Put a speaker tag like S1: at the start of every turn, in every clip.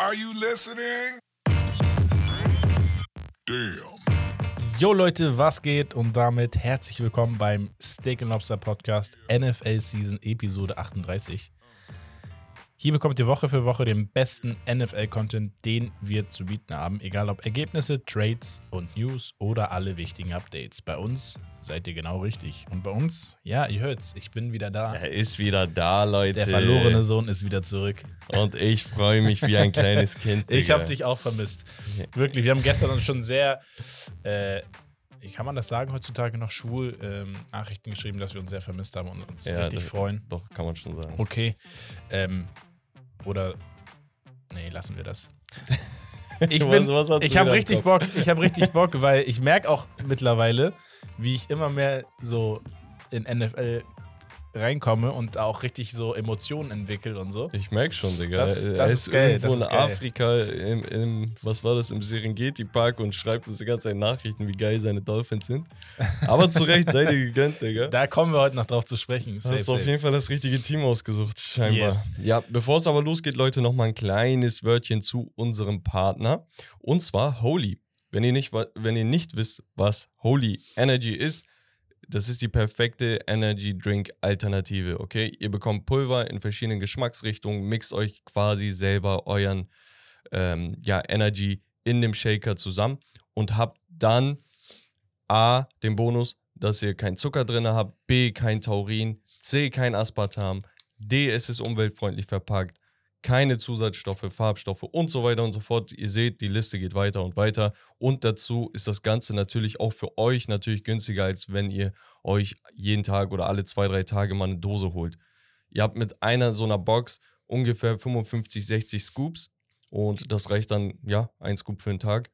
S1: Are you listening? Damn.
S2: Jo Leute, was geht? Und damit herzlich willkommen beim Steak Lobster Podcast NFL Season Episode 38. Hier bekommt ihr Woche für Woche den besten NFL-Content, den wir zu bieten haben, egal ob Ergebnisse, Trades und News oder alle wichtigen Updates. Bei uns seid ihr genau richtig. Und bei uns, ja, ihr hört's, ich bin wieder da.
S3: Er ist wieder da, Leute.
S2: Der verlorene Sohn ist wieder zurück.
S3: Und ich freue mich wie ein kleines Kind.
S2: Ich
S3: Digga.
S2: habe dich auch vermisst. Wirklich, wir haben gestern uns schon sehr, äh, kann man das sagen, heutzutage noch schwul ähm, Nachrichten geschrieben, dass wir uns sehr vermisst haben und uns
S3: Ja,
S2: richtig
S3: das-
S2: freuen.
S3: Doch, kann man schon sagen.
S2: Okay. Ähm, oder. Nee, lassen wir das. Ich, bin,
S3: was
S2: ich habe richtig? Bock, ich habe richtig Bock, weil ich merke auch mittlerweile, wie ich immer mehr so in NFL reinkomme und auch richtig so Emotionen entwickle und so.
S3: Ich merke schon, Digga.
S2: Das-
S3: er
S2: das
S3: ist
S2: ist geil,
S3: irgendwo
S2: das
S3: in
S2: ist geil.
S3: Afrika, im, im, was war das, im Serengeti-Park und schreibt uns die ganze Zeit Nachrichten, wie geil seine Dolphins sind. Aber zu Recht, seid ihr gegönnt, Digga.
S2: Da kommen wir heute noch drauf zu sprechen. Safe,
S3: Hast du auf jeden Fall das richtige Team ausgesucht, scheinbar.
S2: Yes.
S3: Ja, bevor es aber losgeht, Leute, noch mal ein kleines Wörtchen zu unserem Partner. Und zwar Holy. Wenn ihr nicht, wenn ihr nicht wisst, was Holy Energy ist, das ist die perfekte Energy Drink Alternative, okay? Ihr bekommt Pulver in verschiedenen Geschmacksrichtungen, mixt euch quasi selber euren ähm, ja, Energy in dem Shaker zusammen und habt dann A, den Bonus, dass ihr keinen Zucker drin habt, B, kein Taurin, C, kein Aspartam, D, es ist umweltfreundlich verpackt, keine Zusatzstoffe, Farbstoffe und so weiter und so fort. Ihr seht, die Liste geht weiter und weiter. Und dazu ist das Ganze natürlich auch für euch natürlich günstiger, als wenn ihr euch jeden Tag oder alle zwei, drei Tage mal eine Dose holt. Ihr habt mit einer so einer Box ungefähr 55, 60 Scoops und das reicht dann, ja, ein Scoop für einen Tag.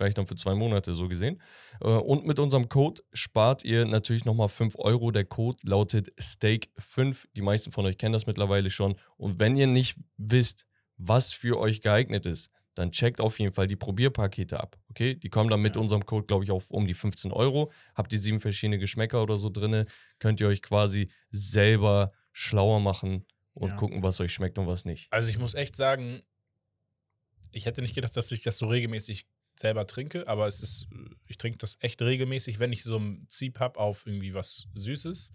S3: Reicht dann für zwei Monate, so gesehen. Äh, Und mit unserem Code spart ihr natürlich nochmal 5 Euro. Der Code lautet Steak5. Die meisten von euch kennen das mittlerweile schon. Und wenn ihr nicht wisst, was für euch geeignet ist, dann checkt auf jeden Fall die Probierpakete ab. Okay? Die kommen dann mit unserem Code, glaube ich, auf um die 15 Euro. Habt ihr sieben verschiedene Geschmäcker oder so drin, könnt ihr euch quasi selber schlauer machen und
S2: Ja.
S3: gucken, was euch schmeckt und was nicht.
S2: Also ich muss echt sagen, ich hätte nicht gedacht, dass ich das so regelmäßig selber trinke, aber es ist, ich trinke das echt regelmäßig, wenn ich so ein Zieb habe auf irgendwie was Süßes.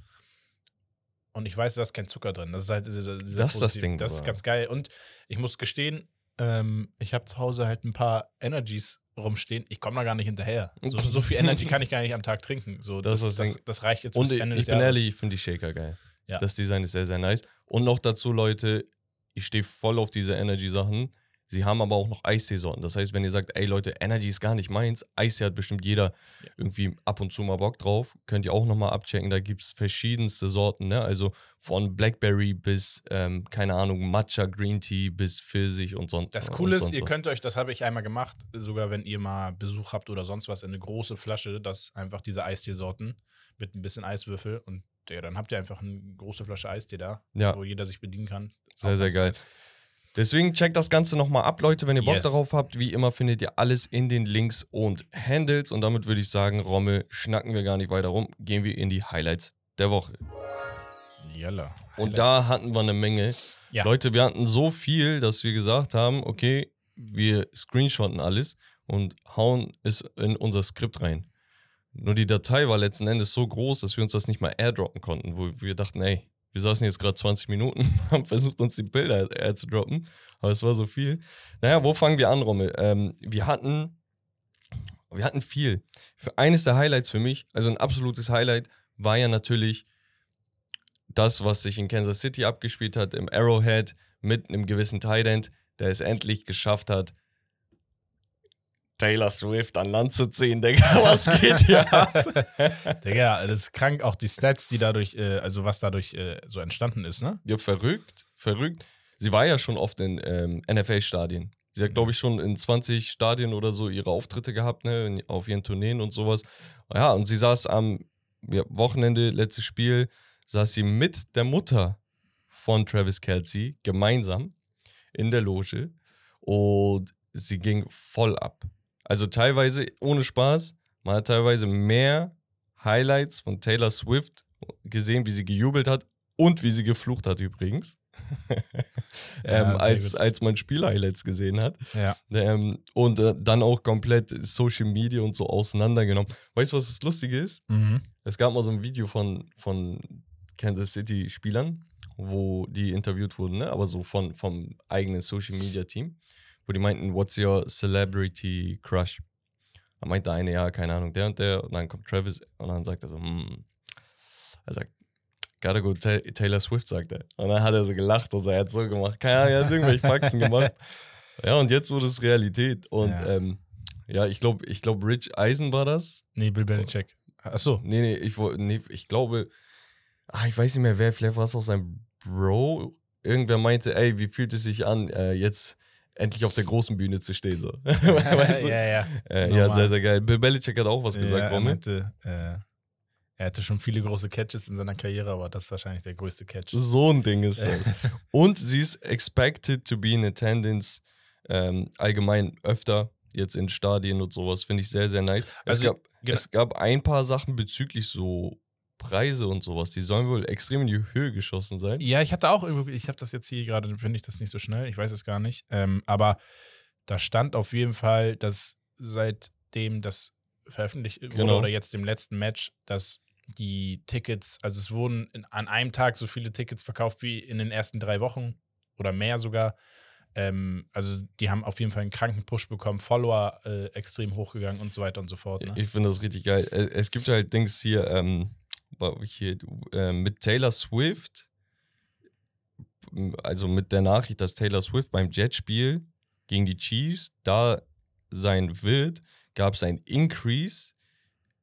S2: Und ich weiß, da ist kein Zucker drin. Das ist halt dieser, dieser
S3: Das ist das Ding,
S2: Das ist ganz geil. Und ich muss gestehen, ähm, ich habe zu Hause halt ein paar Energies rumstehen. Ich komme da gar nicht hinterher. So, so viel Energy kann ich gar nicht am Tag trinken. So,
S3: Das
S2: das, das,
S3: das
S2: reicht jetzt
S3: Und
S2: bis
S3: ich,
S2: Ende
S3: ich
S2: des
S3: bin
S2: Jahres.
S3: ehrlich, ich finde die Shaker geil.
S2: Ja.
S3: Das Design ist sehr, sehr nice. Und noch dazu, Leute, ich stehe voll auf diese Energy-Sachen. Sie haben aber auch noch Eistee-Sorten. Das heißt, wenn ihr sagt, ey Leute, Energy ist gar nicht meins, Eistee hat bestimmt jeder
S2: Ja.
S3: irgendwie ab und zu mal Bock drauf, könnt ihr auch nochmal abchecken. Da gibt es verschiedenste Sorten, ne? Also von Blackberry bis, ähm, keine Ahnung, Matcha Green Tea bis Pfirsich und sonst
S2: Das Coole ist, ihr
S3: was.
S2: könnt euch, das habe ich einmal gemacht, sogar wenn ihr mal Besuch habt oder sonst was, in eine große Flasche, das einfach diese Eistee-Sorten mit ein bisschen Eiswürfel und ja, dann habt ihr einfach eine große Flasche Eistee da,
S3: Ja.
S2: wo jeder sich bedienen kann.
S3: Sehr, sehr geil.
S2: nice.
S3: Deswegen checkt das Ganze nochmal ab, Leute, wenn ihr Bock
S2: Yes.
S3: darauf habt. Wie immer findet ihr alles in den Links und Handles. Und damit würde ich sagen, Rommel, schnacken wir gar nicht weiter rum. Gehen wir in die Highlights der Woche.
S2: Jalla.
S3: Und da hatten wir eine Menge.
S2: Ja.
S3: Leute, wir hatten so viel, dass wir gesagt haben, okay, wir screenshotten alles und hauen es in unser Skript rein. Nur die Datei war letzten Endes so groß, dass wir uns das nicht mal airdroppen konnten, wo wir dachten, ey, wir saßen jetzt gerade 20 Minuten, haben versucht, uns die Bilder airdroppen, aber es war so viel. Naja, wo fangen wir an, Rommel? Ähm, wir hatten, wir hatten viel. Für eines der Highlights für mich, also ein absolutes Highlight, war ja natürlich das, was sich in Kansas City abgespielt hat, im Arrowhead mit einem gewissen Tight End, der es endlich geschafft hat, Taylor Swift an Land zu ziehen, Digga. Was geht hier ab?
S2: Digga, das ist krank, auch die Stats, die dadurch, äh, also was dadurch äh, so entstanden ist, ne?
S3: Ja, verrückt, verrückt. Sie war ja schon oft in ähm, NFL-Stadien. Sie hat, glaube ich, schon in 20 Stadien oder so ihre Auftritte gehabt, ne, in, auf ihren Tourneen und sowas. Ja, und sie saß am ja, Wochenende, letztes Spiel, saß sie mit der Mutter von Travis Kelsey gemeinsam in der Loge und sie ging voll ab. Also teilweise, ohne Spaß, man hat teilweise mehr Highlights von Taylor Swift gesehen, wie sie gejubelt hat, Und wie sie geflucht hat übrigens.
S2: Ja,
S3: ähm,
S2: sehr
S3: als,
S2: gut.
S3: als man Spiel-Highlights gesehen hat.
S2: Ja.
S3: Ähm, und äh, dann auch komplett Social Media und so auseinandergenommen. Weißt du, was das Lustige ist?
S2: Mhm.
S3: Es gab mal so ein Video von, von Kansas City-Spielern, wo die interviewt wurden, ne? aber so von, vom eigenen Social Media Team, wo die meinten, what's your celebrity crush? Da meinte eine, ja, keine Ahnung, der und der. Und dann kommt Travis und dann sagt er so, hm. Er sagt, gotta go Ta Taylor Swift, sagt er. Und dann hat er so gelacht und so, er hat so gemacht. Keine Ahnung, er hat irgendwelche Faxen gemacht. Ja, und jetzt wurde es Realität. Und
S2: Ja.
S3: ähm, ja ich glaube, ich glaub, Rich Eisen war das.
S2: Nee, Bill Belichick. Achso.
S3: Nee, nee, ich, nee, ich glaube, ah, ich weiß nicht mehr wer, vielleicht war es auch sein Bro. Irgendwer meinte, ey, wie fühlt es sich an, äh, jetzt endlich auf der großen Bühne zu stehen? So. weißt du?
S2: ja, ja.
S3: Äh, ja, sehr, sehr geil. Bill Belichick hat auch was gesagt,
S2: ja, er meinte, äh, er hatte schon viele große Catches in seiner Karriere, aber das ist wahrscheinlich der größte Catch.
S3: So ein Ding ist das. Und sie ist expected to be in attendance ähm, allgemein öfter, jetzt in Stadien und sowas, finde ich sehr, sehr nice.
S2: Also,
S3: es, gab,
S2: genau-
S3: es gab ein paar Sachen bezüglich so Preise und sowas, die sollen wohl extrem in die Höhe geschossen sein.
S2: Ja, ich hatte auch irgendwie, ich habe das jetzt hier gerade, finde ich das nicht so schnell, ich weiß es gar nicht. Ähm, aber da stand auf jeden Fall, dass seitdem das veröffentlicht wurde
S3: Genau.
S2: oder jetzt dem letzten Match, dass die Tickets, also es wurden in, an einem Tag so viele Tickets verkauft wie in den ersten drei Wochen oder mehr sogar. Ähm, also die haben auf jeden Fall einen kranken Push bekommen, Follower äh, extrem hochgegangen und so weiter und so fort. Ne?
S3: Ich finde das richtig geil. Äh, Es gibt halt Dings hier, ähm, hier äh, mit Taylor Swift, also mit der Nachricht, dass Taylor Swift beim Jetspiel gegen die Chiefs da sein wird, gab es ein Increase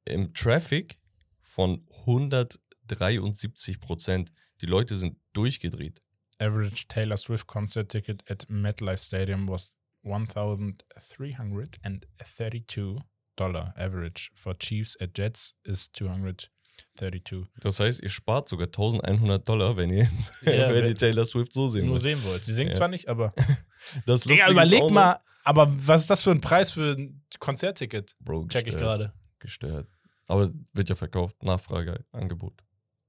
S3: im Traffic von 173 Prozent. Die Leute sind durchgedreht.
S2: Average Taylor Swift concert ticket at MetLife Stadium was $1,332 dollar average. For Chiefs at Jets is 232.
S3: Das heißt, ihr spart sogar 1100 Dollar, wenn ihr, jetzt,
S2: Ja,
S3: wenn ihr Taylor Swift so sehen
S2: Nur
S3: wollt.
S2: sehen wollt. Sie singt
S3: Ja.
S2: zwar nicht, aber.
S3: Das
S2: Digga,
S3: Lustige ist
S2: überleg mal, aber was ist das für ein Preis für ein Konzertticket?
S3: Bro,
S2: Check ich
S3: gestört.
S2: gerade.
S3: Gestört. Aber wird ja verkauft. Nachfrage, Angebot.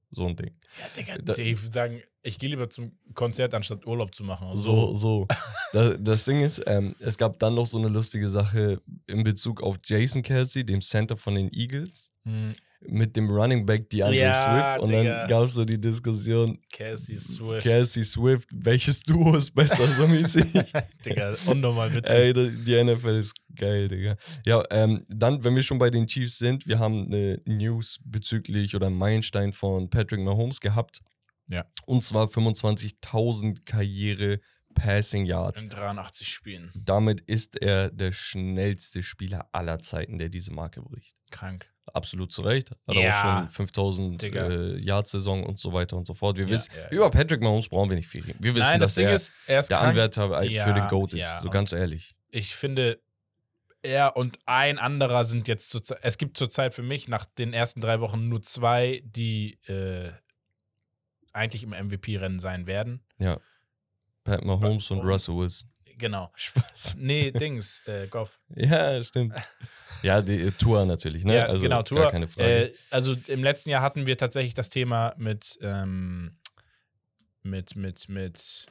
S3: So ein Ding.
S2: Ja, Digga,
S3: Da-
S2: die sagen, ich gehe lieber zum Konzert, anstatt Urlaub zu machen.
S3: So, so. Da, das Ding ist, ähm, es gab dann noch so eine lustige Sache in Bezug auf Jason Kelsey, dem Center von den Eagles,
S2: Hm,
S3: mit dem Running Back DeAndre
S2: Ja,
S3: Swift. Und
S2: Digga.
S3: dann gab es so die Diskussion,
S2: Cassie Swift.
S3: Kelsey Swift, welches Duo ist besser, so mäßig.
S2: Digga, unnormal witzig.
S3: Ey, die NFL ist geil, Digga. Ja, ähm, dann, wenn wir schon bei den Chiefs sind, wir haben eine News bezüglich oder einen Meilenstein von Patrick Mahomes gehabt.
S2: Ja.
S3: Und zwar 25.000 Karriere Passing Yards.
S2: In 83 Spielen.
S3: Damit ist er der schnellste Spieler aller Zeiten, der diese Marke bricht.
S2: Krank.
S3: Absolut zu Recht. Hat
S2: Ja.
S3: auch schon 5000
S2: Digga.
S3: äh, Yards-Saison und so weiter und so fort. Wir
S2: Ja,
S3: wissen,
S2: ja,
S3: über Patrick Mahomes brauchen wir nicht viel reden. Wir wissen,
S2: Nein, das
S3: dass
S2: Ding
S3: er
S2: ist, er ist
S3: der
S2: krank.
S3: Anwärter für den GOAT ist. so ganz ehrlich.
S2: ich finde, er und ein anderer sind jetzt zurzeit. Es gibt zurzeit für mich nach den ersten drei Wochen nur zwei, die äh, eigentlich im MVP-Rennen sein werden.
S3: Ja. Pat Mahomes und
S2: und-
S3: Russell Wilson.
S2: Genau.
S3: Spaß.
S2: Nee, Dings, äh, Goff.
S3: Ja, stimmt. Ja, die äh, Tour natürlich, ne?
S2: Ja,
S3: also,
S2: genau, Tour.
S3: keine Frage.
S2: Äh, also im letzten Jahr hatten wir tatsächlich das Thema mit, ähm, mit, mit, mit,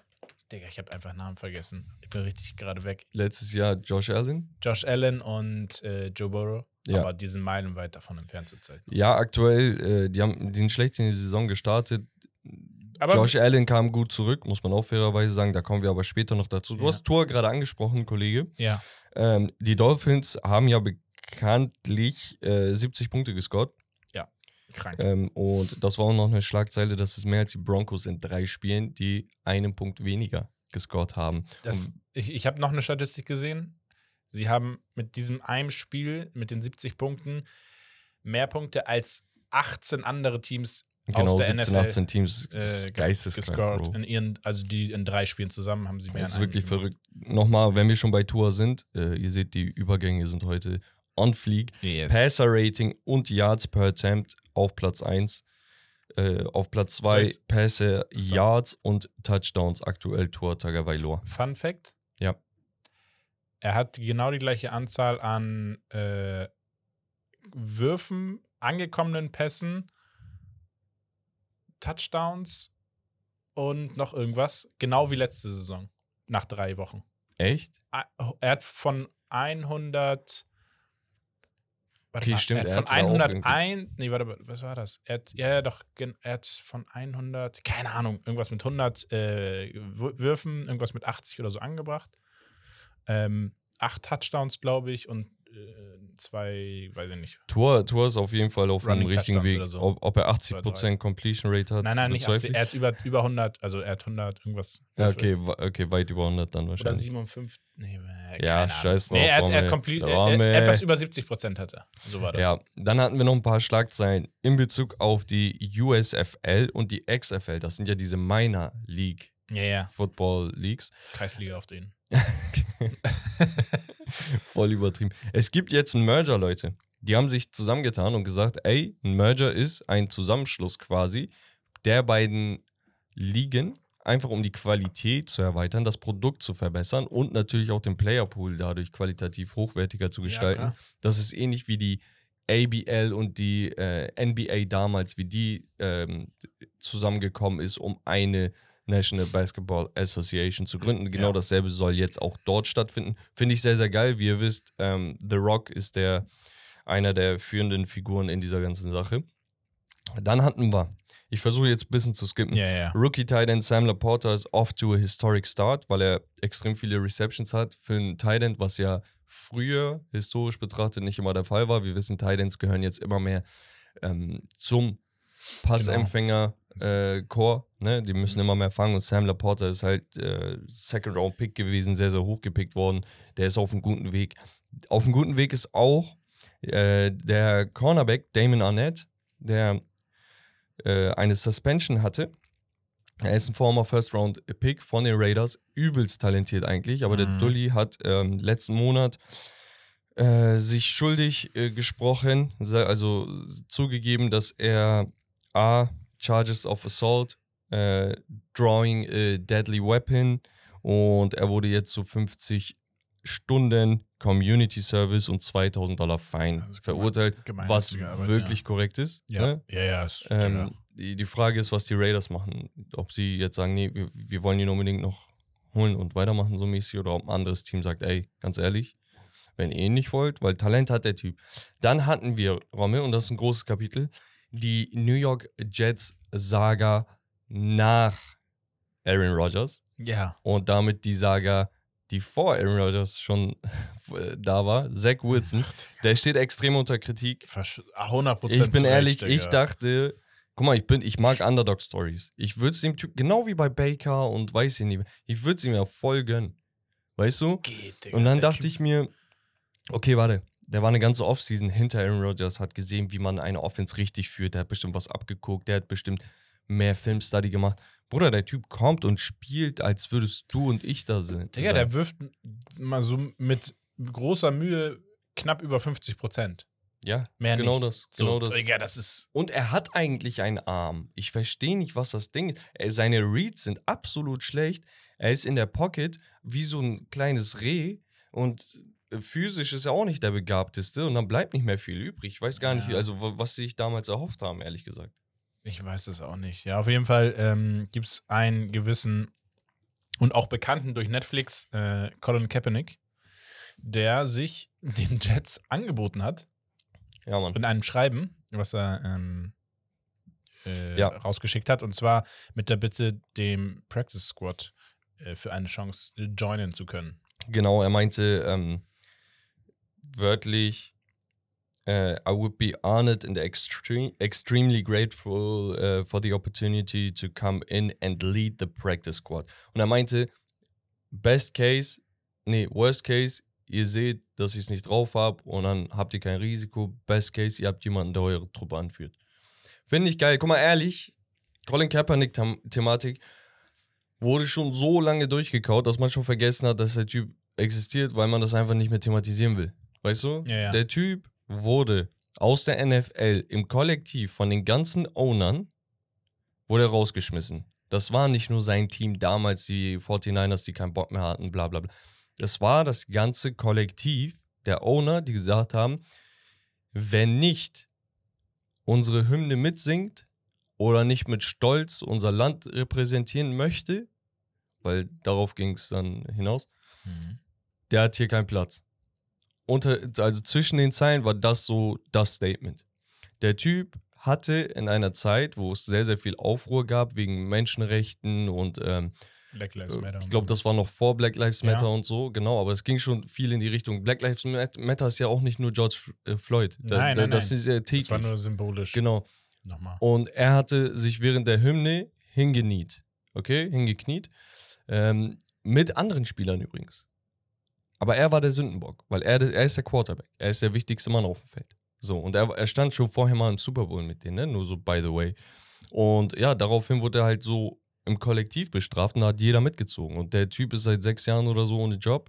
S2: Digga, ich habe einfach Namen vergessen. Ich bin richtig gerade weg.
S3: Letztes Jahr Josh Allen.
S2: Josh Allen und äh, Joe Burrow.
S3: Ja.
S2: Aber die sind meilenweit davon entfernt zurzeit.
S3: Ja, aktuell, äh, die, haben, die sind schlecht in die Saison gestartet.
S2: Aber
S3: Josh Allen kam gut zurück, muss man auch fairerweise sagen. Da kommen wir aber später noch dazu. Du
S2: Ja.
S3: hast Tour gerade angesprochen, Kollege.
S2: ja,
S3: Ähm, die Dolphins haben ja bekanntlich äh, 70 Punkte gescored.
S2: krank.
S3: Ähm, und das war auch noch eine Schlagzeile, dass es mehr als die Broncos in drei Spielen, die einen Punkt weniger gescored haben.
S2: Das,
S3: Und
S2: ich ich habe noch eine Statistik gesehen. Sie haben mit diesem einem Spiel, mit den 70 Punkten, mehr Punkte als 18 andere Teams
S3: genau,
S2: aus der
S3: 17,
S2: NFL
S3: 18 Teams.
S2: Äh,
S3: geisteskrank.
S2: In ihren, also die in drei Spielen zusammen haben sie mehr
S3: Das ist wirklich
S2: gemacht.
S3: verrückt. Nochmal, wenn wir schon bei Tour sind, äh, ihr seht, die Übergänge sind heute on fleek.
S2: Yes.
S3: Passer Rating und Yards per Attempt auf Platz 1. Äh, auf Platz
S2: Soll
S3: 2
S2: ich's-
S3: Pässe,
S2: So.
S3: Yards und Touchdowns aktuell Tour Tagovailoa.
S2: Fun Fact:
S3: Ja.
S2: Er hat genau die gleiche Anzahl an äh, Würfen, angekommenen Pässen, Touchdowns und noch irgendwas. Genau wie letzte Saison. Nach drei Wochen.
S3: Echt?
S2: Er hat von 100. Warte
S3: Okay,
S2: mal,
S3: stimmt,
S2: Er
S3: er
S2: hat von
S3: auch
S2: 101. Nee, warte mal, was war das? Er hat, ja, ja, doch, er hat von 100, keine Ahnung, irgendwas mit 100 äh, Wür- Würfen, irgendwas mit 80 oder so angebracht. Ähm, acht Touchdowns, glaube ich, und zwei, weiß ich nicht.
S3: Tour, Tour ist auf jeden Fall auf dem richtigen Weg.
S2: oder so.
S3: Ob, ob er
S2: Oder
S3: 80% Completion Rate hat,
S2: Nein, nein, nicht
S3: bezweifle
S2: 80.
S3: ich.
S2: Er hat über, über 100, also er hat 100 irgendwas.
S3: Ja, okay, okay, weit über 100 dann
S2: Oder
S3: wahrscheinlich.
S2: 57. Nee, äh,
S3: Ja, scheiß
S2: Ahnung. Nee, er hat,
S3: drauf,
S2: er hat er, er, etwas über 70 Prozent hatte. So war das.
S3: Ja, dann hatten wir noch ein paar Schlagzeilen in Bezug auf die USFL und die XFL. Das sind ja diese Minor League
S2: ja, ja.
S3: Football Leagues.
S2: Kreisliga auf den.
S3: Voll übertrieben. Es gibt jetzt einen Merger, Leute. Die haben sich zusammengetan und gesagt, ey, ein Merger ist ein Zusammenschluss quasi der beiden Ligen, einfach um die Qualität zu erweitern, das Produkt zu verbessern und natürlich auch den Playerpool dadurch qualitativ hochwertiger zu gestalten.
S2: klar.
S3: das ist ähnlich wie die ABL und die äh, NBA damals, wie die ähm, zusammengekommen ist, um eine National Basketball Association zu gründen. Genau
S2: Ja.
S3: dasselbe soll jetzt auch dort stattfinden. Finde ich sehr, sehr geil. Wie ihr wisst, ähm, The Rock ist der einer der führenden Figuren in dieser ganzen Sache. Dann hatten wir, ich versuche jetzt ein bisschen zu skippen.
S2: Ja, ja.
S3: Rookie Tight End Sam Laporta ist off to a historic start, weil er extrem viele Receptions hat für einen Tight End, was ja früher historisch betrachtet nicht immer der Fall war. Wir wissen, Tight Ends gehören jetzt immer mehr ähm, zum Passempfänger äh, Core, ne? Die müssen immer mehr fangen und Sam Laporta ist halt äh, Second Round Pick gewesen, sehr sehr hoch gepickt worden. Der ist auf einem guten Weg. Auf einem guten Weg ist auch äh, der Cornerback Damon Arnett, der äh, eine Suspension hatte. Er ist ein former First-Round-Pick von den Raiders, übelst talentiert eigentlich, aber der
S2: Mhm.
S3: Dully hat ähm, letzten Monat äh, sich schuldig äh, gesprochen, also zugegeben, dass er A. Charges of Assault, äh, Drawing a Deadly Weapon und er wurde jetzt zu 50 Stunden Community Service und 2000 Dollar Fine
S2: Das ist
S3: verurteilt, was
S2: Arbeit,
S3: wirklich korrekt ist.
S2: Ja,
S3: Ne?
S2: ja, ja. Ist,
S3: Ähm, die, die Frage ist, was die Raiders machen. Ob sie jetzt sagen, nee, wir, wir wollen ihn unbedingt noch holen und weitermachen so mäßig oder ob ein anderes Team sagt, ey, ganz ehrlich, wenn ihr ihn nicht wollt, weil Talent hat der Typ. Dann hatten wir, Rommel, und das ist ein großes Kapitel, die New Digga. Jets Saga nach Aaron Rodgers
S2: ja.
S3: und damit die Saga, die vor Aaron Rodgers schon da war, Zach Wilson. Der steht extrem unter Kritik.
S2: Versch- 100 Prozent.
S3: Ich bin ehrlich, ich dachte, guck mal, ich bin, ich mag Underdog-Stories. Ich würde es dem Typ, genau wie bei Baker und weiß ich nicht, ich würde es ihm ja voll gönnen. Weißt du?
S2: Geht, Digga,
S3: Und dann dachte ich mir, okay, warte, der war eine ganze Offseason hinter Aaron Rodgers, hat gesehen, wie man eine Offense richtig führt, der hat bestimmt was abgeguckt, der hat bestimmt mehr Filmstudy gemacht. Bruder, der Typ kommt und spielt, als würdest du und ich da sind.
S2: Digga, der wirft mal so mit großer Mühe knapp über 50 Prozent.
S3: ja,
S2: Mehr
S3: genau
S2: nicht.
S3: das,
S2: So,
S3: genau das.
S2: Digga, das ist.
S3: Und er hat eigentlich einen Arm. Ich verstehe nicht, was das Ding ist. Er, seine Reads sind absolut schlecht. Er ist in der Pocket wie so ein kleines Reh und physisch ist er auch nicht der Begabteste und dann bleibt nicht mehr viel übrig. Ich weiß gar nicht,
S2: Ja.
S3: also wa- was sie sich damals erhofft haben, ehrlich gesagt.
S2: Ich weiß es auch nicht. Ja, auf jeden Fall ähm, gibt es einen gewissen und auch bekannten durch Netflix, äh, Colin Kaepernick, der sich den Jets angeboten hat
S3: Ja, Mann.
S2: in einem Schreiben, was er ähm, äh,
S3: Ja.
S2: rausgeschickt hat, und zwar mit der Bitte, dem Practice Squad äh, für eine Chance joinen zu können.
S3: Genau, er meinte ähm, wörtlich, äh, I would be honored and extre extremely grateful uh, for the opportunity to come in and lead the practice squad. Und er meinte, best case, nee, worst case, ihr seht, dass ich es nicht drauf habe und dann habt ihr kein Risiko. Best case, ihr habt jemanden, der eure Truppe anführt. Finde ich geil. Guck mal, ehrlich, Colin Kaepernick-Thematik wurde schon so lange durchgekaut, dass man schon vergessen hat, dass der Typ existiert, weil man das einfach nicht mehr thematisieren will. Weißt du?
S2: Ja, ja.
S3: Der Typ wurde aus der NFL im Kollektiv von den ganzen Ownern wurde rausgeschmissen. Das war nicht nur sein Team damals, die 49ers, die keinen Bock mehr hatten, bla bla bla. Das war das ganze Kollektiv der Owner, die gesagt haben, wenn nicht unsere Hymne mitsingt oder nicht mit Stolz unser Land repräsentieren möchte, weil darauf ging es dann hinaus,
S2: Mhm.
S3: der hat hier keinen Platz. Unter, also zwischen den Zeilen war das so das Statement. Der Typ hatte in einer Zeit, wo es sehr, sehr viel Aufruhr gab wegen Menschenrechten und ähm,
S2: Black Lives Matter.
S3: ich glaube, das war noch vor Black Lives Matter
S2: Ja.
S3: und so, genau, aber es ging schon viel in die Richtung. Black Lives Mat- Matter ist ja auch nicht nur George äh, Floyd. Da,
S2: Nein, nein,
S3: das
S2: nein.
S3: ist ja täglich.
S2: Das war nur symbolisch.
S3: genau.
S2: Nochmal.
S3: Und er hatte sich während der Hymne hingekniet. Okay, hingekniet. Ähm, mit anderen Spielern übrigens. Aber er war der Sündenbock, weil er, er ist der Quarterback. Er ist der wichtigste Mann auf dem Feld. So, und er, er stand schon vorher mal im Super Bowl mit denen, ne? Nur so by the way. Und ja, daraufhin wurde er halt so im Kollektiv bestraft und da hat jeder mitgezogen. Und der Typ ist seit sechs Jahren oder so ohne Job.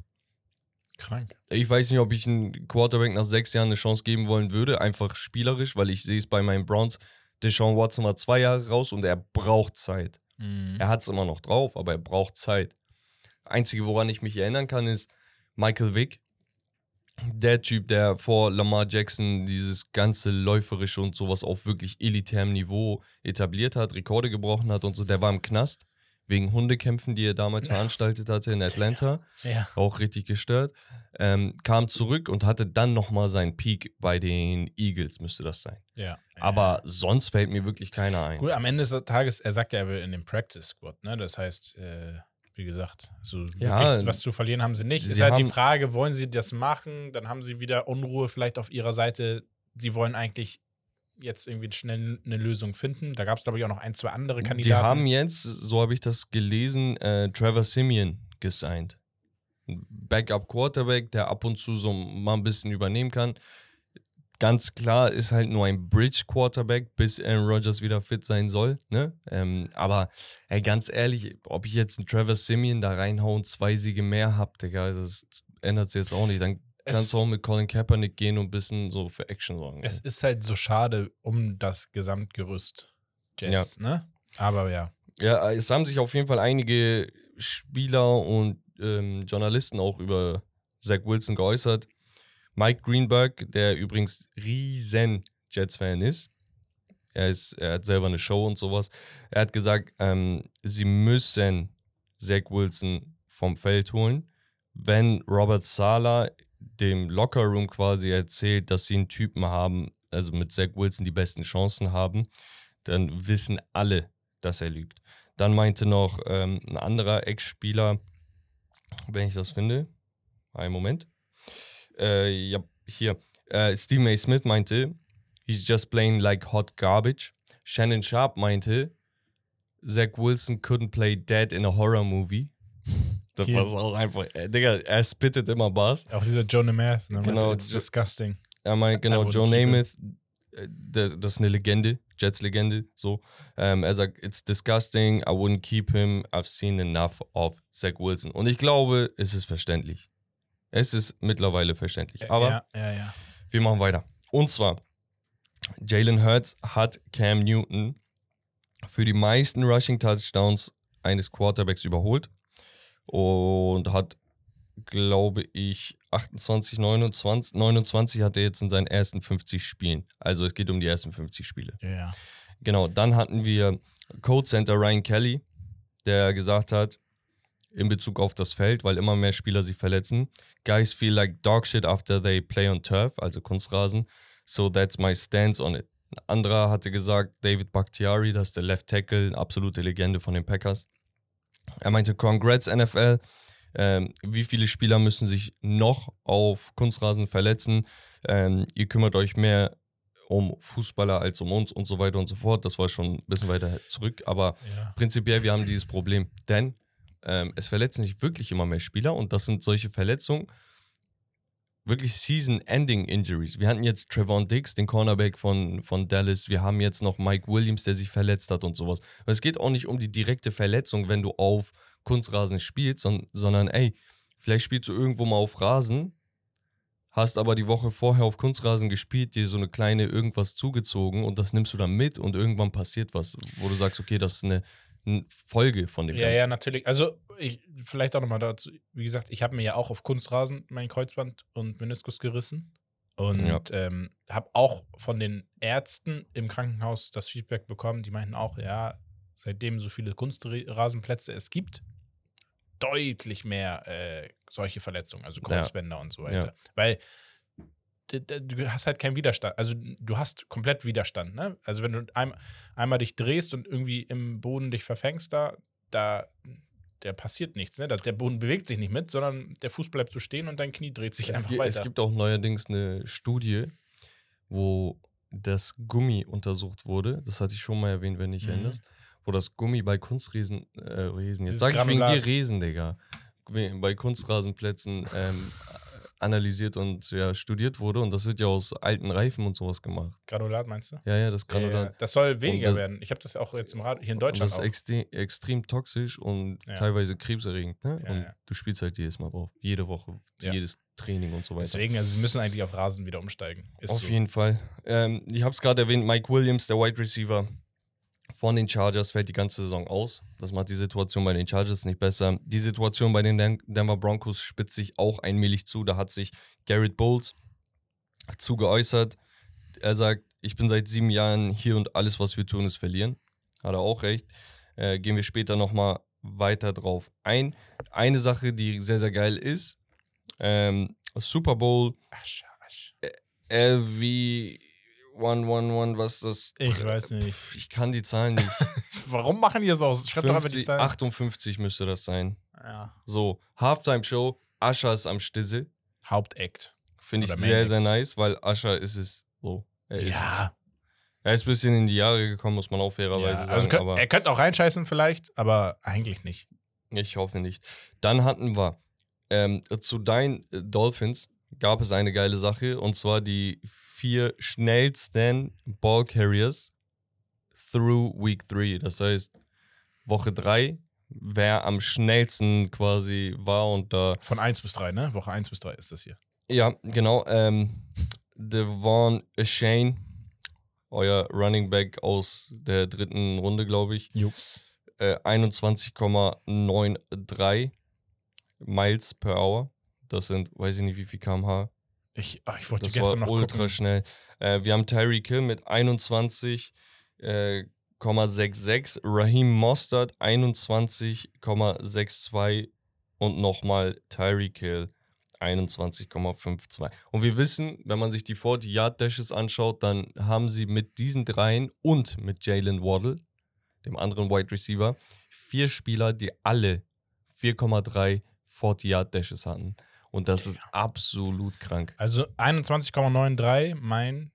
S2: Krank.
S3: Ich weiß nicht, ob ich einem Quarterback nach sechs Jahren eine Chance geben wollen würde, einfach spielerisch, weil ich sehe es bei meinen Browns. Deshaun Watson war zwei Jahre raus und er braucht Zeit.
S2: Mhm.
S3: Er hat es immer noch drauf, aber er braucht Zeit. Einzige, woran ich mich erinnern kann, ist Michael Vick. Der Typ, der vor Lamar Jackson dieses ganze läuferische und sowas auf wirklich elitärem Niveau etabliert hat, Rekorde gebrochen hat und so, der war im Knast wegen Hundekämpfen, die er damals veranstaltet hatte in Atlanta
S2: Ja.
S3: auch richtig gestört. Ähm, kam zurück und hatte dann nochmal seinen Peak bei den Eagles, müsste das sein.
S2: ja.
S3: Aber sonst fällt mir wirklich keiner ein.
S2: Gut, am Ende des Tages, er sagt ja, er will in den Practice Squad, ne? Das heißt, äh, wie gesagt, so
S3: Ja,
S2: wirklich was zu verlieren haben sie nicht.
S3: sie
S2: ist halt die Frage, wollen sie das machen? Dann haben sie wieder Unruhe vielleicht auf ihrer Seite. Sie wollen eigentlich jetzt irgendwie schnell eine Lösung finden. Da gab es, glaube ich, auch noch ein, zwei andere Kandidaten.
S3: Die haben jetzt, so habe ich das gelesen, äh, Trevor Simeon gesigned. Ein Backup Quarterback, der ab und zu so mal ein bisschen übernehmen kann. Ganz klar ist halt nur ein Bridge Quarterback, bis Aaron Rodgers wieder fit sein soll. Ne? Ähm, aber ey, ganz ehrlich, ob ich jetzt einen Trevor Simeon da reinhaue und zwei Siege mehr habe, Digga, das ändert sich jetzt auch nicht. Dann
S2: Es-
S3: kannst du auch mit Colin Kaepernick gehen und ein bisschen so für Action sorgen.
S2: es ist halt so schade um das Gesamtgerüst Jets, ne? Aber ja.
S3: Ja, es haben sich auf jeden Fall einige Spieler und ähm, Journalisten auch über Zach Wilson geäußert. Mike Greenberg, der übrigens riesen Jets-Fan ist. Er, ist, er hat selber eine Show und sowas. Er hat gesagt, ähm, sie müssen Zach Wilson vom Feld holen. Wenn Robert Sala dem Lockerroom quasi erzählt, dass sie einen Typen haben, also mit Zach Wilson die besten Chancen haben, dann wissen alle, dass er lügt. Dann meinte noch ähm, ein anderer Ex-Spieler, wenn ich das finde, einen Moment. Äh, ja, hier. Äh, Stephen A. Smith meinte, he's just playing like hot garbage. Shannon Sharp meinte, Zach Wilson couldn't play dead in a horror movie. Das war auch einfach, äh, Digga, er spittet immer Bars.
S2: Auch dieser Joe Namath, ne?
S3: Genau,
S2: It's disgusting.
S3: Er meint, genau, Joe Namath, äh, das, das ist eine Legende, Jets-Legende, so. Ähm, er sagt, it's disgusting, I wouldn't keep him, I've seen enough of Zach Wilson. Und ich glaube, es ist verständlich. Es ist mittlerweile verständlich. Aber
S2: ja, ja, ja.
S3: wir machen weiter. Und zwar, Jalen Hurts hat Cam Newton für die meisten Rushing-Touchdowns eines Quarterbacks überholt und hat, glaube ich, 28, 29, 29 hat er jetzt in seinen ersten 50 Spielen. Also es geht um die ersten 50 Spiele.
S2: ja.
S3: Genau, dann hatten wir Code Center Ryan Kelly, der gesagt hat, in Bezug auf das Feld, weil immer mehr Spieler sich verletzen. Guys feel like dog shit after they play on turf, also Kunstrasen. So that's my stance on it. Ein anderer hatte gesagt, David Bakhtiari, das ist der Left Tackle, eine absolute Legende von den Packers. Er meinte, Congrats NFL. Ähm, wie viele Spieler müssen sich noch auf Kunstrasen verletzen? Ähm, ihr kümmert euch mehr um Fußballer als um uns und so weiter und so fort. Das war schon ein bisschen weiter zurück, aber
S2: ja.
S3: prinzipiell, wir haben dieses Problem. Denn ähm, es verletzen sich wirklich immer mehr Spieler und das sind solche Verletzungen, wirklich Season-Ending-Injuries. Wir hatten jetzt Trevon Diggs, den Cornerback von, von Dallas. Wir haben jetzt noch Mike Williams, der sich verletzt hat und sowas. Aber es geht auch nicht um die direkte Verletzung, wenn du auf Kunstrasen spielst, son sondern ey, vielleicht spielst du irgendwo mal auf Rasen, hast aber die Woche vorher auf Kunstrasen gespielt, dir so eine kleine irgendwas zugezogen und das nimmst du dann mit und irgendwann passiert was, wo du sagst, okay, das ist eine Folge von dem
S2: Ja,
S3: Ganzen.
S2: ja, natürlich. Also, ich, vielleicht auch nochmal dazu. Wie gesagt, ich habe mir ja auch auf Kunstrasen mein Kreuzband und Meniskus gerissen. Und
S3: Ja.
S2: ähm, habe auch von den Ärzten im Krankenhaus das Feedback bekommen. Die meinten auch, ja, seitdem so viele Kunstrasenplätze es gibt, deutlich mehr äh, solche Verletzungen, also
S3: Ja.
S2: Kreuzbänder und so weiter. Weil d- d- du hast halt keinen Widerstand. Also du hast komplett Widerstand, ne? Also wenn du ein, einmal dich drehst und irgendwie im Boden dich verfängst, da, da, der passiert nichts, ne? Der Boden bewegt sich nicht mit, sondern der Fuß bleibt so stehen und dein Knie dreht sich
S3: Es,
S2: einfach weiter.
S3: es gibt auch neuerdings eine Studie, wo das Gummi untersucht wurde. Das hatte ich schon mal erwähnt, wenn du dich
S2: Mhm.
S3: erinnerst. Wo das Gummi bei Kunstriesen, äh, Riesen, jetzt sage ich wegen dir. Riesen, Digga, bei Kunstrasenplätzen ähm, analysiert und ja, studiert wurde. Und das wird ja aus alten Reifen und sowas gemacht.
S2: Granulat meinst du?
S3: Ja, ja, das
S2: Ja, ja.
S3: Granulat.
S2: Das soll weniger
S3: das-
S2: werden. Ich habe das auch jetzt im Rad hier in Deutschland
S3: das ist
S2: auch.
S3: extrem, toxisch und
S2: Ja.
S3: teilweise krebserregend. Ne?
S2: Ja,
S3: und
S2: ja.
S3: du spielst halt jedes Mal drauf. Jede Woche,
S2: Ja.
S3: jedes Training und so weiter.
S2: Deswegen, also sie müssen eigentlich auf Rasen wieder umsteigen. Ist
S3: Auf
S2: so.
S3: jeden Fall. Ähm, ich habe es gerade erwähnt, Mike Williams, der Wide Receiver von den Chargers, fällt die ganze Saison aus. Das macht die Situation bei den Chargers nicht besser. Die Situation bei den Den Denver Broncos spitzt sich auch allmählich zu. Da hat sich Garrett Bowles zu geäußert. Er sagt, ich bin seit sieben Jahren hier und alles, was wir tun, ist verlieren. Hat er auch recht. Äh, gehen wir später nochmal weiter drauf ein. Eine Sache, die sehr, sehr geil ist, ähm, Super Bowl
S2: Asch, asch.
S3: LV 111, was das?
S2: Ich weiß nicht.
S3: Pff, Ich kann die Zahlen nicht.
S2: Warum machen die das aus? Schreib doch einfach die
S3: 50,
S2: Zahlen.
S3: 58 müsste das sein.
S2: Ja.
S3: So, Halftime Show, Ascher ist am Stissel.
S2: Hauptakt.
S3: Finde ich sehr,
S2: Main
S3: sehr nice, weil Ascher ist es. So, er ist es.
S2: Ja.
S3: Er ist ein bisschen in die Jahre gekommen, muss man auch fairerweise
S2: ja.
S3: sagen.
S2: Also könnt,
S3: aber
S2: er könnte auch reinscheißen vielleicht, aber eigentlich nicht.
S3: Ich hoffe nicht. Dann hatten wir ähm, zu deinen äh, Dolphins gab es eine geile Sache und zwar die vier schnellsten Ball Carriers through Week 3. Das heißt, Woche 3, wer am schnellsten quasi war und da.
S2: Von 1 bis 3, ne? Woche 1 bis 3 ist das hier.
S3: Ja, genau. Ähm, Devon Shane, euer Running Back aus der dritten Runde, glaube ich.
S2: Jo.
S3: äh, 21,93 Miles per Hour. Das sind, weiß ich nicht, wie viel kmh.
S2: Ich, ach, ich wollte
S3: Das
S2: gestern
S3: war
S2: noch
S3: ultra
S2: gucken.
S3: schnell. Äh, wir haben Tyreek Hill mit 21,66, Raheem Mostert 21,62 und nochmal Tyreek Hill 21,52. Und wir wissen, wenn man sich die 40-Yard-Dashes anschaut, dann haben sie mit diesen dreien und mit Jalen Waddle, dem anderen Wide Receiver, vier Spieler, die alle 4,3 40-Yard-Dashes hatten. Und das ist absolut krank.
S2: Also 21,93 Meilen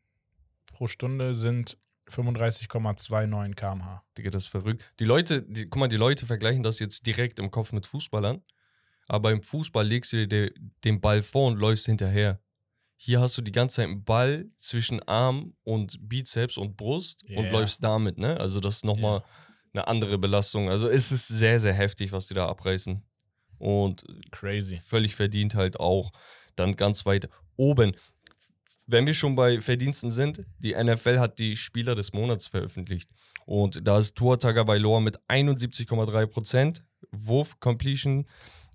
S2: pro Stunde sind 35,29 km/h.
S3: Digga, das ist verrückt. Die Leute, die, guck mal, die Leute vergleichen das jetzt direkt im Kopf mit Fußballern. Aber im Fußball legst du dir de, den Ball vor und läufst hinterher. Hier hast du die ganze Zeit einen Ball zwischen Arm und Bizeps und Brust und
S2: Ja.
S3: läufst damit, ne? Also das ist nochmal eine andere Belastung. Also es ist sehr, sehr heftig, was die da abreißen. Und
S2: Crazy.
S3: völlig verdient halt auch. Dann ganz weit oben. Wenn wir schon bei Verdiensten sind, die NFL hat die Spieler des Monats veröffentlicht. Und da ist Tua Tagovailoa mit 71,3%, Wurf Completion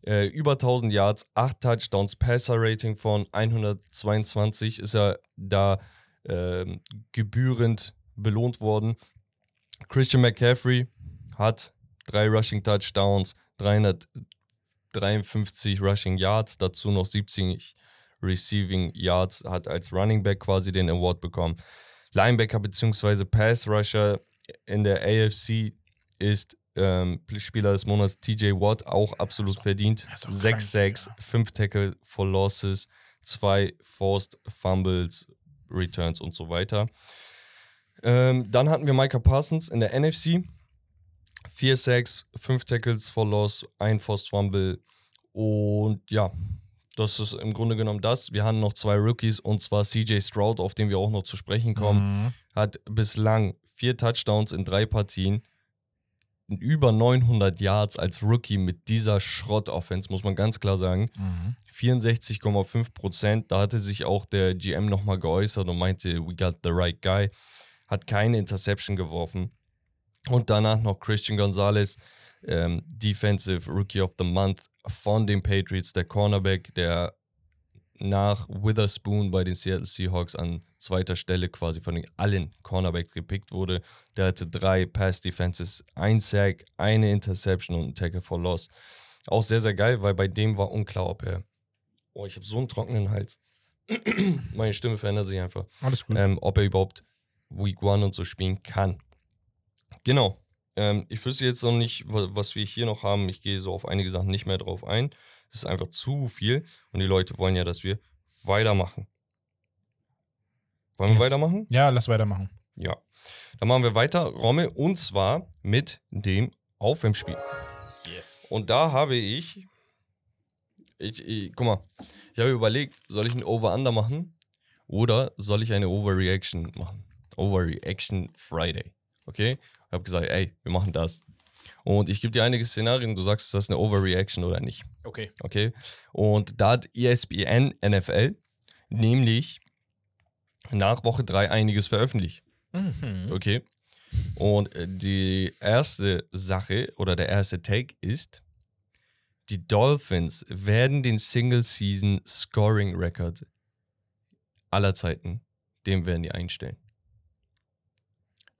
S3: äh, über 1000 Yards, 8 Touchdowns, Passer Rating von 122 ist er da ähm, gebührend belohnt worden. Christian McCaffrey hat drei Rushing Touchdowns, 353 Rushing Yards, dazu noch 70 Receiving Yards, hat als Running Back quasi den Award bekommen. Linebacker bzw. Pass Rusher in der AFC ist ähm, Spieler des Monats TJ Watt, auch absolut verdient.
S2: das ist auch
S3: 6
S2: krank,
S3: Sacks,
S2: Digga.
S3: 5 Tackle for Losses, 2 Forced Fumbles, Returns und so weiter. Ähm, dann hatten wir Micah Parsons in der NFC. 4 Sacks, 5 Tackles for Loss, 1 Forced Fumble und ja, das ist im Grunde genommen das. Wir haben noch zwei Rookies und zwar CJ Stroud, auf den wir auch noch zu sprechen kommen
S2: Mhm.
S3: hat bislang vier Touchdowns in drei Partien, über 900 Yards als Rookie mit dieser Schrott-Offense, muss man ganz klar sagen.
S2: Mhm.
S3: 64,5 Prozent. Da hatte sich auch der GM nochmal geäußert und meinte, we got the right guy. Hat keine Interception geworfen. Und danach noch Christian Gonzalez, ähm, Defensive Rookie of the Month von den Patriots, der Cornerback, der nach Witherspoon bei den Seattle Seahawks an zweiter Stelle quasi von den allen Cornerbacks gepickt wurde. Der hatte drei Pass Defenses, ein Sack, eine Interception und ein Tackle for Loss. Auch sehr, sehr geil, weil bei dem war unklar, ob er. Oh, ich habe so einen trockenen Hals. Meine Stimme verändert sich einfach.
S2: Alles gut.
S3: Ähm, ob er überhaupt Week One und so spielen kann. Genau. Ähm, ich wüsste jetzt noch nicht, wa- was wir hier noch haben. Ich gehe so auf einige Sachen nicht mehr drauf ein. Das ist einfach zu viel. Und die Leute wollen ja, dass wir weitermachen. Wollen wir
S2: Yes.
S3: weitermachen?
S2: ja, lass weitermachen.
S3: Ja. Dann machen wir weiter, Romme, und zwar mit dem Aufwärmspiel.
S2: Yes.
S3: Und da habe ich, ich, ich guck mal, ich habe überlegt, soll ich ein Over-Under machen oder soll ich eine Overreaction machen? Overreaction Friday. Okay? Ich habe gesagt, ey, wir machen das. Und ich gebe dir einige Szenarien, du sagst, ist das eine Overreaction oder nicht.
S2: Okay.
S3: Okay? Und da hat ESPN NFL nämlich nach Woche 3 einiges veröffentlicht.
S2: Mhm.
S3: Okay. Und äh, die erste Sache oder der erste Take ist, die Dolphins werden den Single Season Scoring Record aller Zeiten, dem werden die einstellen.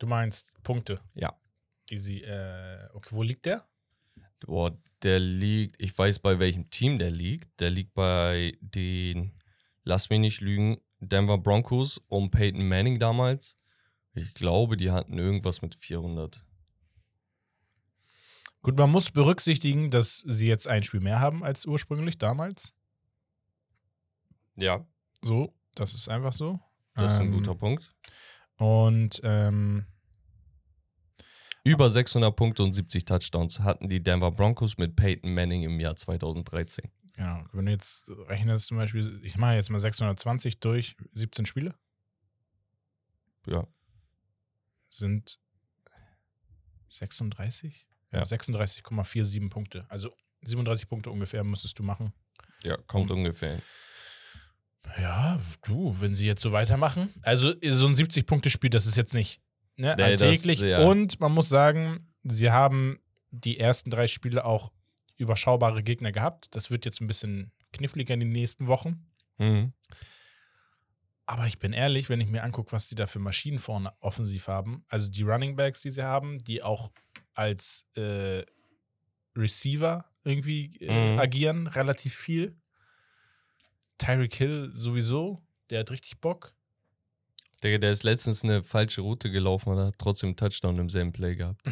S2: Du meinst Punkte,
S3: Ja.
S2: die sie, äh, okay, wo liegt der?
S3: Boah, der liegt, ich weiß bei welchem Team der liegt. Der liegt bei den, lass mich nicht lügen, Denver Broncos um Peyton Manning damals. Ich glaube, die hatten irgendwas mit 400.
S2: Gut, man muss berücksichtigen, dass sie jetzt ein Spiel mehr haben als ursprünglich damals.
S3: Ja,
S2: So, das ist einfach so.
S3: das ist ein
S2: Ähm,
S3: guter Punkt.
S2: Und ähm,
S3: Über 600 Punkte und 70 Touchdowns hatten die Denver Broncos mit Peyton Manning im Jahr 2013.
S2: ja, wenn du jetzt rechnest, zum Beispiel, ich mache jetzt mal 620 durch 17 Spiele,
S3: Ja.
S2: sind 36?
S3: Ja.
S2: 36,47 Punkte. Also 37 Punkte ungefähr müsstest du machen.
S3: Ja, kommt ungefähr. hin.
S2: Ja, du, wenn sie jetzt so weitermachen. Also so ein 70-Punkte-Spiel, das ist jetzt nicht ne,
S3: Nee, das-
S2: alltäglich.
S3: ja.
S2: Und man muss sagen, sie haben die ersten drei Spiele auch überschaubare Gegner gehabt. Das wird jetzt ein bisschen kniffliger in den nächsten Wochen.
S3: Mhm.
S2: Aber ich bin ehrlich, wenn ich mir angucke, was sie da für Maschinen vorne offensiv haben, also die Running Backs, die sie haben, die auch als äh, Receiver irgendwie äh,
S3: Mhm.
S2: agieren, relativ viel. Tyreek Hill sowieso, der hat richtig Bock.
S3: Der, der ist letztens eine falsche Route gelaufen und hat trotzdem einen Touchdown im selben Play gehabt.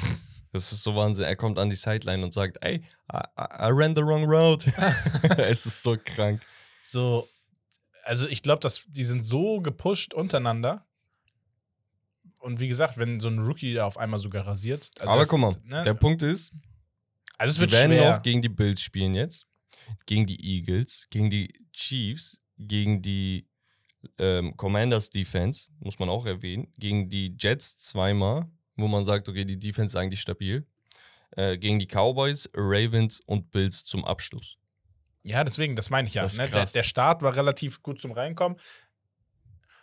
S3: Das ist so Wahnsinn. Er kommt an die Sideline und sagt, ey, I, I ran the wrong route. es ist so krank.
S2: So, also ich glaube, dass die sind so gepusht untereinander. Und wie gesagt, wenn so ein Rookie da auf einmal sogar rasiert. also
S3: Aber
S2: das-
S3: guck mal,
S2: ne?
S3: der Punkt ist,
S2: also es
S3: wir
S2: wird
S3: werden
S2: schwer.
S3: noch gegen die Bills spielen jetzt, gegen die Eagles, gegen die Chiefs, gegen die ähm, Commanders Defense, muss man auch erwähnen, gegen die Jets zweimal, wo man sagt, okay, die Defense ist eigentlich stabil, äh, gegen die Cowboys, Ravens und Bills zum Abschluss.
S2: Ja, deswegen, das meine ich ja. Ne? Der, der Start war relativ gut zum Reinkommen.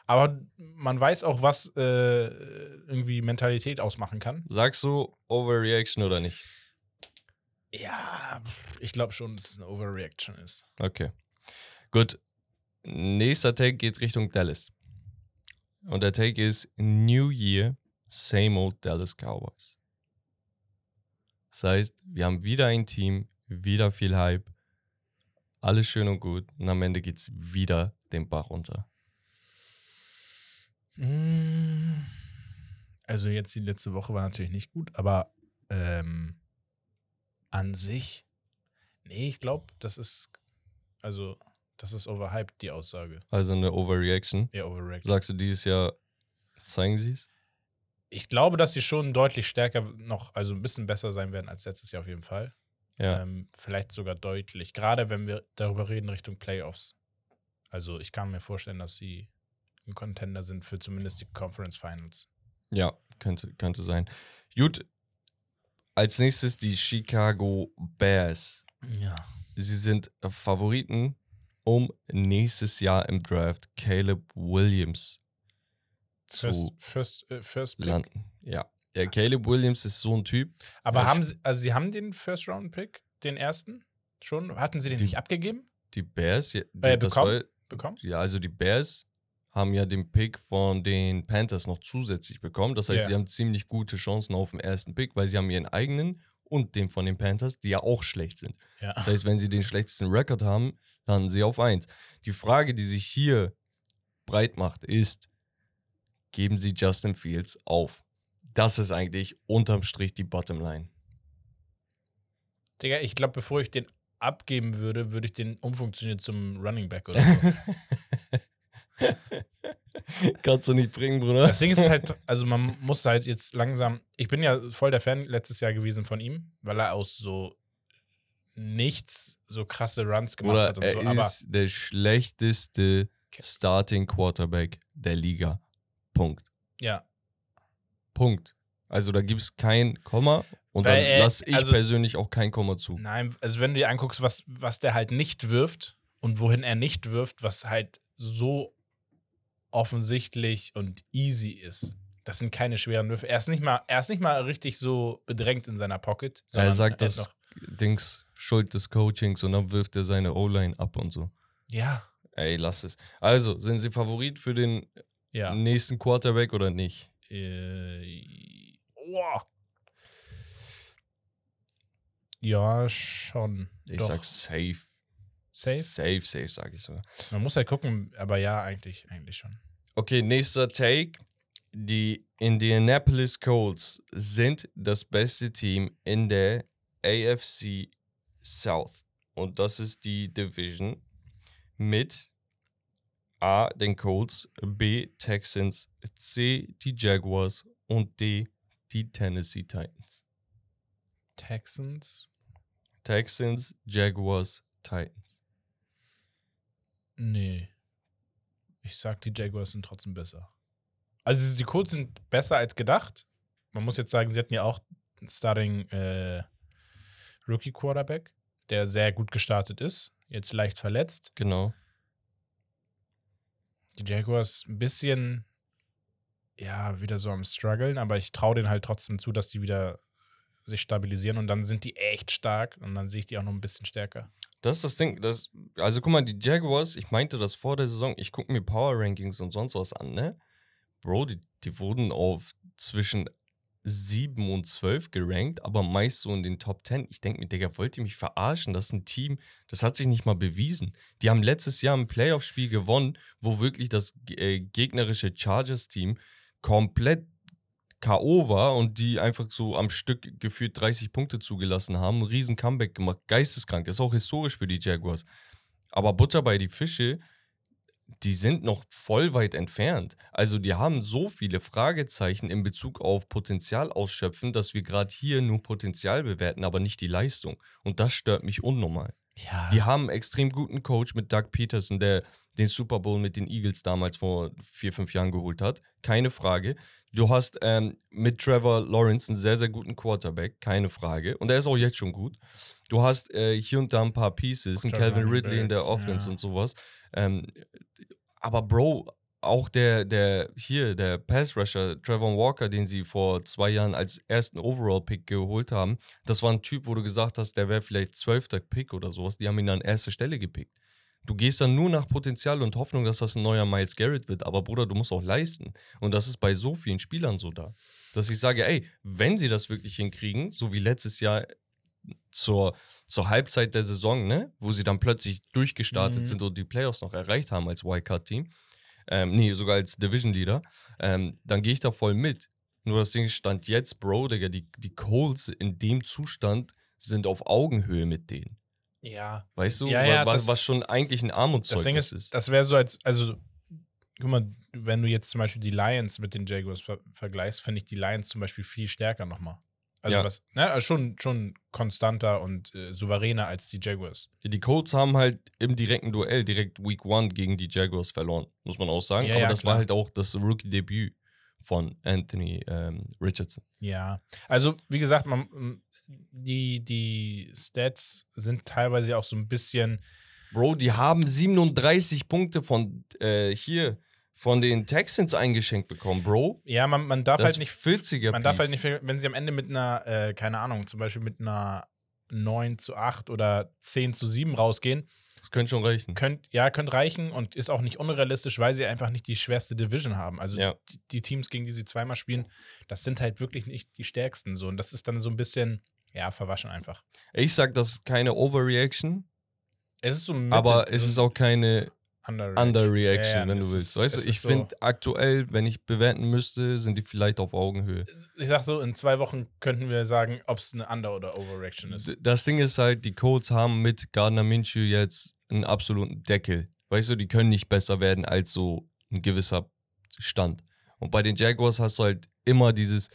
S2: Aber man weiß auch, was äh, irgendwie Mentalität ausmachen kann.
S3: Sagst du Overreaction oder nicht?
S2: Ja, ich glaube schon, dass es eine Overreaction ist.
S3: Okay. Gut. Nächster Take geht Richtung Dallas. Und der Take ist New Year, same old Dallas Cowboys. Das heißt, wir haben wieder ein Team, wieder viel Hype, alles schön und gut. Und am Ende geht es wieder den Bach runter.
S2: Mm, Also jetzt die letzte Woche war natürlich nicht gut, aber ähm, an sich, nee, ich glaube, das ist, also, das ist overhyped, die Aussage.
S3: Also eine Overreaction.
S2: Ja, overreaction.
S3: Sagst du dieses Jahr, zeigen sie es?
S2: Ich glaube, dass sie schon deutlich stärker noch, also ein bisschen besser sein werden als letztes Jahr auf jeden Fall.
S3: Ja.
S2: Ähm, vielleicht sogar deutlich. Gerade wenn wir darüber reden Richtung Playoffs. Also ich kann mir vorstellen, dass sie ein Contender sind für zumindest die Conference Finals.
S3: Ja, könnte, könnte sein. Gut. Als nächstes die Chicago Bears.
S2: Ja.
S3: Sie sind Favoriten, um nächstes Jahr im Draft Caleb Williams
S2: First,
S3: zu
S2: first, äh, first Pick.
S3: landen. Ja. Der Caleb Williams ist so ein Typ.
S2: Aber
S3: Ja,
S2: haben sie, also sie haben den First Round Pick, den ersten schon? Hatten sie den
S3: Die-
S2: nicht abgegeben?
S3: Die Bears, ja, die,
S2: Äh, bekommen?
S3: war,
S2: bekommen?
S3: Ja, also die Bears haben ja den Pick von den Panthers noch zusätzlich bekommen. Das heißt,
S2: Ja.
S3: sie haben ziemlich gute Chancen auf den ersten Pick, weil sie haben ihren eigenen und den von den Panthers, die ja auch schlecht sind.
S2: Ja.
S3: Das heißt, wenn sie den schlechtesten Rekord haben, landen sie auf 1. Die Frage, die sich hier breit macht, ist, geben sie Justin Fields auf? Das ist eigentlich unterm Strich die Bottomline.
S2: Digga, ich glaube, bevor ich den abgeben würde, würde ich den umfunktionieren zum Running Back oder so.
S3: Kannst du nicht bringen, Bruder.
S2: Das Ding ist halt, also man muss halt jetzt langsam. Ich bin ja voll der Fan letztes Jahr gewesen von ihm, weil er aus so nichts so krasse Runs gemacht
S3: Oder
S2: hat und
S3: er
S2: so. Aber
S3: ist der schlechteste Starting Quarterback der Liga. Punkt.
S2: ja,
S3: Punkt. Also da gibt es kein Komma und
S2: Weil
S3: dann
S2: er-
S3: lasse ich
S2: also-
S3: persönlich auch kein Komma zu.
S2: nein, also wenn du dir anguckst, was, was der halt nicht wirft und wohin er nicht wirft, was halt so offensichtlich und easy ist. Das sind keine schweren Würfe. Er ist nicht mal, er ist nicht mal richtig so bedrängt in seiner Pocket.
S3: Er sagt,
S2: ist
S3: das Dings Schuld des Coachings und dann wirft er seine O-Line ab und so.
S2: ja,
S3: Ey, lass es. Also, sind Sie Favorit für den
S2: ja.
S3: nächsten Quarterback oder nicht?
S2: Äh, oh. Ja, schon.
S3: Ich
S2: Doch.
S3: sag safe.
S2: Safe?
S3: Safe, safe, sag ich sogar.
S2: Man muss halt gucken, aber ja, eigentlich, eigentlich schon.
S3: Okay, nächster Take. Die Indianapolis Colts sind das beste Team in der AFC South. Und das ist die Division mit A, den Colts, B, Texans, C, die Jaguars und D, die Tennessee Titans.
S2: Texans?
S3: Texans, Jaguars, Titans.
S2: Nee. Ich sag, die Jaguars sind trotzdem besser. Also die Colts sind besser als gedacht. Man muss jetzt sagen, sie hatten ja auch einen Starting äh, Rookie Quarterback, der sehr gut gestartet ist. Jetzt leicht verletzt.
S3: Genau.
S2: Die Jaguars ein bisschen, ja, wieder so am struggeln, aber ich traue denen halt trotzdem zu, dass die wieder sich stabilisieren und dann sind die echt stark und dann sehe ich die auch noch ein bisschen stärker.
S3: Das ist das Ding. Das, also guck mal, die Jaguars, ich meinte das vor der Saison, ich gucke mir Power Rankings und sonst was an, ne? Bro, die, die wurden auf zwischen 7 und 12 gerankt, aber meist so in den Top 10. Ich denke mir, Digga, wollt ihr mich verarschen? Das ist ein Team, das hat sich nicht mal bewiesen. Die haben letztes Jahr ein Playoff-Spiel gewonnen, wo wirklich das äh, gegnerische Chargers-Team komplett K.O. war und die einfach so am Stück gefühlt 30 Punkte zugelassen haben. Ein riesen Comeback gemacht. Geisteskrank. Ist auch historisch für die Jaguars. Aber Butter bei die Fische, die sind noch voll weit entfernt. Also die haben so viele Fragezeichen in Bezug auf Potenzial ausschöpfen, dass wir gerade hier nur Potenzial bewerten, aber nicht die Leistung. Und das stört mich unnormal.
S2: Ja.
S3: Die haben einen extrem guten Coach mit Doug Peterson, der den Super Bowl mit den Eagles damals vor vier, fünf Jahren geholt hat. Keine Frage. Du hast ähm, mit Trevor Lawrence einen sehr, sehr guten Quarterback. Keine Frage. Und er ist auch jetzt schon gut. Du hast äh, hier und da ein paar Pieces, ein Calvin Ridley in der
S2: Back,
S3: Offense
S2: ja.
S3: und sowas. Ähm, aber Bro, auch der, der hier, der Pass-Rusher, Trevor Walker, den sie vor zwei Jahren als ersten Overall-Pick geholt haben, das war ein Typ, wo du gesagt hast, der wäre vielleicht zwölfter Pick oder sowas. Die haben ihn an erster Stelle gepickt. Du gehst dann nur nach Potenzial und Hoffnung, dass das ein neuer Miles Garrett wird. Aber Bruder, du musst auch leisten. Und das ist bei so vielen Spielern so da. Dass ich sage, ey, wenn sie das wirklich hinkriegen, so wie letztes Jahr zur, zur Halbzeit der Saison, ne, wo sie dann plötzlich durchgestartet
S2: Mhm.
S3: sind und die Playoffs noch erreicht haben als Wildcard-Team, ähm, nee, sogar als Division-Leader, ähm, dann gehe ich da voll mit. Nur das Ding stand jetzt, Bro, Digga, die, die Colts in dem Zustand sind auf Augenhöhe mit denen.
S2: Ja.
S3: Weißt du,
S2: Ja, ja,
S3: was,
S2: das-
S3: was schon eigentlich ein
S2: Das
S3: Armutszeugnis
S2: Ding ist,
S3: ist.
S2: das wäre so als, also, guck mal, wenn du jetzt zum Beispiel die Lions mit den Jaguars ver vergleichst, finde ich die Lions zum Beispiel viel stärker nochmal. Also
S3: Ja.
S2: was, ne, also schon, schon konstanter und äh, souveräner als die Jaguars.
S3: Die Colts haben halt im direkten Duell direkt Week One gegen die Jaguars verloren, muss man auch sagen.
S2: Ja,
S3: Aber
S2: ja,
S3: das
S2: klar.
S3: war halt auch das Rookie-Debüt von Anthony ähm, Richardson.
S2: Ja. Also, wie gesagt, man, die, die Stats sind teilweise auch so ein bisschen,
S3: Bro, die haben 37 Punkte von äh, hier von den Texans eingeschenkt bekommen, Bro.
S2: ja, man, man darf
S3: Das
S2: halt nicht
S3: 40er
S2: Man darf halt
S3: Piece.
S2: nicht, wenn sie am Ende mit einer, äh, keine Ahnung, zum Beispiel mit einer 9 zu 8 oder 10 zu 7 rausgehen,
S3: Das könnte schon reichen.
S2: könnt, ja, könnte reichen und ist auch nicht unrealistisch, weil sie einfach nicht die schwerste Division haben. Also
S3: Ja.
S2: die, die Teams, gegen die sie zweimal spielen, das sind halt wirklich nicht die stärksten. So. Und das ist dann so ein bisschen, ja, verwaschen einfach.
S3: Ich sag, das ist keine Overreaction,
S2: Es ist so Mitte,
S3: aber es
S2: so
S3: ist auch keine
S2: Underreaction,
S3: Underreaction,
S2: Ja, ja,
S3: wenn du willst.
S2: ist-
S3: weißt du, ich
S2: so-
S3: finde aktuell, wenn ich bewerten müsste, sind die vielleicht auf Augenhöhe.
S2: Ich sag so, in zwei Wochen könnten wir sagen, ob es eine Under- oder Overreaction ist.
S3: Das Ding ist halt, die Colts haben mit Gardner Minshew jetzt einen absoluten Deckel. Weißt du, die können nicht besser werden als so ein gewisser Stand. Und bei den Jaguars hast du halt immer dieses,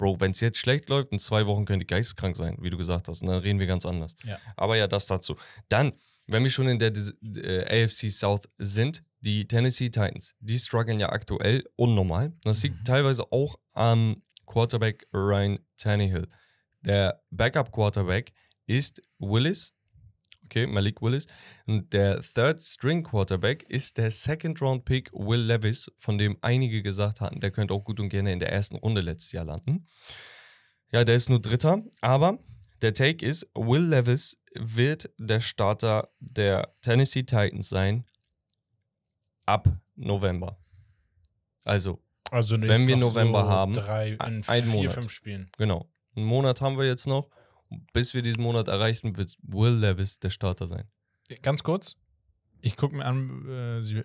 S3: Bro, wenn es jetzt schlecht läuft, in zwei Wochen können die geisteskrank sein, wie du gesagt hast. Und dann reden wir ganz anders.
S2: Ja.
S3: Aber ja, das dazu. Dann, wenn wir schon in der äh, AFC South sind, die Tennessee Titans, die strugglen ja aktuell unnormal. Das liegt
S2: Mhm.
S3: teilweise auch am Quarterback Ryan Tannehill. Der Backup-Quarterback ist Willis. Okay, Malik Willis. Und der Third-String-Quarterback ist der Second-Round-Pick Will Levis, von dem einige gesagt hatten, der könnte auch gut und gerne in der ersten Runde letztes Jahr landen. Ja, der ist nur Dritter, aber der Take ist, Will Levis wird der Starter der Tennessee Titans sein ab November. Also,
S2: Also
S3: Wenn wir November
S2: so
S3: haben,
S2: drei, in
S3: ein
S2: vier,
S3: Monat.
S2: fünf Spielen.
S3: genau. Einen Monat haben wir jetzt noch. Bis wir diesen Monat erreichen, wird Will Levis der Starter sein.
S2: Ganz kurz, ich gucke mir an, äh, sie,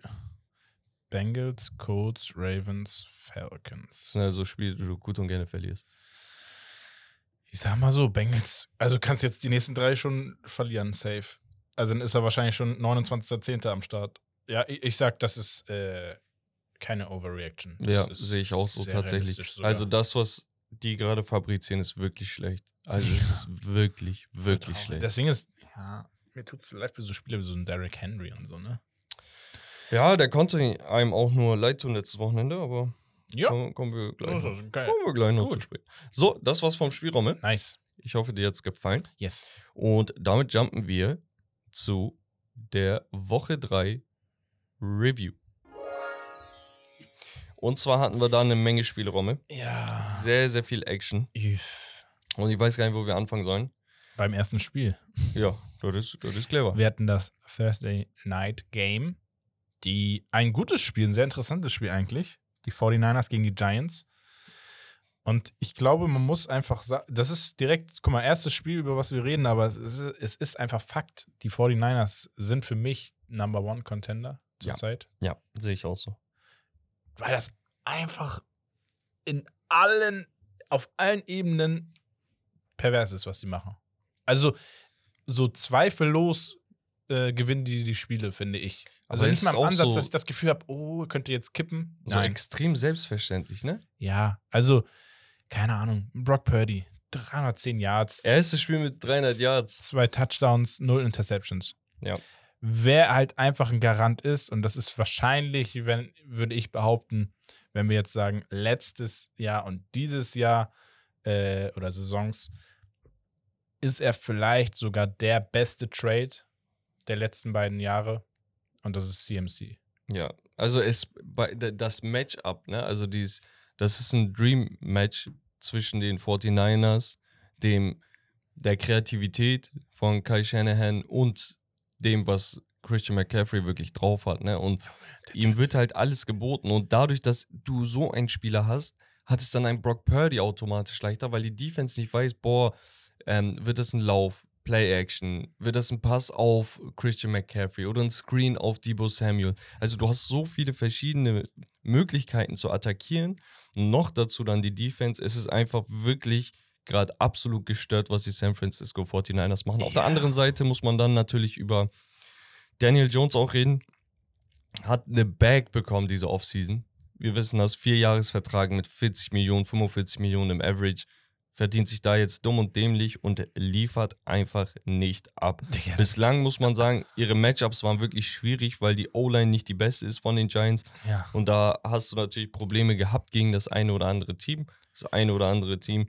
S2: Bengals, Colts, Ravens,
S3: Das
S2: Falcons.
S3: sind also Spiele, die du gut und gerne verlierst.
S2: Ich sag mal so, Bengals, also kannst jetzt die nächsten drei schon verlieren, safe. Also dann ist er wahrscheinlich schon 29.10. am Start. Ja, ich, ich sag, das ist äh, keine Overreaction. Das
S3: Ja, sehe ich auch so tatsächlich. Also das, was die gerade fabrizieren, ist wirklich schlecht. Also es ist wirklich, wirklich schlecht.
S2: Das Ding ist, ja, mir tut es leid für so Spieler wie so ein Derrick Henry und so, ne?
S3: ja, der konnte einem auch nur leid tun letztes Wochenende, aber
S2: Ja,
S3: kommen, kommen wir gleich
S2: so
S3: noch.
S2: geil.
S3: Kommen wir gleich noch
S2: Gut.
S3: zu spät. So, das war's vom Spielraum.
S2: Nice.
S3: Ich hoffe, dir hat's gefallen.
S2: Yes.
S3: Und damit jumpen wir zu der Woche 3 Review. Und zwar hatten wir da eine Menge Spielräume.
S2: Ja.
S3: Sehr, sehr viel Action.
S2: If.
S3: Und ich weiß gar nicht, wo wir anfangen sollen.
S2: Beim ersten Spiel.
S3: Ja, das ist, das ist clever.
S2: Wir hatten das Thursday Night Game, die ein gutes Spiel, ein sehr interessantes Spiel eigentlich. Die 49ers gegen die Giants. Und ich glaube, man muss einfach sagen, das ist direkt, guck mal, erstes Spiel, über was wir reden, aber es ist, es ist einfach Fakt. Die 49ers sind für mich Number One Contender
S3: Ja.
S2: zurzeit.
S3: Ja, sehe ich auch so.
S2: Weil das einfach in allen, auf allen Ebenen pervers ist, was die machen. Also, so zweifellos äh, gewinnen die die Spiele, finde ich. Also
S3: Aber
S2: nicht mal im Ansatz,
S3: so-
S2: dass ich das Gefühl habe, oh, könnte jetzt kippen.
S3: So
S2: Nein.
S3: extrem selbstverständlich, ne?
S2: Ja, also, keine Ahnung. Brock Purdy, 310 Yards,
S3: Erstes Spiel mit 300 Yards.
S2: zwei Touchdowns, null Interceptions.
S3: Ja.
S2: Wer halt einfach ein Garant ist, und das ist wahrscheinlich, wenn, würde ich behaupten, wenn wir jetzt sagen, letztes Jahr und dieses Jahr äh, oder Saisons, ist er vielleicht sogar der beste Trade der letzten beiden Jahre. Und das ist CMC.
S3: Ja, also d- das Matchup, ne? Also dieses, das ist ein Dream Match zwischen den 49ers, dem der Kreativität von Kai Shanahan und dem, was Christian McCaffrey wirklich drauf hat, ne? Und ihm wird halt alles geboten und dadurch, dass du so einen Spieler hast, hat es dann ein Brock Purdy automatisch leichter, weil die Defense nicht weiß, boah, ähm, wird das ein Lauf, Play-Action, wird das ein Pass auf Christian McCaffrey oder ein Screen auf Debo Samuel. Also du hast so viele verschiedene Möglichkeiten zu attackieren. Noch dazu dann die Defense. Es ist einfach wirklich gerade absolut gestört, was die San Francisco 49ers machen. Auf der
S2: Ja.
S3: anderen Seite muss man dann natürlich über Daniel Jones auch reden. Hat eine Bag bekommen diese Offseason. Wir wissen das, Vierjahresvertrag mit 40 Millionen, 45 Millionen im Average. Verdient sich da jetzt dumm und dämlich und liefert einfach nicht ab.
S2: Digga,
S3: Bislang muss man sagen, ihre Matchups waren wirklich schwierig, weil die O-Line nicht die beste ist von den Giants.
S2: ja.
S3: Und da hast du natürlich Probleme gehabt gegen das eine oder andere Team. Das eine oder andere Team,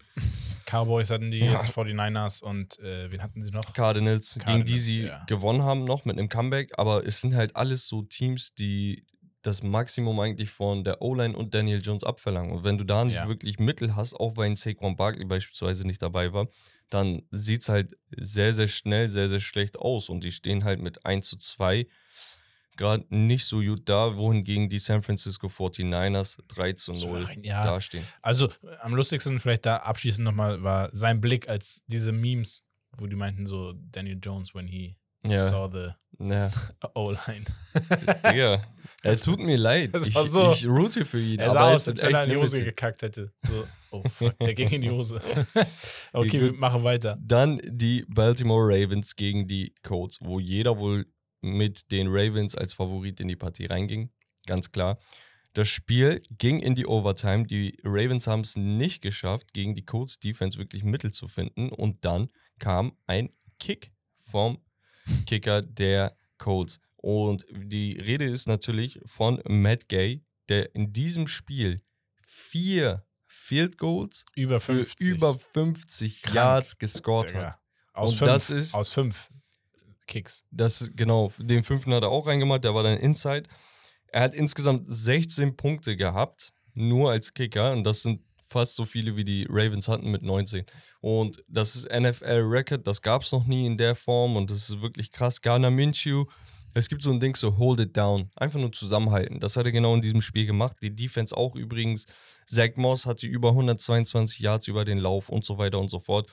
S2: Cowboys hatten die
S3: Ja.
S2: jetzt 49ers und äh, wen hatten sie noch?
S3: Cardinals, gegen die
S2: Cardinals,
S3: sie
S2: ja.
S3: gewonnen haben noch mit einem Comeback. Aber es sind halt alles so Teams, die das Maximum eigentlich von der O-Line und Daniel Jones abverlangen. Und wenn du da nicht
S2: Ja.
S3: wirklich Mittel hast, auch weil ein Saquon Barkley beispielsweise nicht dabei war, dann sieht es halt sehr, sehr schnell, sehr, sehr schlecht aus. Und die stehen halt mit 1 zu 2 gerade nicht so gut da, wohingegen die San Francisco 49ers 3 zu 0
S2: Souverän, ja.
S3: dastehen.
S2: Also am lustigsten vielleicht da abschließend nochmal war sein Blick als diese Memes, wo die meinten so Daniel Jones when he
S3: Ja,
S2: saw the
S3: ja.
S2: O-Line.
S3: Digga, er tut mir leid. Ich,
S2: war so-
S3: ich route für ihn.
S2: Er sah
S3: aber
S2: aus, als wenn er in die Hose gekackt hätte. So, oh fuck, der ging in die Hose. okay, wir machen weiter.
S3: Dann die Baltimore Ravens gegen die Colts, wo jeder wohl mit den Ravens als Favorit in die Partie reinging. Ganz klar. Das Spiel ging in die Overtime. Die Ravens haben es nicht geschafft, gegen die Colts Defense wirklich Mittel zu finden. Und dann kam ein Kick vom Kicker der Colts. Und die Rede ist natürlich von Matt Gay, der in diesem Spiel vier Field Goals
S2: Über
S3: für
S2: 50.
S3: über 50
S2: Krank,
S3: Yards gescored
S2: Digga.
S3: hat.
S2: Aus
S3: Und
S2: fünf.
S3: das ist-
S2: aus fünf Kicks.
S3: Das genau, den fünften hat er auch reingemacht, der war dann Inside. Er hat insgesamt 16 Punkte gehabt, nur als Kicker. Und das sind fast so viele, wie die Ravens hatten mit 19. Und das ist NFL-Record, das gab es noch nie in der Form. Und das ist wirklich krass. Garner Minshew, es gibt so ein Ding, so hold it down. Einfach nur zusammenhalten. Das hat er genau in diesem Spiel gemacht. Die Defense auch übrigens. Zach Moss hatte über 122 Yards über den Lauf und so weiter und so fort.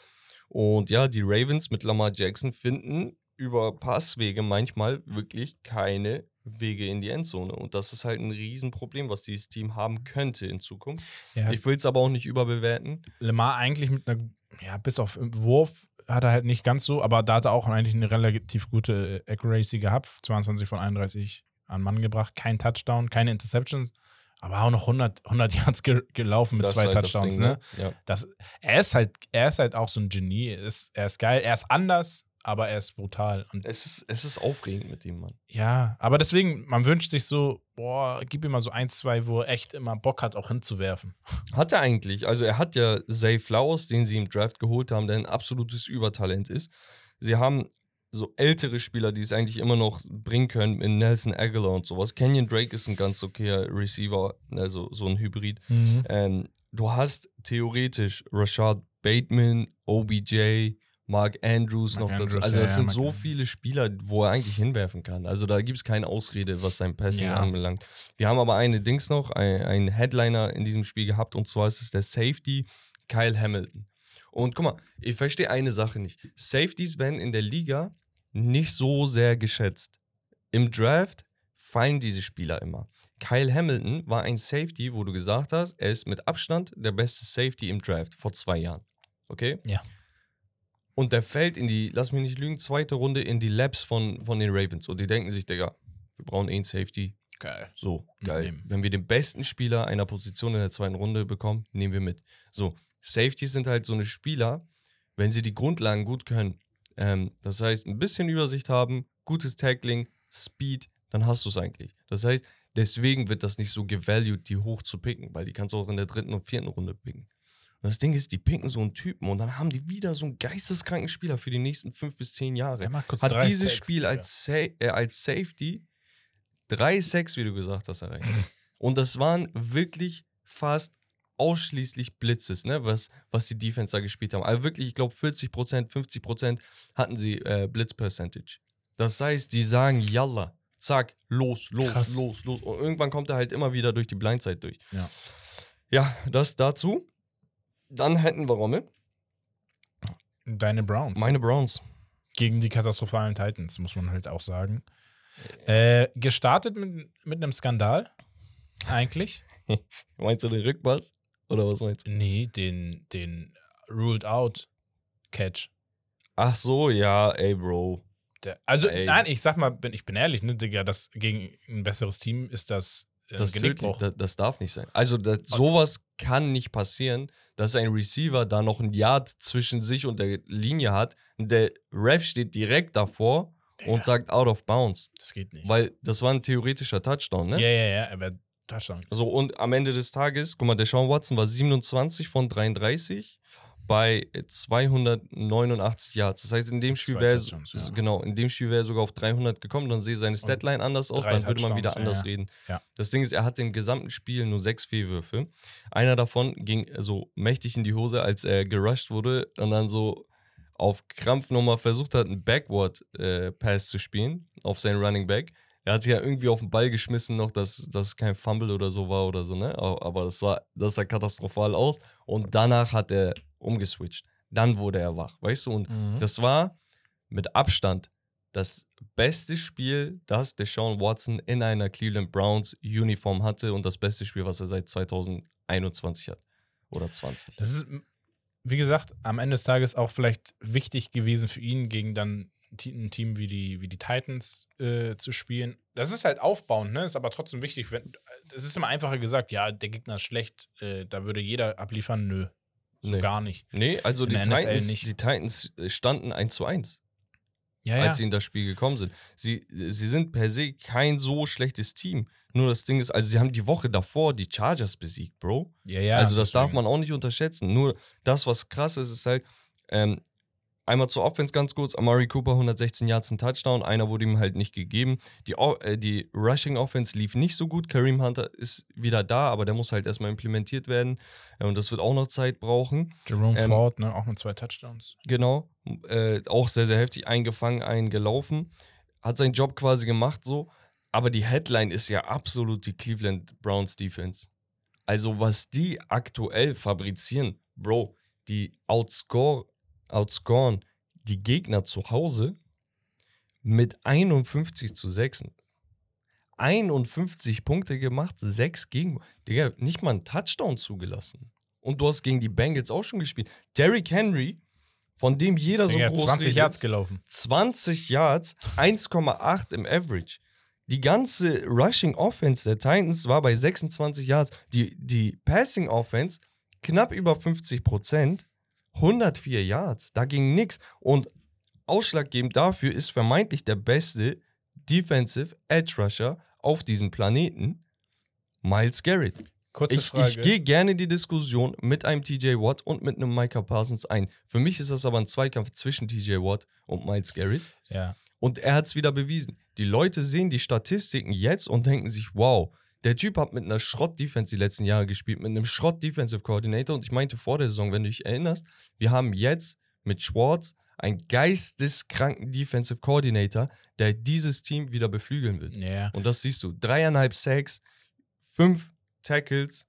S3: Und ja, die Ravens mit Lamar Jackson finden über Passwege manchmal wirklich keine Wege in die Endzone. Und das ist halt ein Riesenproblem, was dieses Team haben könnte in Zukunft.
S2: Ja,
S3: Ich will es aber auch nicht überbewerten.
S2: Lemar eigentlich mit einer, ja, bis auf Wurf hat er halt nicht ganz so, aber da hat er auch eigentlich eine relativ gute äh, Accuracy gehabt. 22 von 31 an Mann gebracht. Kein Touchdown, keine Interception, aber auch noch 100, 100 Yards ge gelaufen mit
S3: Das
S2: zwei
S3: halt das
S2: Touchdowns.
S3: Ding,
S2: ne?
S3: Ja.
S2: Das, er, ist halt, er ist halt auch so ein Genie. Er ist, er ist geil, er ist anders, aber er ist brutal. Und
S3: Es, ist, es ist aufregend mit ihm, Mann.
S2: ja, aber deswegen, man wünscht sich so, boah, gib ihm mal so ein, zwei, wo er echt immer Bock hat, auch hinzuwerfen.
S3: Hat er eigentlich. Also er hat ja Zay Flowers, den sie im Draft geholt haben, der ein absolutes Übertalent ist. Sie haben so ältere Spieler, die es eigentlich immer noch bringen können, in Nelson Aguilar und sowas. Kenyon Drake ist ein ganz okayer Receiver, also so ein Hybrid. Ähm, du hast theoretisch Rashad Bateman, OBJ, Mark Andrews
S2: Mark
S3: noch dazu.
S2: Andrews,
S3: Also
S2: ja,
S3: es
S2: ja,
S3: sind
S2: Mark
S3: so viele Spieler, wo er eigentlich hinwerfen kann. Also da gibt es keine Ausrede, was sein Passing
S2: Ja.
S3: anbelangt. Wir haben aber eine Dings noch, ein, ein Headliner in diesem Spiel gehabt und zwar ist es der Safety Kyle Hamilton. Und guck mal, ich verstehe eine Sache nicht. Safeties werden in der Liga nicht so sehr geschätzt. Im Draft fallen diese Spieler immer. Kyle Hamilton war ein Safety, wo du gesagt hast, er ist mit Abstand der beste Safety im Draft vor zwei Jahren. Okay?
S2: Ja.
S3: Und der fällt in die, lass mich nicht lügen, zweite Runde in die Labs von, von den Ravens. Und die denken sich, Digga, wir brauchen eh einen Safety.
S2: Geil.
S3: So, geil. Wenn wir den besten Spieler einer Position in der zweiten Runde bekommen, nehmen wir mit. So, Safeties sind halt so eine Spieler, wenn sie die Grundlagen gut können. Ähm, das heißt, ein bisschen Übersicht haben, gutes Tackling, Speed, dann hast du es eigentlich. Das heißt, deswegen wird das nicht so gevalued, die hoch zu picken, weil die kannst du auch in der dritten und vierten Runde picken. Und das Ding ist, die picken so einen Typen und dann haben die wieder so einen geisteskranken Spieler für die nächsten fünf bis zehn Jahre hat dieses
S2: Sacks,
S3: Spiel als, Sa äh, als Safety drei Sacks, wie du gesagt hast, erreicht. Und das waren wirklich fast ausschließlich Blitzes, ne, was, was die Defense da gespielt haben. Also wirklich, ich glaube, 40%, 50% hatten sie äh, Blitz-Percentage. Das heißt, die sagen, yalla, zack, los, los,
S2: Krass.
S3: los, los. Und irgendwann kommt er halt immer wieder durch die Blindside durch.
S2: Ja.
S3: Ja, das dazu. Dann hätten wir Rommel.
S2: Deine Browns.
S3: Meine Browns.
S2: Gegen die katastrophalen Titans, muss man halt auch sagen. Äh, gestartet mit, mit einem Skandal. Eigentlich.
S3: Meinst du den Rückpass? Oder was meinst du?
S2: Nee, den, den Ruled Out Catch.
S3: Ach so, ja, ey, Bro.
S2: Der, also,
S3: Ey.
S2: nein, ich sag mal, bin, ich bin ehrlich, ne, Digga, das gegen ein besseres Team ist das, äh,
S3: Das, tödlich,
S2: Genickbruch.
S3: das, das darf nicht sein. Also das, sowas kann nicht passieren, dass ein Receiver da noch ein Yard zwischen sich und der Linie hat. Und der Ref steht direkt davor
S2: Digga,
S3: und sagt out of bounds.
S2: das geht nicht.
S3: Weil das war ein theoretischer Touchdown, ne?
S2: Ja, ja, ja, er wäre Touchdown.
S3: So, und am Ende des Tages, guck mal, der Sean Watson war 27 von 33. bei 289 Yards. Das heißt, in dem Spiel wäre
S2: ja.
S3: genau, in dem Spiel wäre er sogar auf 300 gekommen, dann sehe seine Statline anders aus, dann würde man wieder anders
S2: ja, ja.
S3: reden.
S2: Ja.
S3: Das Ding ist, er hat im gesamten Spiel nur sechs Fehlwürfe. Einer davon ging so mächtig in die Hose, als er gerusht wurde und dann so auf Krampf nochmal versucht hat, einen Backward-Pass zu spielen auf seinen Running Back. Er hat sich ja irgendwie auf den Ball geschmissen noch, dass das kein Fumble oder so war oder so, ne? Aber das war, das sah katastrophal aus. Und danach hat er umgeswitcht. Dann wurde er wach, weißt du? Und
S2: Mhm.
S3: das war mit Abstand das beste Spiel, das Deshaun Watson in einer Cleveland Browns Uniform hatte und das beste Spiel, was er seit 2021 hat. Oder 20.
S2: Das ist, wie gesagt, am Ende des Tages auch vielleicht wichtig gewesen für ihn, gegen dann ein Team wie die, wie die Titans äh, zu spielen. Das ist halt aufbauend, ne? Ist aber trotzdem wichtig. Wenn, es ist immer einfacher gesagt, ja, der Gegner ist schlecht, äh, da würde jeder abliefern. Nö, so
S3: Nee.
S2: gar nicht.
S3: Nee, also die Titans, die Titans standen 1 zu 1,
S2: Ja,
S3: als sie in das Spiel gekommen sind. Sie, sie sind per se kein so schlechtes Team. Nur das Ding ist, also sie haben die Woche davor die Chargers besiegt, Bro.
S2: ja, ja.
S3: also das darf
S2: deswegen.
S3: man auch nicht unterschätzen. Nur das, was krass ist, ist halt, ähm, einmal zur Offense ganz kurz, Amari Cooper 116 Yards, ein Touchdown, einer wurde ihm halt nicht gegeben. Die, äh, die Rushing Offense lief nicht so gut, Kareem Hunter ist wieder da, aber der muss halt erstmal implementiert werden äh, und das wird auch noch Zeit brauchen.
S2: Jerome
S3: ähm,
S2: Ford, ne? Auch mit zwei Touchdowns.
S3: Genau, äh, auch sehr, sehr heftig eingefangen, eingelaufen, hat seinen Job quasi gemacht so, aber die Headline ist ja absolut die Cleveland Browns Defense. Also was die aktuell fabrizieren, Bro, die outscore, outscoren die Gegner zu Hause mit 51 zu 6. 51 Punkte gemacht, 6 gegen. Digga, nicht mal einen Touchdown zugelassen. Und du hast gegen die Bengals auch schon gespielt. Derrick Henry, von dem jeder so
S2: Digga,
S3: groß
S2: 20
S3: redet,
S2: Yards gelaufen.
S3: 20 Yards, 1,8 im Average. Die ganze Rushing Offense der Titans war bei 26 Yards. Die, die Passing Offense knapp über 50 Prozent, 104 Yards. Da ging nichts. Und ausschlaggebend dafür ist vermeintlich der beste Defensive Edge Rusher auf diesem Planeten, Miles Garrett.
S2: Kurze
S3: Ich,
S2: Frage.
S3: ich gehe gerne die Diskussion mit einem TJ Watt und mit einem Micah Parsons ein. Für mich ist das aber ein Zweikampf zwischen TJ Watt und Miles Garrett.
S2: ja.
S3: Und er hat es wieder bewiesen. Die Leute sehen die Statistiken jetzt und denken sich, wow, der Typ hat mit einer Schrott-Defense die letzten Jahre gespielt, mit einem Schrott-Defensive Coordinator. Und ich meinte vor der Saison, wenn du dich erinnerst, wir haben jetzt mit Schwartz einen geisteskranken Defensive Coordinator, der dieses Team wieder beflügeln will.
S2: Ja.
S3: Und das siehst du. Dreieinhalb Sacks, fünf Tackles,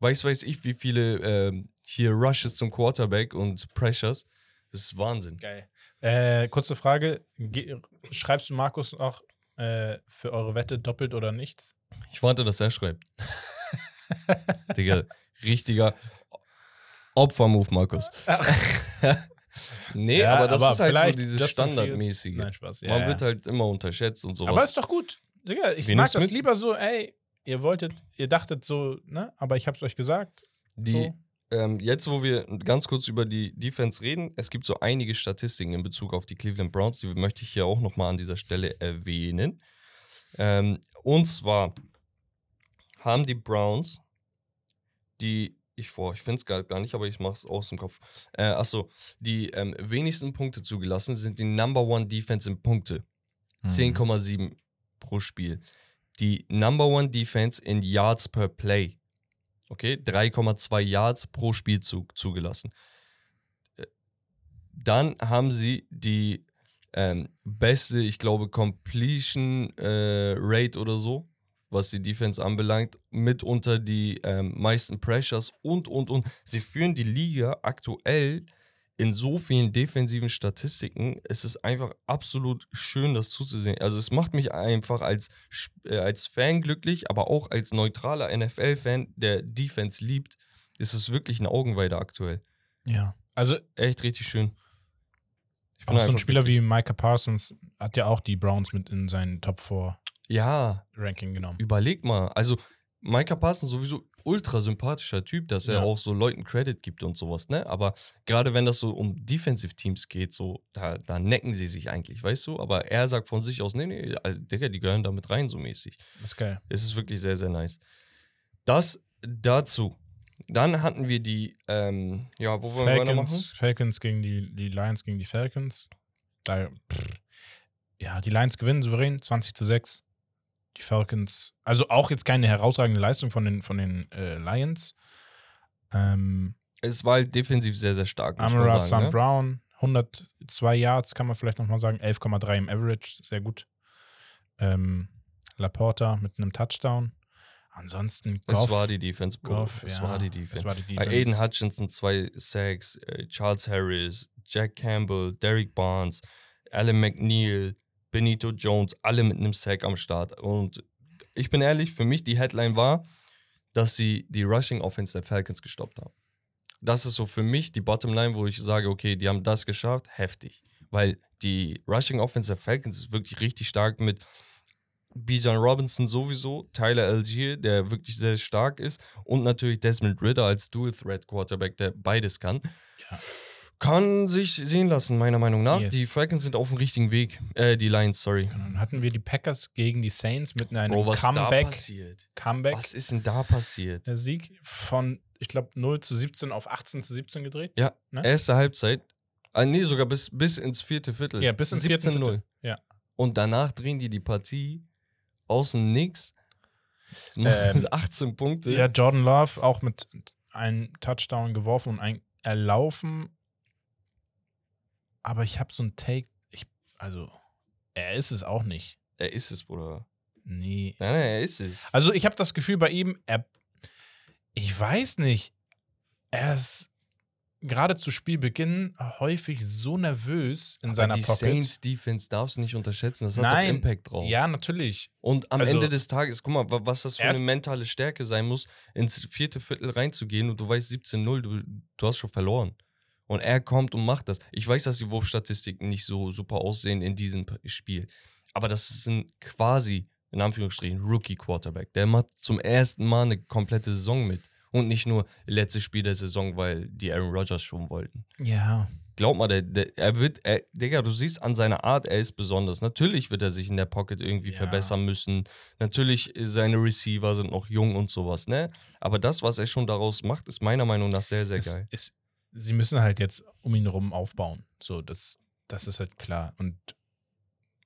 S3: weiß weiß ich, wie viele ähm, hier Rushes zum Quarterback und Pressures. Das ist Wahnsinn.
S2: Geil. Äh, kurze Frage. Ge schreibst du Markus noch äh, für eure Wette doppelt oder nichts?
S3: Ich warte, dass er schreibt. Digga, richtiger Opfermove, Markus. nee, aber das ist halt so dieses Standardmäßige.
S2: Nein, Spaß. Ja,
S3: Man
S2: ja.
S3: wird halt immer unterschätzt und sowas.
S2: Aber ist doch gut. Digga, ich
S3: Wir
S2: mag das
S3: mit.
S2: lieber so, ey, ihr wolltet, ihr dachtet so, ne? Aber ich hab's euch gesagt.
S3: Die,
S2: So.
S3: Ähm, jetzt, wo wir ganz kurz über die Defense reden, es gibt so einige Statistiken in Bezug auf die Cleveland Browns, die möchte ich hier auch nochmal an dieser Stelle erwähnen. Ähm, und zwar haben die Browns die, ich vor, ich finde es gar, gar nicht, aber ich mache es aus dem Kopf. Äh, achso, die ähm, wenigsten Punkte zugelassen sind die Number One Defense in Punkte.
S2: Mhm.
S3: 10,7 pro Spiel. Die Number One Defense in Yards per Play. Okay, 3,2 Yards pro Spielzug zugelassen. Äh, Dann haben sie die ähm, beste, ich glaube, Completion äh, Rate oder so, was die Defense anbelangt, mitunter die ähm, meisten Pressures und, und, und. Sie führen die Liga aktuell in so vielen defensiven Statistiken. Es ist einfach absolut schön, das zuzusehen. Also es macht mich einfach als, äh, als Fan glücklich, aber auch als neutraler NFL-Fan, der Defense liebt, ist es wirklich eine Augenweide aktuell.
S2: Ja. Also,
S3: Echt richtig schön. Ich bin
S2: auch so ein Spieler
S3: glücklich.
S2: wie Micah Parsons hat ja auch die Browns mit in seinen Top 4
S3: Ja,
S2: Ranking genommen.
S3: überleg mal. Also Micah Parsons sowieso ultra sympathischer Typ, dass er
S2: Ja.
S3: auch so Leuten Credit gibt und sowas, ne? Aber gerade wenn das so um Defensive Teams geht, so, da, da necken sie sich eigentlich, weißt du? Aber er sagt von sich aus, nee, nee, also, Digga, die gehören da mit rein, so mäßig.
S2: Das ist geil.
S3: Es ist wirklich sehr, sehr nice. Das dazu. Dann hatten wir die, ähm, ja, wo wollen wir weitermachen?
S2: Falcons, Falcons gegen die, die Lions gegen die Falcons. Da, pff, ja, die Lions gewinnen souverän, 20 zu 6. Die Falcons, also auch jetzt keine herausragende Leistung von den, von den äh, Lions. Ähm,
S3: Es war halt defensiv sehr, sehr stark,
S2: Amara
S3: sagen. Ne?
S2: Brown, 102 Yards, kann man vielleicht nochmal sagen, 11,3 im Average, sehr gut. Ähm, Laporta mit einem Touchdown. Ansonsten
S3: Es
S2: Goff,
S3: war die Defense, Bro.
S2: Goff,
S3: es
S2: ja,
S3: war die
S2: Es
S3: Defense.
S2: war die Defense.
S3: Aiden Hutchinson, zwei Sacks, äh, Charles Harris, Jack Campbell, Derek Barnes, Alan McNeil, Benito Jones, alle mit einem Sack am Start. Und ich bin ehrlich, für mich die Headline war, dass sie die Rushing Offense der Falcons gestoppt haben. Das ist so für mich die Bottomline, wo ich sage, okay, die haben das geschafft, heftig. Weil die Rushing Offense der Falcons ist wirklich richtig stark mit Bijan Robinson sowieso, Tyler Algier, der wirklich sehr stark ist und natürlich Desmond Ritter als Dual Threat Quarterback, der beides kann.
S2: Ja.
S3: Kann sich sehen lassen, meiner Meinung nach.
S2: Yes.
S3: Die Falcons sind auf dem richtigen Weg. Äh, die Lions, sorry.
S2: Dann hatten wir die Packers gegen die Saints mit einem
S3: Bro, was da
S2: Comeback.
S3: passiert?
S2: Comeback.
S3: Was ist denn da passiert?
S2: Der Sieg von, ich glaube, 0 zu 17 auf 18 zu 17 gedreht.
S3: Ja,
S2: Ne?
S3: erste Halbzeit. Ah, nee, sogar bis, bis ins vierte Viertel.
S2: Ja, bis ins vierte
S3: 17-0.
S2: Viertel. Ja.
S3: Und danach drehen die die Partie aus dem Nix.
S2: Ähm,
S3: 18 Punkte.
S2: Ja, Jordan Love auch mit einem Touchdown geworfen und ein erlaufen. Aber ich habe so ein Take, ich, also, er ist es auch nicht.
S3: Er ist es, Bruder.
S2: Nee.
S3: Nein, nein, er ist es.
S2: Also, ich habe das Gefühl bei ihm, er, ich weiß nicht, er ist gerade zu Spielbeginn häufig so nervös in
S3: Aber
S2: seiner
S3: die
S2: Pocket.
S3: Saints Defense darfst du nicht unterschätzen. Das hat
S2: Nein.
S3: doch Impact drauf.
S2: Ja, natürlich.
S3: Und am
S2: Also-
S3: Ende des Tages, guck mal, wa- was das für eine mentale Stärke sein muss, ins vierte Viertel reinzugehen und du weißt 17-0, du, du hast schon verloren. Und er kommt und macht das. Ich weiß, dass die Wurfstatistiken nicht so super aussehen in diesem Spiel. Aber das ist ein quasi, in Anführungsstrichen, Rookie-Quarterback. Der macht zum ersten Mal eine komplette Saison mit. Und nicht nur letztes Spiel der Saison, weil die Aaron Rodgers schon wollten.
S2: Ja.
S3: Glaub mal, der, der, er wird, er, Digga, du siehst an seiner Art, er ist besonders. Natürlich wird er sich in der Pocket irgendwie
S2: Ja.
S3: verbessern müssen. Natürlich, äh, seine Receiver sind noch jung und sowas, ne? Aber das, was er schon daraus macht, ist meiner Meinung nach sehr, sehr
S2: es,
S3: geil.
S2: es, sie müssen halt jetzt um ihn rum aufbauen. So, das, das ist halt klar. Und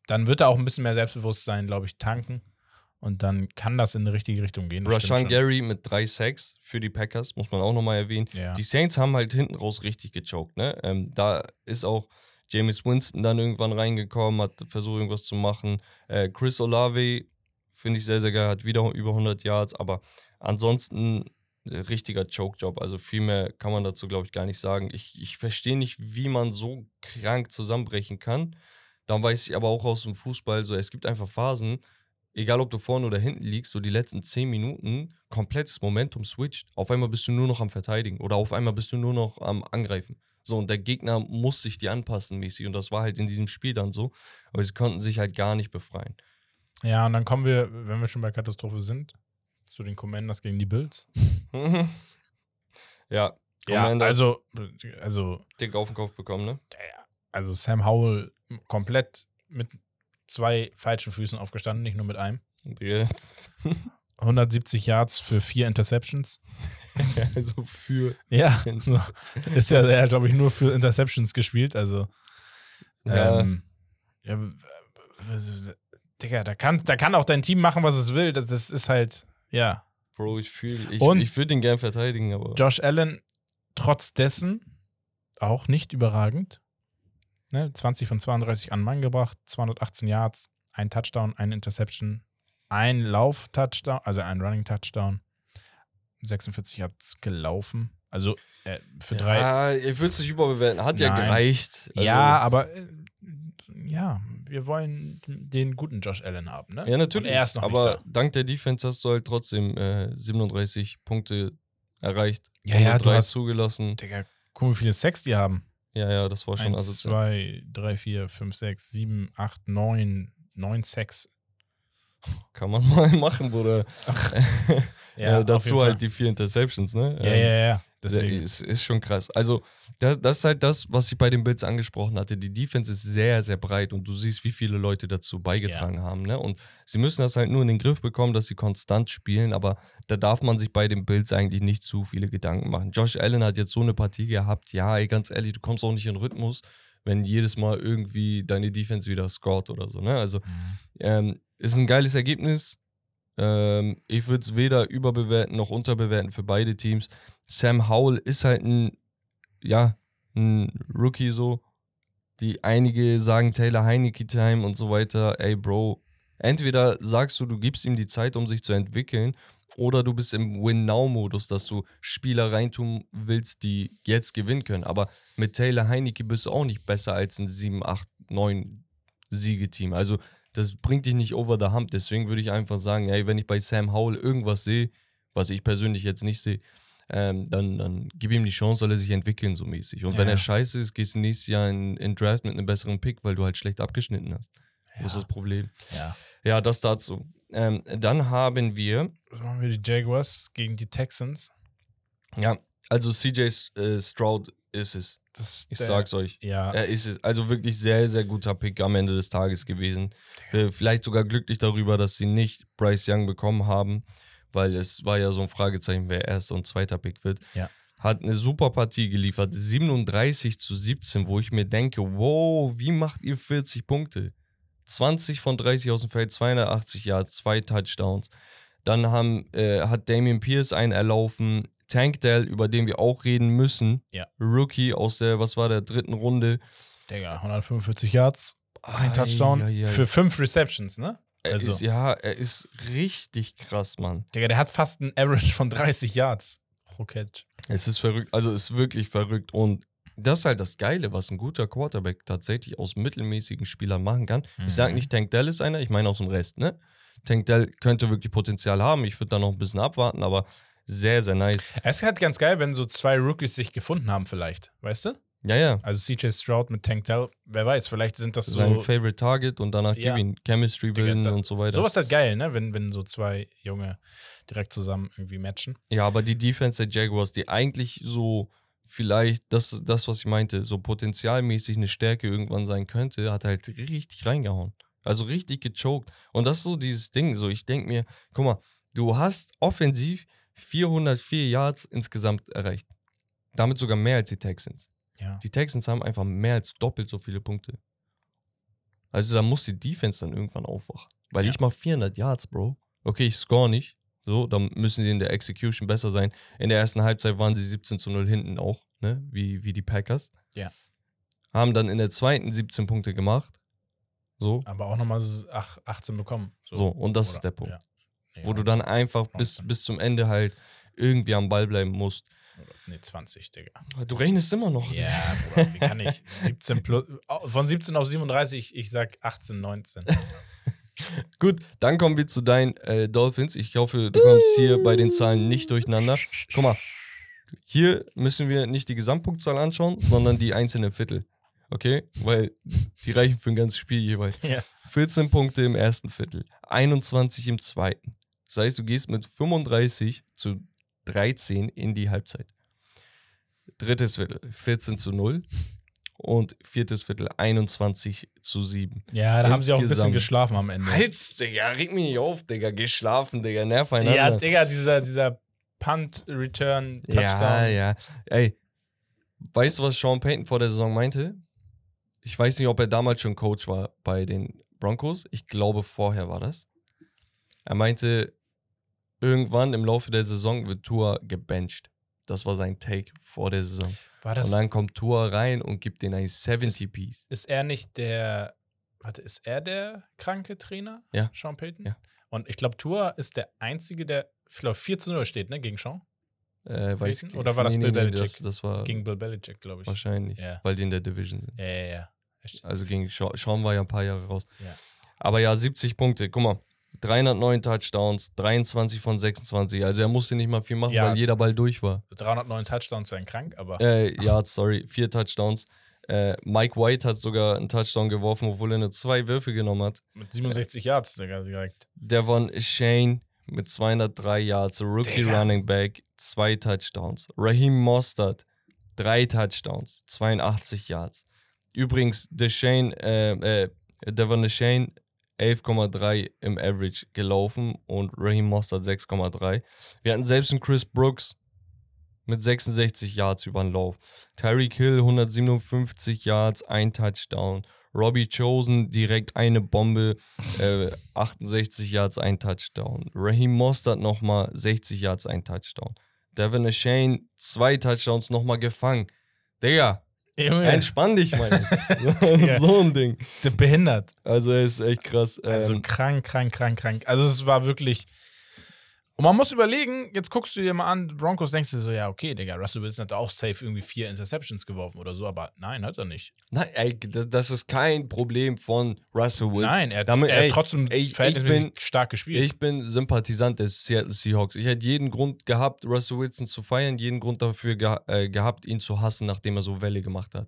S2: dann wird er auch ein bisschen mehr Selbstbewusstsein, glaube ich, tanken. Und dann kann das in die richtige Richtung gehen.
S3: Rashan. Gary mit drei Sacks für die Packers, muss man auch nochmal erwähnen.
S2: Ja.
S3: Die Saints haben halt hinten raus richtig gechoked, ne? Ähm, da ist auch James Winston dann irgendwann reingekommen, hat versucht, irgendwas zu machen. Äh, Chris Olave finde ich sehr, sehr geil, hat wieder über 100 Yards, aber ansonsten richtiger Choke-Job. Also viel mehr kann man dazu, glaube ich, gar nicht sagen. Ich, ich verstehe nicht, wie man so krank zusammenbrechen kann. Dann weiß ich aber auch aus dem Fußball, so es gibt einfach Phasen, egal ob du vorne oder hinten liegst, so die letzten 10 Minuten, komplettes Momentum switcht. Auf einmal bist du nur noch am Verteidigen oder auf einmal bist du nur noch am Angreifen. So, und der Gegner muss sich dir anpassen mäßig. Und das war halt in diesem Spiel dann so. Aber sie konnten sich halt gar nicht befreien.
S2: ja, und dann kommen wir, wenn wir schon bei Katastrophe sind, zu den Commanders gegen die Bills.
S3: ja,
S2: Ja,
S3: Commanders
S2: also, also,
S3: dick auf den Kopf bekommen, ne?
S2: also Sam Howell komplett mit zwei falschen Füßen aufgestanden, nicht nur mit einem.
S3: Die-
S2: 170 Yards für vier Interceptions.
S3: also für.
S2: Ja, so. ist ja, er hat, glaube ich, nur für Interceptions gespielt. Also,
S3: Ja.
S2: ähm, ja, Digga, da kann, da kann auch dein Team machen, was es will. Das, das ist halt, ja.
S3: Bro, ich fühle. Ich,
S2: Und-
S3: ich würde ihn gern verteidigen, aber.
S2: Josh Allen trotz dessen auch nicht überragend. Ne, 20 von 32 an Mann gebracht, 218 Yards, ein Touchdown, ein Interception, ein Lauf-Touchdown, also ein Running-Touchdown, 46 Yards gelaufen. Also äh, für drei.
S3: Ja, ich würde es nicht überbewerten. Hat ja
S2: Nein.
S3: gereicht. Also-
S2: ja, aber ja, wir wollen den guten Josh Allen haben, ne?
S3: Ja, natürlich.
S2: Und er ist noch
S3: aber
S2: nicht da.
S3: dank der Defense hast du halt trotzdem äh, 37 Punkte erreicht.
S2: Ja, ja, du hast-
S3: zugelassen.
S2: Digga, guck mal, wie viele Sex die haben.
S3: Ja, ja, das war schon
S2: 1,
S3: asozial.
S2: 2, 3, 4, 5, 6, 7, 8, 9, 9 Sex.
S3: Kann man mal machen, Bruder.
S2: Ja,
S3: äh, dazu halt die vier Interceptions, ne?
S2: Ja, ja, ja. Deswegen.
S3: Ist, ist schon krass. Also, das, das ist halt das, was ich bei den Bills angesprochen hatte. Die Defense ist sehr, sehr breit und du siehst, wie viele Leute dazu beigetragen haben. Ne? Und sie müssen das halt nur in den Griff bekommen, dass sie konstant spielen, aber da darf man sich bei den Bills eigentlich nicht zu viele Gedanken machen. Josh Allen hat jetzt so eine Partie gehabt, ja, ey, ganz ehrlich, du kommst auch nicht in Rhythmus, wenn jedes Mal irgendwie deine Defense wieder scored oder so. Ne? Also,
S2: Mhm.
S3: ähm, ist ein geiles Ergebnis. Ähm, ich würde es weder überbewerten noch unterbewerten für beide Teams. Sam Howell ist halt ein, ja, ein Rookie so. Die einige sagen Taylor Heineke Time und so weiter. Ey, Bro, entweder sagst du, du gibst ihm die Zeit, um sich zu entwickeln, oder du bist im Win-Now-Modus, dass du Spieler reintun willst, die jetzt gewinnen können. Aber mit Taylor Heineke bist du auch nicht besser als ein 7, 8, 9 Siegeteam. Also das bringt dich nicht over the hump. Deswegen würde ich einfach sagen, ey, wenn ich bei Sam Howell irgendwas sehe, was ich persönlich jetzt nicht sehe, ähm, dann, dann gib ihm die Chance, soll er sich entwickeln so mäßig. Und wenn
S2: Ja.
S3: er scheiße ist, gehst du nächstes Jahr in, in Draft mit einem besseren Pick, weil du halt schlecht abgeschnitten hast. Wo ist
S2: Ja.
S3: das Problem?
S2: Ja.
S3: Ja, das dazu. Ähm, dann haben wir,
S2: Was machen wir die Jaguars gegen die Texans?
S3: ja, also CJ äh, Stroud ist es. Ich
S2: der-
S3: sag's euch.
S2: Ja,
S3: Er ist es. Also wirklich sehr, sehr guter Pick am Ende des Tages gewesen. Äh, Vielleicht sogar glücklich darüber, dass sie nicht Bryce Young bekommen haben, weil es war ja so ein Fragezeichen, wer erster und zweiter Pick wird.
S2: Ja.
S3: Hat eine super Partie geliefert, 37 zu 17, wo ich mir denke, wow, wie macht ihr 40 Punkte? 20 von 30 aus dem Feld, 280 Yards, zwei Touchdowns. Dann haben, äh, hat Damian Pierce einen erlaufen. Tank Dell, über den wir auch reden müssen.
S2: Ja.
S3: Rookie aus der, was war der, dritten Runde.
S2: Digga, 145 Yards, ein Touchdown
S3: Ei, ei, ei.
S2: für fünf Receptions, ne?
S3: Er
S2: Also-
S3: ist, ja, er ist richtig krass, Mann.
S2: Digga, der hat fast ein Average von 30 Yards pro Catch.
S3: Es ist verrückt, also es ist wirklich verrückt. Und das ist halt das Geile, was ein guter Quarterback tatsächlich aus mittelmäßigen Spielern machen kann. Ich sage
S2: Mhm.
S3: nicht, Tank Dell ist einer, ich meine aus dem Rest, ne? Tank Dell könnte wirklich Potenzial haben. Ich würde da noch ein bisschen abwarten, aber sehr, sehr nice.
S2: Es ist halt ganz geil, wenn so zwei Rookies sich gefunden haben, vielleicht. Weißt du?
S3: Ja, ja.
S2: Also CJ Stroud mit Tank Dell, wer weiß, vielleicht sind das
S3: Sein
S2: so.
S3: Favorite Target und danach
S2: Ja.
S3: gib Chemistry bilden und so weiter.
S2: Sowas ist halt geil, ne? Wenn, wenn so zwei Junge direkt zusammen irgendwie matchen.
S3: Ja, aber die Defense der Jaguars, die eigentlich so vielleicht das, das, was ich meinte, so potenzialmäßig eine Stärke irgendwann sein könnte, hat halt richtig reingehauen. Also richtig gechoked. Und das ist so dieses Ding. So, ich denke mir, guck mal, du hast offensiv 404 Yards insgesamt erreicht. Damit sogar mehr als die Texans.
S2: Ja.
S3: Die Texans haben einfach mehr als doppelt so viele Punkte. Also da muss die Defense dann irgendwann aufwachen. Weil
S2: Ja.
S3: ich mach 400 Yards, Bro. Okay, ich score nicht. So, dann müssen sie in der Execution besser sein. In der ersten Halbzeit waren sie 17 zu 0 hinten auch, ne? Wie, wie die Packers.
S2: Ja.
S3: Haben dann in der zweiten 17 Punkte gemacht. So.
S2: Aber auch nochmal 18 bekommen.
S3: So, und das
S2: Oder-
S3: ist der Punkt.
S2: Ja. Nee,
S3: Wo du dann einfach bis,
S2: 19.
S3: bis zum Ende halt irgendwie am Ball bleiben musst.
S2: Nee, 20, Digga.
S3: Du rechnest immer noch.
S2: Ja, Bruder, wie kann ich? 17 plus, von 17 auf 37, ich sag 18, 19.
S3: Gut, dann kommen wir zu deinen äh, Dolphins. Ich hoffe, du kommst hier bei den Zahlen nicht durcheinander. Guck mal, hier müssen wir nicht die Gesamtpunktzahl anschauen, sondern die einzelnen Viertel. Okay? Weil die reichen für ein ganzes Spiel jeweils.
S2: Ja.
S3: 14 Punkte im ersten Viertel, 21 im zweiten. Das heißt, du gehst mit 35 zu 13 in die Halbzeit. Drittes Viertel, 14 zu 0. Und viertes Viertel, 21 zu 7.
S2: Ja, da haben sie auch ein bisschen
S3: Insgesamt.
S2: geschlafen am Ende.
S3: Halt's, Digga, reg mich nicht auf, Digga. Geschlafen, Digga, nerv
S2: ja,
S3: einander.
S2: Digga, dieser, dieser Punt, Return, Touchdown.
S3: ja, ja. Ey, weißt du, was Sean Payton vor der Saison meinte? Ich weiß nicht, ob er damals schon Coach war bei den Broncos. Ich glaube, vorher war das. Er meinte, irgendwann im Laufe der Saison wird Tua gebencht. Das war sein Take vor der Saison.
S2: War
S3: Und
S2: das,
S3: dann kommt Tua rein und gibt den ein 70 Piece.
S2: ist er nicht der, warte, ist er der kranke Trainer?
S3: Ja.
S2: Sean Payton?
S3: Ja.
S2: Und ich glaube, Tour ist der Einzige, der, ich glaube, 4 zu 0 steht, ne, gegen Sean?
S3: Äh, weiß
S2: Payton? Oder war das
S3: nee,
S2: Bill
S3: nee, nee,
S2: Belichick?
S3: Das, das war
S2: Gegen Bill Belichick, glaube ich.
S3: wahrscheinlich,
S2: Ja.
S3: weil die in der Division sind.
S2: Ja, ja, ja. Echt.
S3: Also gegen Sean, Sean war ja ein paar Jahre raus.
S2: Ja.
S3: Aber ja, 70 Punkte. Guck mal, 309 Touchdowns, 23 von 26. Also er musste nicht mal viel machen,
S2: Ja,
S3: weil jeder Ball durch war.
S2: 309 Touchdowns wären krank, aber
S3: Äh, ja, sorry, vier Touchdowns. Äh, Mike White hat sogar einen Touchdown geworfen, obwohl er nur zwei Würfe genommen hat.
S2: mit 67 Yards, Digga, direkt.
S3: Devon Shane mit 203 Yards, Rookie
S2: Digga.
S3: Running Back, zwei Touchdowns. Raheem Mostert, drei Touchdowns, 82 Yards. Übrigens, Deshane, äh, äh, Devon Deshane, 11,3 im Average gelaufen und Raheem Mostert 6,3. Wir hatten selbst einen Chris Brooks mit 66 Yards über den Lauf. Tyreek Hill 157 Yards, ein Touchdown. Robbie Chosen direkt eine Bombe, äh, 68 Yards, ein Touchdown. Raheem Mostert nochmal 60 Yards, ein Touchdown. Devin Shane, zwei Touchdowns nochmal gefangen. Digga,
S2: Junge,
S3: entspann dich mal jetzt. So ein Ding.
S2: behindert.
S3: Also, er ist echt krass.
S2: Also
S3: Ähm,
S2: krank, krank, krank, krank. Also es war wirklich. Und man muss überlegen, jetzt guckst du dir mal an, Broncos, denkst du so, ja, okay, Digga, Russell Wilson hat auch safe irgendwie vier Interceptions geworfen oder so, aber nein, hat er nicht.
S3: nein, ey, das, ist kein Problem von Russell Wilson.
S2: Nein, er, hat-
S3: Damit-
S2: er
S3: ey,
S2: hat trotzdem
S3: ey,
S2: verhältnismäßig
S3: bin-
S2: stark gespielt.
S3: Ich bin Sympathisant des Seattle Seahawks. Ich hätte jeden Grund gehabt, Russell Wilson zu feiern, jeden Grund dafür geha äh, gehabt, ihn zu hassen, nachdem er so Welle gemacht hat.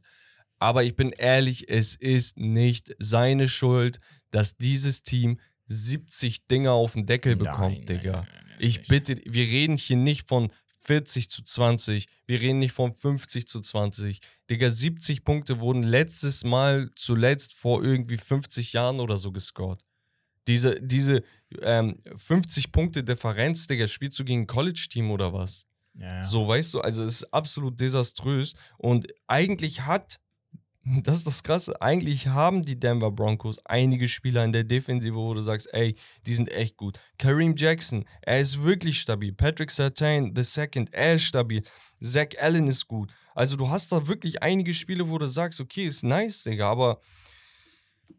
S3: Aber ich bin ehrlich, es ist nicht seine Schuld, dass dieses Team 70 Dinger auf den Deckel bekommt,
S2: Nein,
S3: Digga.
S2: nein, nein, nein,
S3: ich bitte, wir reden hier nicht von 40 zu 20, wir reden nicht von 50 zu 20. Digga, 70 Punkte wurden letztes Mal zuletzt vor irgendwie 50 Jahren oder so gescored. Diese, diese ähm, 50 Punkte Differenz, Digga, spielst du gegen ein College-Team oder was?
S2: Ja, ja.
S3: So, weißt du, also es ist absolut desaströs. Und eigentlich hat, das ist das Krasse, eigentlich haben die Denver Broncos einige Spieler in der Defensive, wo du sagst, ey, die sind echt gut. Kareem Jackson, er ist wirklich stabil. Patrick Sertain, the second, er ist stabil. Zach Allen ist gut. Also du hast da wirklich einige Spiele, wo du sagst, okay, ist nice, Digga, aber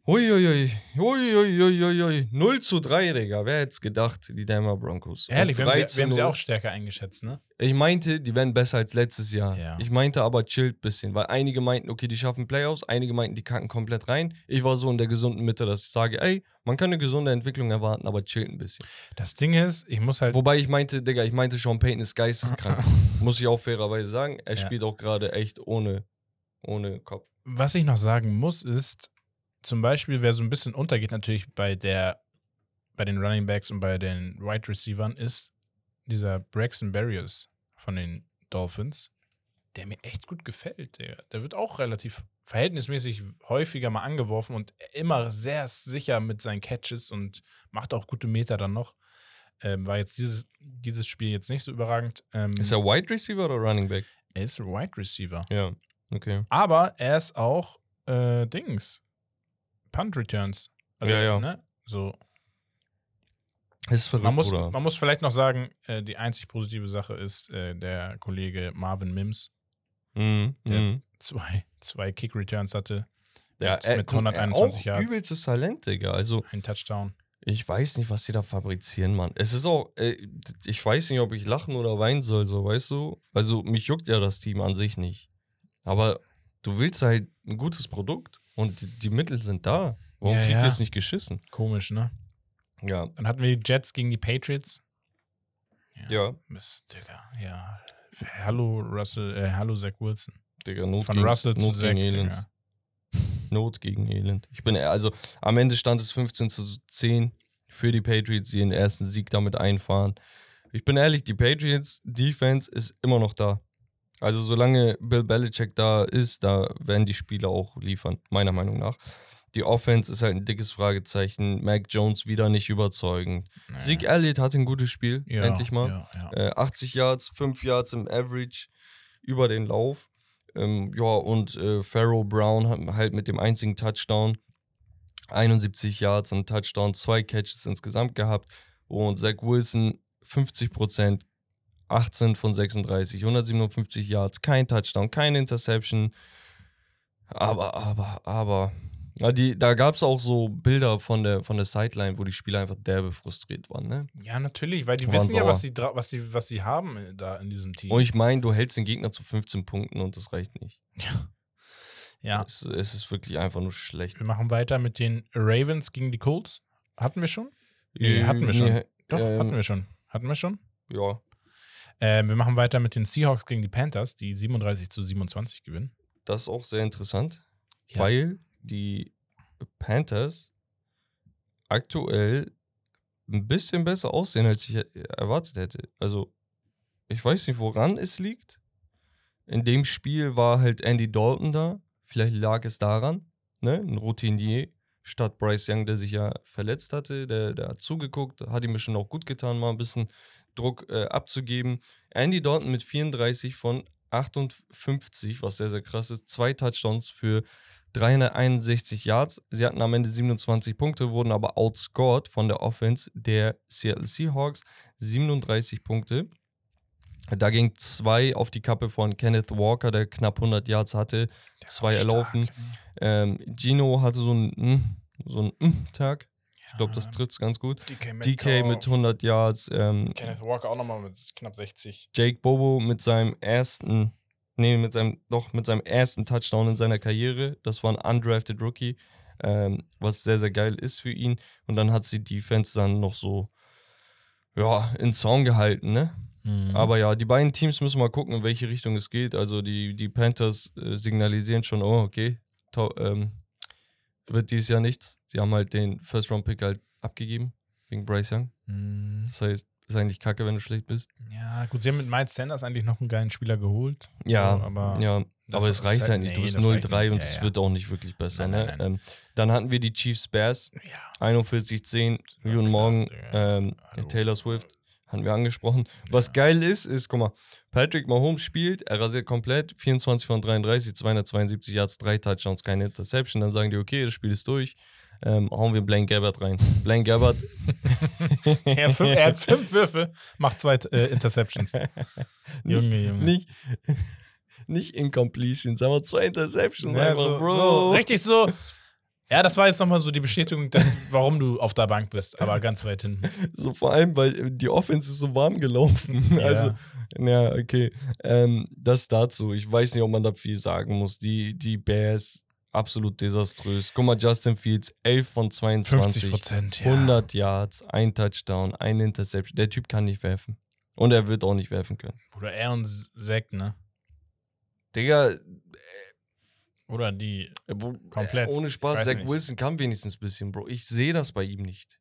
S3: Uiuiui, uiuiuiui, 0 zu 3, Digga. Wer hätte es gedacht, die Denver Broncos?
S2: Ehrlich, wir haben,
S3: 3
S2: sie, wir haben sie
S3: 0.
S2: auch stärker eingeschätzt, ne?
S3: Ich meinte, die werden besser als letztes Jahr.
S2: Ja.
S3: Ich meinte aber chillt ein bisschen, weil einige meinten, okay, die schaffen Playoffs, einige meinten, die kacken komplett rein. Ich war so in der gesunden Mitte, dass ich sage, ey, man kann eine gesunde Entwicklung erwarten, aber chillt ein bisschen.
S2: Das Ding ist, ich muss halt.
S3: Wobei ich meinte, Digga, ich meinte, Sean Payton ist geisteskrank. Muss ich auch fairerweise sagen. Er
S2: Ja.
S3: spielt auch gerade echt ohne, ohne Kopf.
S2: Was ich noch sagen muss, ist, zum Beispiel, wer so ein bisschen untergeht, natürlich bei der, bei den Running Backs und bei den Wide Receivern, ist dieser Braxton Barriers von den Dolphins, der mir echt gut gefällt. Der, der wird auch relativ verhältnismäßig häufiger mal angeworfen und immer sehr sicher mit seinen Catches und macht auch gute Meter dann noch. Ähm, war jetzt dieses, dieses Spiel jetzt nicht so überragend. Ähm,
S3: Ist er Wide Receiver oder Running Back?
S2: er ist Wide Receiver.
S3: Ja, okay.
S2: Aber er ist auch äh, Dings. Punt Returns. Also,
S3: Ja, ja.
S2: Ne? So.
S3: Ist verrückt,
S2: Man muss, man muss vielleicht noch sagen, äh, die einzig positive Sache ist äh, der Kollege Marvin Mims,
S3: Mhm,
S2: der-
S3: mhm.
S2: zwei, zwei Kick Returns hatte.
S3: Ja,
S2: mit,
S3: er-
S2: mit
S3: guck, er
S2: 121
S3: auch
S2: Yards.
S3: Übelstes Talent, Digga. Also,
S2: Ein Touchdown.
S3: Ich weiß nicht, was die da fabrizieren, Mann. Es ist auch, äh, ich weiß nicht, ob ich lachen oder weinen soll, so, weißt du? Also, mich juckt ja das Team an sich nicht. Aber du willst halt ein gutes Produkt und die, Mittel sind da. Warum
S2: Ja,
S3: kriegt
S2: ja.
S3: ihr es nicht geschissen?
S2: Komisch, ne?
S3: Ja,
S2: Dann hatten wir die Jets gegen die Patriots.
S3: ja,
S2: Mist, Digga. Ja. Hallo, Russell, äh, hallo, Zach Wilson.
S3: Digga, Not
S2: Von
S3: gegen,
S2: Russell zu
S3: Not
S2: Zach.
S3: gegen Elend.
S2: Digga.
S3: Not gegen Elend. Ich bin, also, am Ende stand es 15 zu 10 für die Patriots, die den ersten Sieg damit einfahren. Ich bin ehrlich, die Patriots Defense ist immer noch da. Also solange Bill Belichick da ist, da werden die Spieler auch liefern, meiner Meinung nach. Die Offense ist halt ein dickes Fragezeichen. Mac Jones wieder nicht überzeugend.
S2: Naja.
S3: Zeke Elliott hatte ein gutes Spiel,
S2: Ja,
S3: endlich mal.
S2: Ja, ja.
S3: Äh, 80 Yards, 5 Yards im Average über den Lauf. Ähm, ja, und äh, Pharaoh Brown hat halt mit dem einzigen Touchdown 71 Yards und Touchdown, zwei Catches insgesamt gehabt. Und Zach Wilson 50 Prozent, 18 von 36, 157 Yards, kein Touchdown, keine Interception. Aber, aber, aber. Ja, die, da gab es auch so Bilder von der, von der Sideline, wo die Spieler einfach derbe frustriert waren. Ne?
S2: Ja, natürlich, weil die
S3: Waren
S2: wissen ja,
S3: sauer.
S2: was sie, was, sie, was sie haben äh, da in diesem Team.
S3: Und ich meine, du hältst den Gegner zu 15 Punkten und das reicht nicht.
S2: ja,
S3: Es, es ist wirklich einfach nur schlecht.
S2: wir machen weiter mit den Ravens gegen die Colts. Hatten wir schon? Nee, hatten wir
S3: Nee,
S2: schon. Doch,
S3: ähm,
S2: hatten wir schon. Hatten wir schon?
S3: Ja,
S2: Ähm, wir machen weiter mit den Seahawks gegen die Panthers, die 37 zu 27 gewinnen.
S3: das ist auch sehr interessant,
S2: Ja.
S3: weil die Panthers aktuell ein bisschen besser aussehen, als ich erwartet hätte. Also, ich weiß nicht, woran es liegt. In dem Spiel war halt Andy Dalton da. Vielleicht lag es daran, ne? Ein Routinier statt Bryce Young, der sich ja verletzt hatte. Der, der hat zugeguckt, hat ihm schon auch gut getan, mal ein bisschen Druck äh, abzugeben. Andy Dalton mit 34 von 58, was sehr, sehr krass ist. Zwei Touchdowns für 361 Yards. Sie hatten am Ende 27 Punkte, wurden aber outscored von der Offense der Seattle Seahawks. 37 Punkte. Da ging zwei auf die Kappe von Kenneth Walker, der knapp 100 Yards hatte,
S2: Der
S3: zwei erlaufen. Ähm, Gino hatte so einen, mm, so einen mm Tag. Ich glaube, das
S2: Ja.
S3: trifft es ganz gut.
S2: DK,
S3: DK mit 100 Yards. Ähm,
S2: Kenneth Walker auch nochmal mit knapp 60.
S3: Jake Bobo mit seinem ersten, nee, mit seinem, doch, mit seinem ersten Touchdown in seiner Karriere. Das war ein undrafted Rookie, ähm, was sehr, sehr geil ist für ihn. Und dann hat sie Defense dann noch so, ja, in Zaun gehalten, ne?
S2: Mhm.
S3: Aber ja, die beiden Teams müssen mal gucken, in welche Richtung es geht. Also die, die Panthers äh, signalisieren schon, oh, okay, to, ähm, wird dieses Jahr nichts. Sie haben halt den First-Round-Pick halt abgegeben, wegen Bryce Young.
S2: Mhm.
S3: Das heißt, ist eigentlich kacke, wenn du schlecht bist.
S2: Ja, gut, sie haben mit Miles Sanders eigentlich noch einen geilen Spieler geholt.
S3: Ja,
S2: So, aber
S3: ja, aber es reicht
S2: halt-
S3: halt nicht. Du bist
S2: das reicht
S3: 0-3
S2: nicht.
S3: und
S2: Ja,
S3: es
S2: ja.
S3: wird auch nicht wirklich besser.
S2: Nein,
S3: ne?
S2: nein,
S3: Ähm, dann hatten wir die Chiefs Bears,
S2: ja.
S3: 41-10,
S2: Ja,
S3: Guten
S2: klar,
S3: Morgen, ähm. Taylor Swift, hatten wir angesprochen. Was
S2: Ja.
S3: geil ist, ist, guck mal, Patrick Mahomes spielt, er rasiert komplett, 24 von 33, 272 Yards, drei Touchdowns, keine Interception. Dann sagen die, okay, das Spiel ist durch. Ähm, hauen wir Blaine Gabbard rein. Blaine Gabbard,
S2: er, hat fünf, er hat fünf Würfe, macht zwei äh, Interceptions. Junge, Junge.
S3: nicht, nicht Incompletions, aber zwei Interceptions
S2: Ja,
S3: einfach,
S2: so,
S3: Bro.
S2: so, richtig so. Ja, das war jetzt nochmal so die Bestätigung, dass, warum du auf der Bank bist, aber ganz weit hinten.
S3: So vor allem, weil die Offense ist so warm gelaufen.
S2: Ja.
S3: Also, ja, okay. Ähm, das dazu. Ich weiß nicht, ob man da viel sagen muss. Die, die Bears, absolut desaströs. Guck mal, Justin Fields, 11 von 22.
S2: 50 Prozent, ja.
S3: 100 Yards, ein Touchdown, ein Interception. Der Typ kann nicht werfen. Und er wird auch nicht werfen können.
S2: Oder er und Zack, ne?
S3: Digga,
S2: Oder die.
S3: wo-
S2: Komplett.
S3: äh, ohne Spaß, Zach
S2: nicht.
S3: Wilson kann wenigstens ein bisschen, Bro. Ich sehe das bei ihm nicht.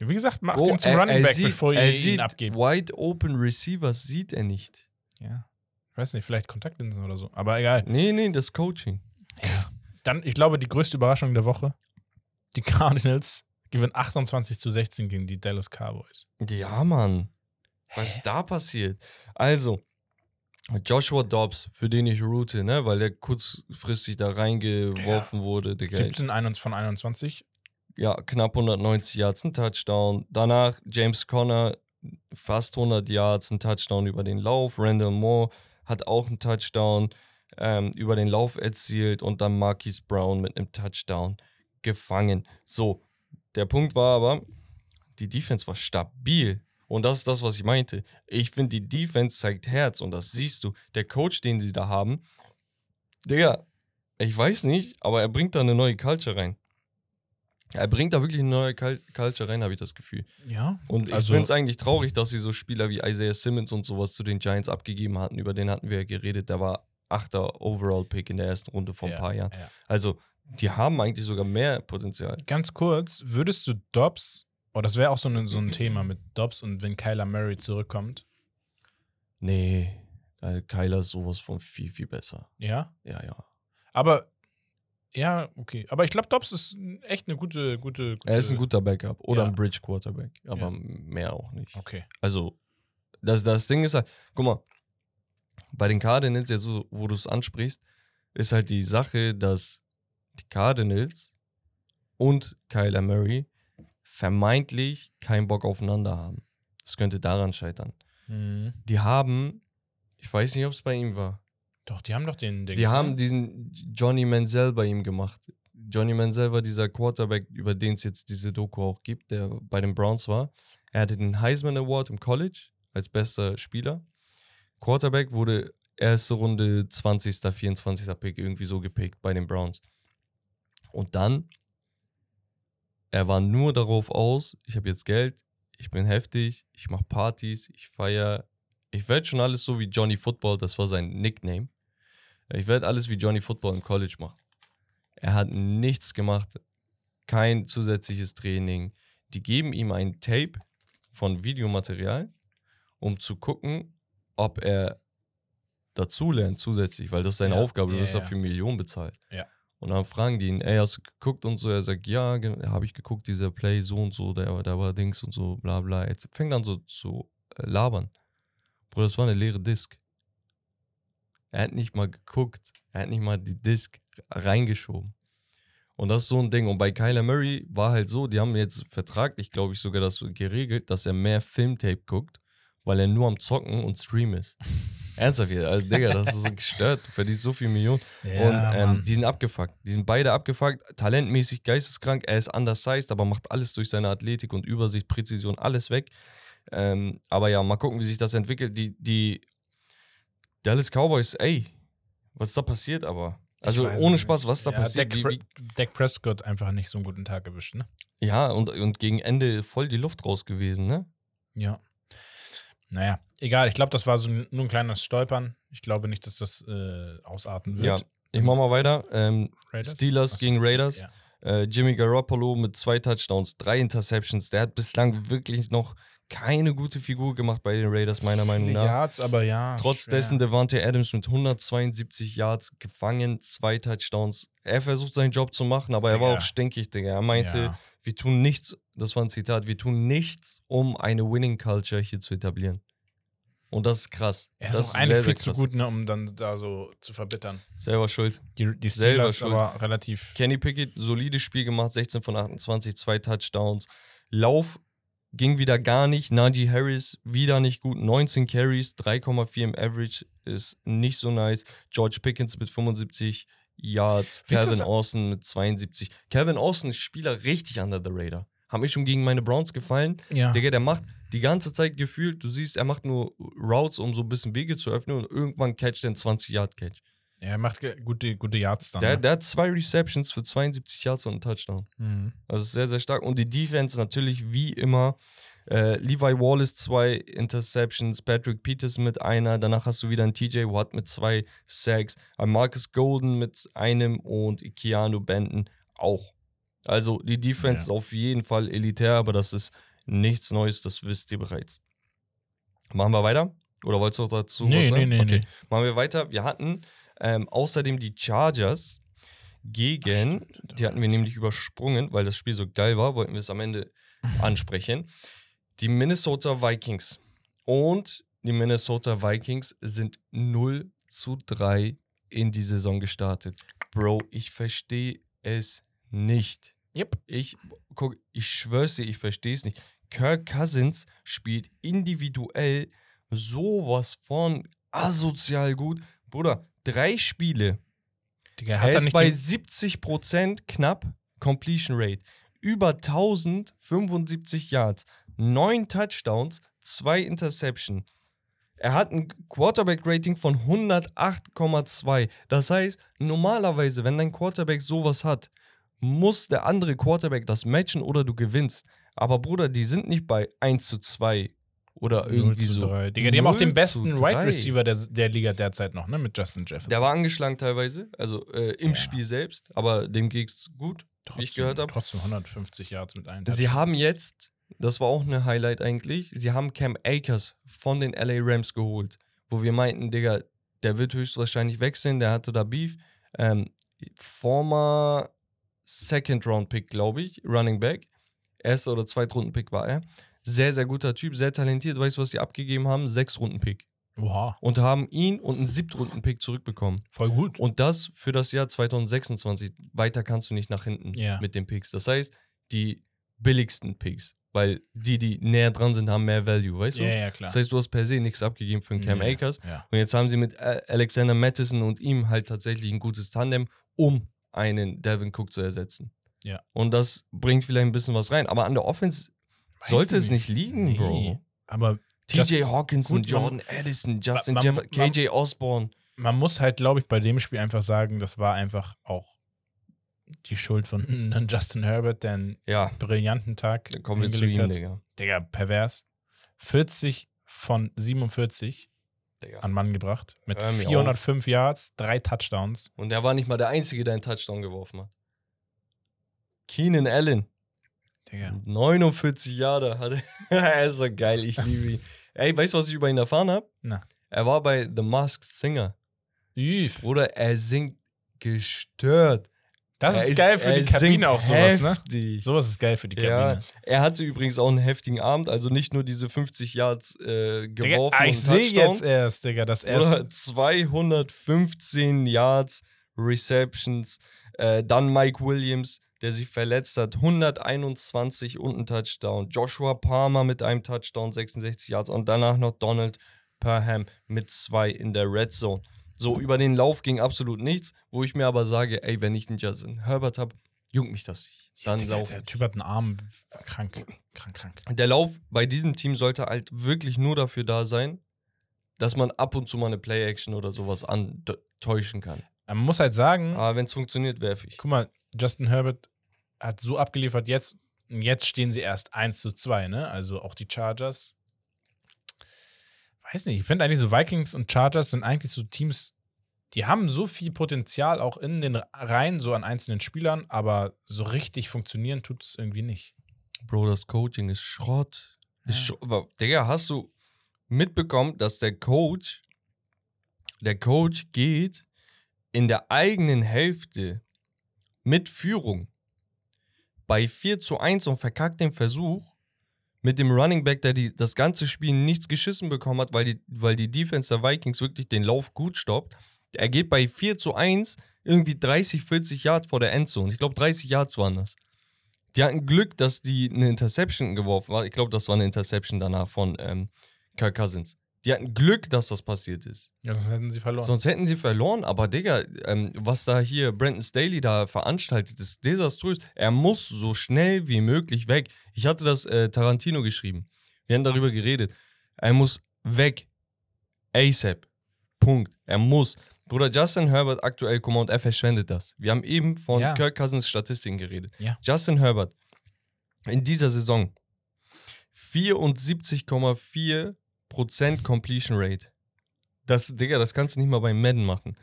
S2: Wie gesagt, macht
S3: Bro,
S2: ihn zum Running Back,
S3: sieht,
S2: bevor ihr
S3: er
S2: ihn
S3: sieht
S2: abgebt.
S3: Wide Open Receivers sieht er nicht.
S2: Ja. Ich weiß nicht, vielleicht Kontaktlinsen oder so. Aber egal.
S3: Nee, nee, das Coaching.
S2: Ja. Dann, ich glaube, die größte Überraschung der Woche: die Cardinals gewinnen 28 zu 16 gegen die Dallas Cowboys.
S3: Ja, Mann. Was ist da passiert? Also, Joshua Dobbs, für den ich route, ne, weil der kurzfristig da reingeworfen wurde, Digga.
S2: 17 21 von 21.
S3: Ja, knapp 190 Yards, ein Touchdown. Danach James Conner, fast 100 Yards, ein Touchdown über den Lauf. Randall Moore hat auch einen Touchdown ähm, über den Lauf erzielt und dann Marquise Brown mit einem Touchdown gefangen. So, der Punkt war aber, die Defense war stabil. Und das ist das, was ich meinte. Ich finde, die Defense zeigt Herz und das siehst du. Der Coach, den sie da haben, Digga, ich weiß nicht, aber er bringt da eine neue Culture rein. Er bringt da wirklich eine neue Cul- Culture rein, habe ich das Gefühl.
S2: Ja.
S3: Und ich
S2: Also-
S3: finde es eigentlich traurig, dass sie so Spieler wie Isaiah Simmons und sowas zu den Giants abgegeben hatten. Über den hatten wir ja geredet. Der war achter Overall-Pick in der ersten Runde vor ein
S2: Ja,
S3: paar Jahren.
S2: ja.
S3: Also, die haben eigentlich sogar mehr Potenzial.
S2: Ganz kurz, würdest du Dobbs, oh, das wäre auch so, ein- so ein Thema mit Dobbs und wenn Kyler Murray zurückkommt,
S3: Nee, Kyler ist sowas von viel, viel besser.
S2: ja?
S3: Ja, ja.
S2: Aber, ja, okay. Aber ich glaube, Dobbs ist echt eine gute, gute, gute
S3: Er ist ein guter Backup oder
S2: Ja.
S3: ein Bridge-Quarterback, aber
S2: Ja.
S3: mehr auch nicht.
S2: Okay.
S3: Also, das, das Ding ist halt, guck mal, bei den Cardinals, jetzt so, wo du es ansprichst, ist halt die Sache, dass die Cardinals und Kyler Murray vermeintlich keinen Bock aufeinander haben. Das könnte daran scheitern.
S2: Mhm.
S3: Die haben, ich weiß nicht, ob es bei ihm war,
S2: Doch, die haben doch den Dings,
S3: die haben
S2: ne?
S3: diesen Johnny Manziel bei ihm gemacht. Johnny Manziel war dieser Quarterback, über den es jetzt diese Doku auch gibt, der bei den Browns war. Er hatte den Heisman Award im College als bester Spieler. Quarterback wurde erste Runde 20., 24. Pick irgendwie so gepickt bei den Browns. Und dann, er war nur darauf aus, ich habe jetzt Geld, ich bin heftig, ich mache Partys, ich feiere, ich werde schon alles so wie Johnny Football, das war sein Nickname. Ich werde alles wie Johnny Football im College machen. Er hat nichts gemacht, kein zusätzliches Training, die geben ihm ein Tape von Videomaterial, um zu gucken, ob er dazulernt zusätzlich, weil das ist seine
S2: Ja,
S3: Aufgabe, du
S2: ja,
S3: wirst
S2: ja.
S3: dafür Millionen bezahlt.
S2: Ja.
S3: Und dann fragen die ihn, ey, hast du geguckt und so? Er sagt, ja, habe ich geguckt, dieser Play so und so, der, der war Dings und so, bla bla. Er fängt an so zu äh, labern. Bruder, das war eine leere Disk. Er hat nicht mal geguckt, er hat nicht mal die Disk reingeschoben. Und das ist so ein Ding. Und bei Kyler Murray war halt so, die haben jetzt vertraglich, glaube ich, sogar das geregelt, dass er mehr Filmtape guckt, weil er nur am Zocken und Stream ist. Ernsthaft hier, also, Digga, das ist so gestört. Du verdienst so viel Millionen.
S2: Ja,
S3: und ähm, die sind abgefuckt. Die sind beide abgefuckt. Talentmäßig geisteskrank. Er ist undersized, aber macht alles durch seine Athletik und Übersicht, Präzision, alles weg. Ähm, aber ja, mal gucken, wie sich das entwickelt. Die, die Dallas Cowboys, ey, was ist da passiert aber? Also ohne
S2: es
S3: Spaß,
S2: nicht.
S3: was da
S2: ja,
S3: passiert?
S2: Dak,
S3: Wie, wie,
S2: Dak Prescott einfach nicht so einen guten Tag erwischt, ne?
S3: ja, und, und gegen Ende voll die Luft raus gewesen, ne?
S2: Ja. Naja, egal. Ich glaube, das war so ein, nur ein kleines Stolpern. Ich glaube nicht, dass das äh, ausarten wird.
S3: Ja. Ich mach mal weiter. Ähm? Steelers
S2: Achso,
S3: gegen Raiders.
S2: Ja.
S3: Äh, Jimmy Garoppolo mit zwei Touchdowns, drei Interceptions. Der hat bislang wirklich noch keine gute Figur gemacht bei den Raiders, meiner Meinung nach.
S2: Yards, aber ja.
S3: Trotz
S2: schwer.
S3: dessen Devante Adams mit 172 Yards gefangen, zwei Touchdowns. Er versucht seinen Job zu machen, aber er war
S2: Digga.
S3: auch stinkig, Digga. Er meinte,
S2: Ja.
S3: wir tun nichts, das war ein Zitat, wir tun nichts, um eine Winning Culture hier zu etablieren. Und das ist krass.
S2: Er ist
S3: das
S2: auch eigentlich
S3: sehr,
S2: viel zu gut, ne, um dann da so zu verbittern.
S3: Selber schuld.
S2: Die, die
S3: Selber
S2: Steelers
S3: schuld.
S2: aber relativ.
S3: Kenny Pickett, solides Spiel gemacht, 16 von 28, zwei Touchdowns. Lauf ging wieder gar nicht. Najee Harris wieder nicht gut. 19 Carries, 3,4 im Average ist nicht so nice. George Pickens mit 75 Yards.
S2: Das-
S3: Austin mit 72. Calvin Austin ist Spieler richtig under the radar. Haben mir schon gegen meine Browns gefallen.
S2: Ja.
S3: Digga, der macht die ganze Zeit gefühlt, du siehst, er macht nur Routes, um so ein bisschen Wege zu öffnen und irgendwann catcht er einen 20-Yard-Catch.
S2: Ja, er macht gute, gute Yards dann.
S3: Der,
S2: ne?
S3: der hat zwei Receptions für 72 Yards und einen Touchdown.
S2: Mhm.
S3: Also ist sehr, sehr stark. Und die Defense natürlich wie immer. Äh, Levi Wallace zwei Interceptions, Patrick Peters mit einer, danach hast du wieder einen TJ Watt mit zwei Sacks, ein Marcus Golden mit einem und Keanu Benton auch. Also die Defense
S2: Ja.
S3: ist auf jeden Fall elitär, aber das ist nichts Neues, das wisst ihr bereits. Machen wir weiter? Oder wolltest du noch dazu was
S2: Nee, nee,
S3: sagen?
S2: nee,
S3: okay.
S2: nee.
S3: Machen wir weiter. Wir hatten ähm, außerdem die Chargers gegen,
S2: Ach, stimmt.
S3: die hatten wir nämlich übersprungen, weil das Spiel so geil war, wollten wir es am Ende ansprechen. Die Minnesota Vikings. Und die Minnesota Vikings sind 0 zu 3 in die Saison gestartet. Bro, ich verstehe es nicht.
S2: Yep.
S3: Ich, guck, ich schwör's dir, ich verstehe es nicht. Kirk Cousins spielt individuell sowas von asozial gut. Bruder, drei Spiele.
S2: Digga, hat
S3: Er
S2: er
S3: ist bei
S2: die,
S3: 70% knapp Completion Rate. Über 1075 Yards, neun Touchdowns, zwei Interception. Er hat ein Quarterback-Rating von 108,2. Das heißt, normalerweise, wenn dein Quarterback sowas hat, muss der andere Quarterback das matchen oder du gewinnst. Aber Bruder, die sind nicht bei 1 zu 2 oder
S2: 0
S3: irgendwie so.
S2: 3. Digga, die haben auch
S3: 0
S2: den besten
S3: 3.
S2: Wide Receiver der, der Liga derzeit noch, ne? Mit Justin Jefferson.
S3: Der war angeschlagen teilweise, also äh, im
S2: Ja.
S3: Spiel selbst, aber dem geht's gut, wie ich gehört habe.
S2: Trotzdem 150 Yards mit einem
S3: Sie haben jetzt, das war auch eine Highlight eigentlich, sie haben Cam Akers von den LA Rams geholt, wo wir meinten, Digga, der wird höchstwahrscheinlich wechseln, der hatte da Beef. Ähm, former Second-Round-Pick, glaube ich, Running Back. Erster oder Zweitrunden-Pick war er. Sehr, sehr guter Typ, sehr talentiert. Weißt du, was sie abgegeben haben? Sechs-Runden-Pick.
S2: Oha,
S3: Und haben ihn und einen Siebtrunden-Pick zurückbekommen.
S2: voll gut.
S3: Und das für das Jahr 2026. Weiter kannst du nicht nach hinten
S2: Ja.
S3: mit den Picks. Das heißt, die billigsten Picks. Weil die, die näher dran sind, haben mehr Value, weißt du?
S2: Ja, ja, klar.
S3: Das heißt, du hast per se nichts abgegeben für einen Cam
S2: ja,
S3: Akers.
S2: Ja.
S3: Und jetzt haben sie mit äh, Alexander Mattison und ihm halt tatsächlich ein gutes Tandem, um einen Devin Cook zu ersetzen.
S2: Ja.
S3: Und das bringt vielleicht ein bisschen was rein. Aber an der Offense
S2: Weiß
S3: sollte es nicht liegen,
S2: Nee.
S3: Bro.
S2: Aber
S3: TJ Hawkinson,
S2: gut,
S3: Jordan Addison, Justin
S2: man-
S3: Jefferson, KJ Osborne.
S2: man muss halt, glaube ich, bei dem Spiel einfach sagen, das war einfach auch die Schuld von Justin Herbert, der einen
S3: Ja,
S2: brillanten Tag
S3: dann kommen wir zu ihm,
S2: hat.
S3: Digga.
S2: Digga, pervers. 40 von 47
S3: Digga.
S2: an Mann gebracht. Mit
S3: Hör mir
S2: 405 Yards, drei Touchdowns.
S3: Und er war nicht mal der Einzige, der einen Touchdown geworfen hat. Keenan Allen.
S2: Digga.
S3: 49 Jahre hat er. er ist so geil, ich liebe ihn. Ey, weißt du, was ich über ihn erfahren habe?
S2: Na.
S3: Er war bei The Masked Singer.
S2: Üff.
S3: Bruder, er singt gestört.
S2: Das
S3: er
S2: ist geil für die Kabine auch sowas, ne?
S3: heftig.
S2: Sowas ist geil für die
S3: Ja,
S2: Kabine.
S3: er hatte übrigens auch einen heftigen Abend, also nicht nur diese 50 Yards äh,
S2: Digga,
S3: geworfen
S2: ah,
S3: und
S2: ich sehe jetzt erst, Digga, das erste.
S3: Oder 215 Yards Receptions. Äh, dann Mike Williams, der sich verletzt hat, 121 und ein Touchdown. Joshua Palmer mit einem Touchdown, 66 Yards. Und danach noch Donald Perham mit zwei in der Red Zone. So, über den Lauf ging absolut nichts, wo ich mir aber sage, ey, wenn ich einen Justin Herbert habe, juckt mich das nicht. Dann
S2: Digga,
S3: lauf
S2: der Typ hat einen Arm. Krank. Krank, krank.
S3: der Lauf bei diesem Team sollte halt wirklich nur dafür da sein, dass man ab und zu mal eine Play-Action oder sowas antäuschen kann.
S2: Man muss halt sagen,
S3: Aber wenn es funktioniert, werfe ich.
S2: guck mal, Justin Herbert hat so abgeliefert jetzt. Jetzt stehen sie erst 1 zu 2, ne? Also auch die Chargers. Weiß nicht, ich finde eigentlich so Vikings und Chargers sind eigentlich so Teams, die haben so viel Potenzial auch in den Reihen, so an einzelnen Spielern, aber so richtig funktionieren tut es irgendwie nicht.
S3: Bro, das Coaching ist Schrott. Ist. Schrott. Aber, Digga, hast du mitbekommen, dass der Coach, der Coach geht in der eigenen Hälfte mit Führung bei 4 zu 1 und verkackt den Versuch mit dem Running Back, der die, das ganze Spiel nichts geschissen bekommen hat, weil die, weil die Defense der Vikings wirklich den Lauf gut stoppt. Er geht bei 4 zu 1 irgendwie 30, 40 Yards vor der Endzone. Ich glaube, 30 Yards waren das. Die hatten Glück, dass die eine Interception geworfen war. Ich glaube, das war eine Interception danach von ähm, Kirk Cousins. Die hatten Glück, dass das passiert ist.
S2: Ja, sonst hätten sie verloren.
S3: Sonst hätten sie verloren. Aber Digga, ähm, was da hier Brandon Staley da veranstaltet, ist desaströs. Er muss so schnell wie möglich weg. Ich hatte das äh, Tarantino geschrieben. Wir haben darüber geredet. Er muss weg. ASAP. Punkt. Er muss. Bruder, Justin Herbert aktuell, guck mal, und er verschwendet das. Wir haben eben von
S2: Ja.
S3: Kirk Cousins Statistiken geredet.
S2: Ja.
S3: Justin Herbert in dieser Saison 74,4% Completion Rate. Das, Digga, das kannst du nicht mal beim Madden machen.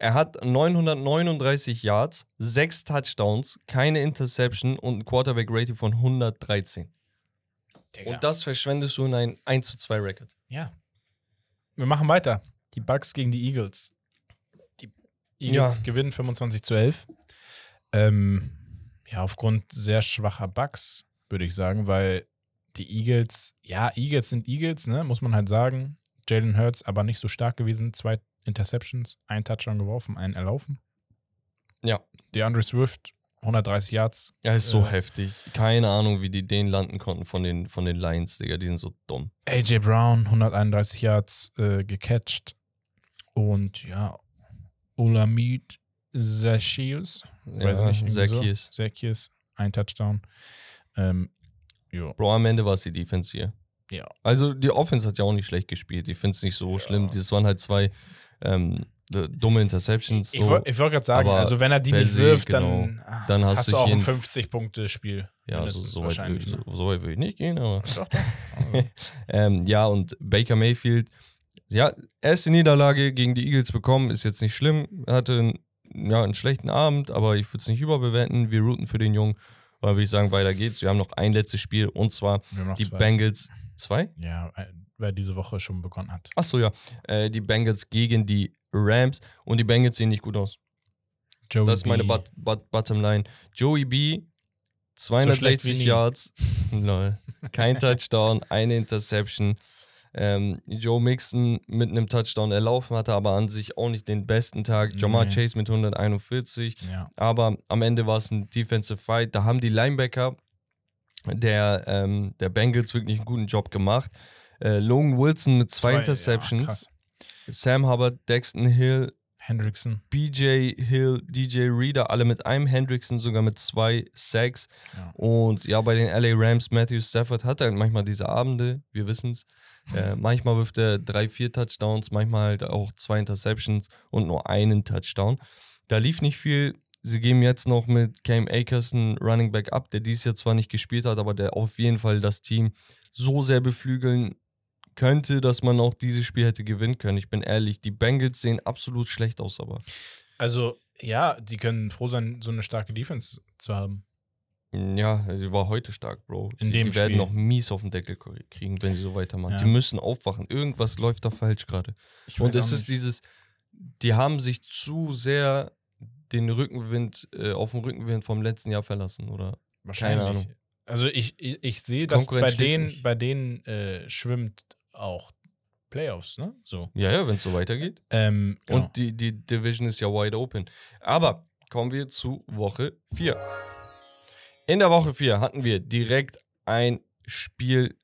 S3: Er hat 939 Yards, 6 Touchdowns, keine Interception und ein Quarterback-Rating von 113.
S2: Digga.
S3: Und das verschwendest du in ein 1 zu 2 Record.
S2: Ja. Wir machen weiter. Die Bucks gegen die Eagles. Die Eagles
S3: Ja.
S2: gewinnen 25 zu 11. Ähm, ja, aufgrund sehr schwacher Bucks, würde ich sagen, weil die Eagles, ja, Eagles sind Eagles, ne, muss man halt sagen. Jalen Hurts aber nicht so stark gewesen. Zwei Interceptions, ein Touchdown geworfen, einen erlaufen.
S3: Ja.
S2: DeAndre Swift, 130 Yards.
S3: Er ist so
S2: Äh.
S3: heftig. Keine Ahnung, wie die den landen konnten von den, von den Lions, Digga. Die sind so dumm.
S2: AJ Brown, 131 Yards äh, gecatcht. Und ja, Olamid Zacchaeus, weiß
S3: Ja,
S2: nicht,
S3: Zacchaeus.
S2: So. Zacchaeus, ein Touchdown. Ähm, jo.
S3: Bro, am Ende war es die Defense hier.
S2: Ja.
S3: Also die Offense hat ja auch nicht schlecht gespielt. Ich finde es nicht so schlimm. Das waren halt zwei ähm, dumme Interceptions.
S2: Ich,
S3: So.
S2: woll- ich wollte gerade sagen,
S3: Aber
S2: also wenn er die nicht wirft,
S3: genau.
S2: dann,
S3: Dann hast
S2: hast
S3: du
S2: auch ein
S3: jeden-
S2: 50-Punkte-Spiel.
S3: ja, so, so, weit so,
S2: ne?
S3: so weit will ich nicht gehen, aber. Ähm, ja, und Baker Mayfield, ja, erste Niederlage gegen die Eagles bekommen, ist jetzt nicht schlimm. Er hatte einen, ja, einen schlechten Abend, aber ich würde es nicht überbewerten. Wir routen für den Jungen. Aber würde ich sagen, weiter geht's. Wir haben noch ein letztes Spiel und zwar die
S2: zwei.
S3: Bengals. Zwei?
S2: Ja, äh, wer diese Woche schon begonnen hat.
S3: Achso, ja. Äh, die Bengals gegen die Rams und die Bengals sehen nicht gut aus.
S2: Joey
S3: Das ist meine
S2: B.
S3: Bot Bot Bottomline. Joey B,
S2: schlecht wie
S3: 260
S2: nie.
S3: Yards, lol. kein Touchdown, eine Interception. Ähm, Joe Mixon mit einem Touchdown erlaufen hatte, aber an sich auch nicht den besten Tag. Jamar
S2: Nee.
S3: Chase mit 141.
S2: Ja.
S3: Aber am Ende war es ein Defensive Fight. Da haben die Linebacker der, ähm, der Bengals wirklich einen guten Job gemacht. Äh, Logan Wilson mit zwei,
S2: Ja,
S3: Interceptions.
S2: krass.
S3: Sam Hubbard, Dexton Hill,
S2: Hendrickson.
S3: BJ Hill, DJ Reader, alle mit einem Hendrickson, sogar mit zwei Sacks.
S2: Ja.
S3: Und ja, bei den LA Rams, Matthew Stafford hat halt manchmal diese Abende, wir wissen es. Äh, manchmal wirft er drei, vier Touchdowns, manchmal halt auch zwei Interceptions und nur einen Touchdown. Da lief nicht viel. Sie geben jetzt noch mit Cam Akers einen Running Back ab, der dies Jahr zwar nicht gespielt hat, aber der auf jeden Fall das Team so sehr beflügeln könnte, dass man auch dieses Spiel hätte gewinnen können. Ich bin ehrlich, die Bengals sehen absolut schlecht aus, aber.
S2: Also, ja, die können froh sein, so eine starke Defense zu haben.
S3: Ja, sie war heute stark, Bro.
S2: In
S3: die,
S2: dem
S3: die werden
S2: Spiel.
S3: noch mies auf den Deckel kriegen, wenn sie so weitermachen.
S2: Ja.
S3: Die müssen aufwachen. Irgendwas läuft da falsch gerade. Und es ist dieses, die haben sich zu sehr den Rückenwind, äh, auf den Rückenwind vom letzten Jahr verlassen, oder?
S2: Wahrscheinlich.
S3: Ahnung.
S2: Also ich, ich, ich sehe, dass bei denen,
S3: nicht.
S2: bei denen äh, schwimmt auch Playoffs, ne? So.
S3: Ja, ja, wenn es so weitergeht.
S2: Ähm, genau.
S3: Und die, die Division ist ja wide open. Aber kommen wir zu Woche 4. In der Woche 4 hatten wir direkt ein Spiel,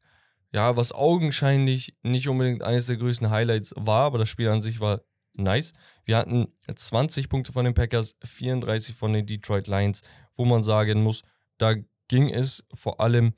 S3: ja, was augenscheinlich nicht unbedingt eines der größten Highlights war, aber das Spiel an sich war nice. Wir hatten 20 Punkte von den Packers, 34 von den Detroit Lions, wo man sagen muss, da ging es vor allem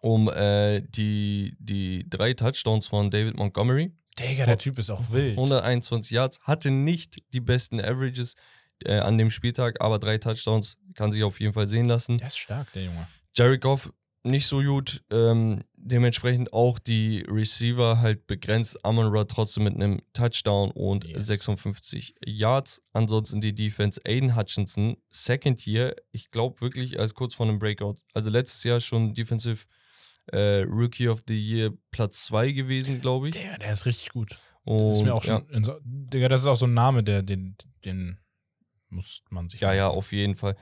S3: um äh, die, die drei Touchdowns von David Montgomery.
S2: Digga, der Typ ist auch wild.
S3: 121 Yards, hatte nicht die besten Averages äh, an dem Spieltag, aber drei Touchdowns kann sich auf jeden Fall sehen lassen.
S2: Der ist stark, der Junge.
S3: Jared Goff nicht so gut, ähm, dementsprechend auch die Receiver halt begrenzt. Amon Ra trotzdem mit einem Touchdown und
S2: Yes.
S3: 56 Yards. Ansonsten die Defense Aiden Hutchinson, Second Year, ich glaube wirklich als kurz vor einem Breakout. Also letztes Jahr schon Defensive äh, Rookie of the Year Platz 2 gewesen, glaube ich.
S2: Der, der ist richtig gut.
S3: Und,
S2: ist mir auch
S3: ja.
S2: schon. in so, Digga, das ist auch so ein Name, der, den, den muss man sich.
S3: Ja, ja,
S2: merken.
S3: auf jeden Fall.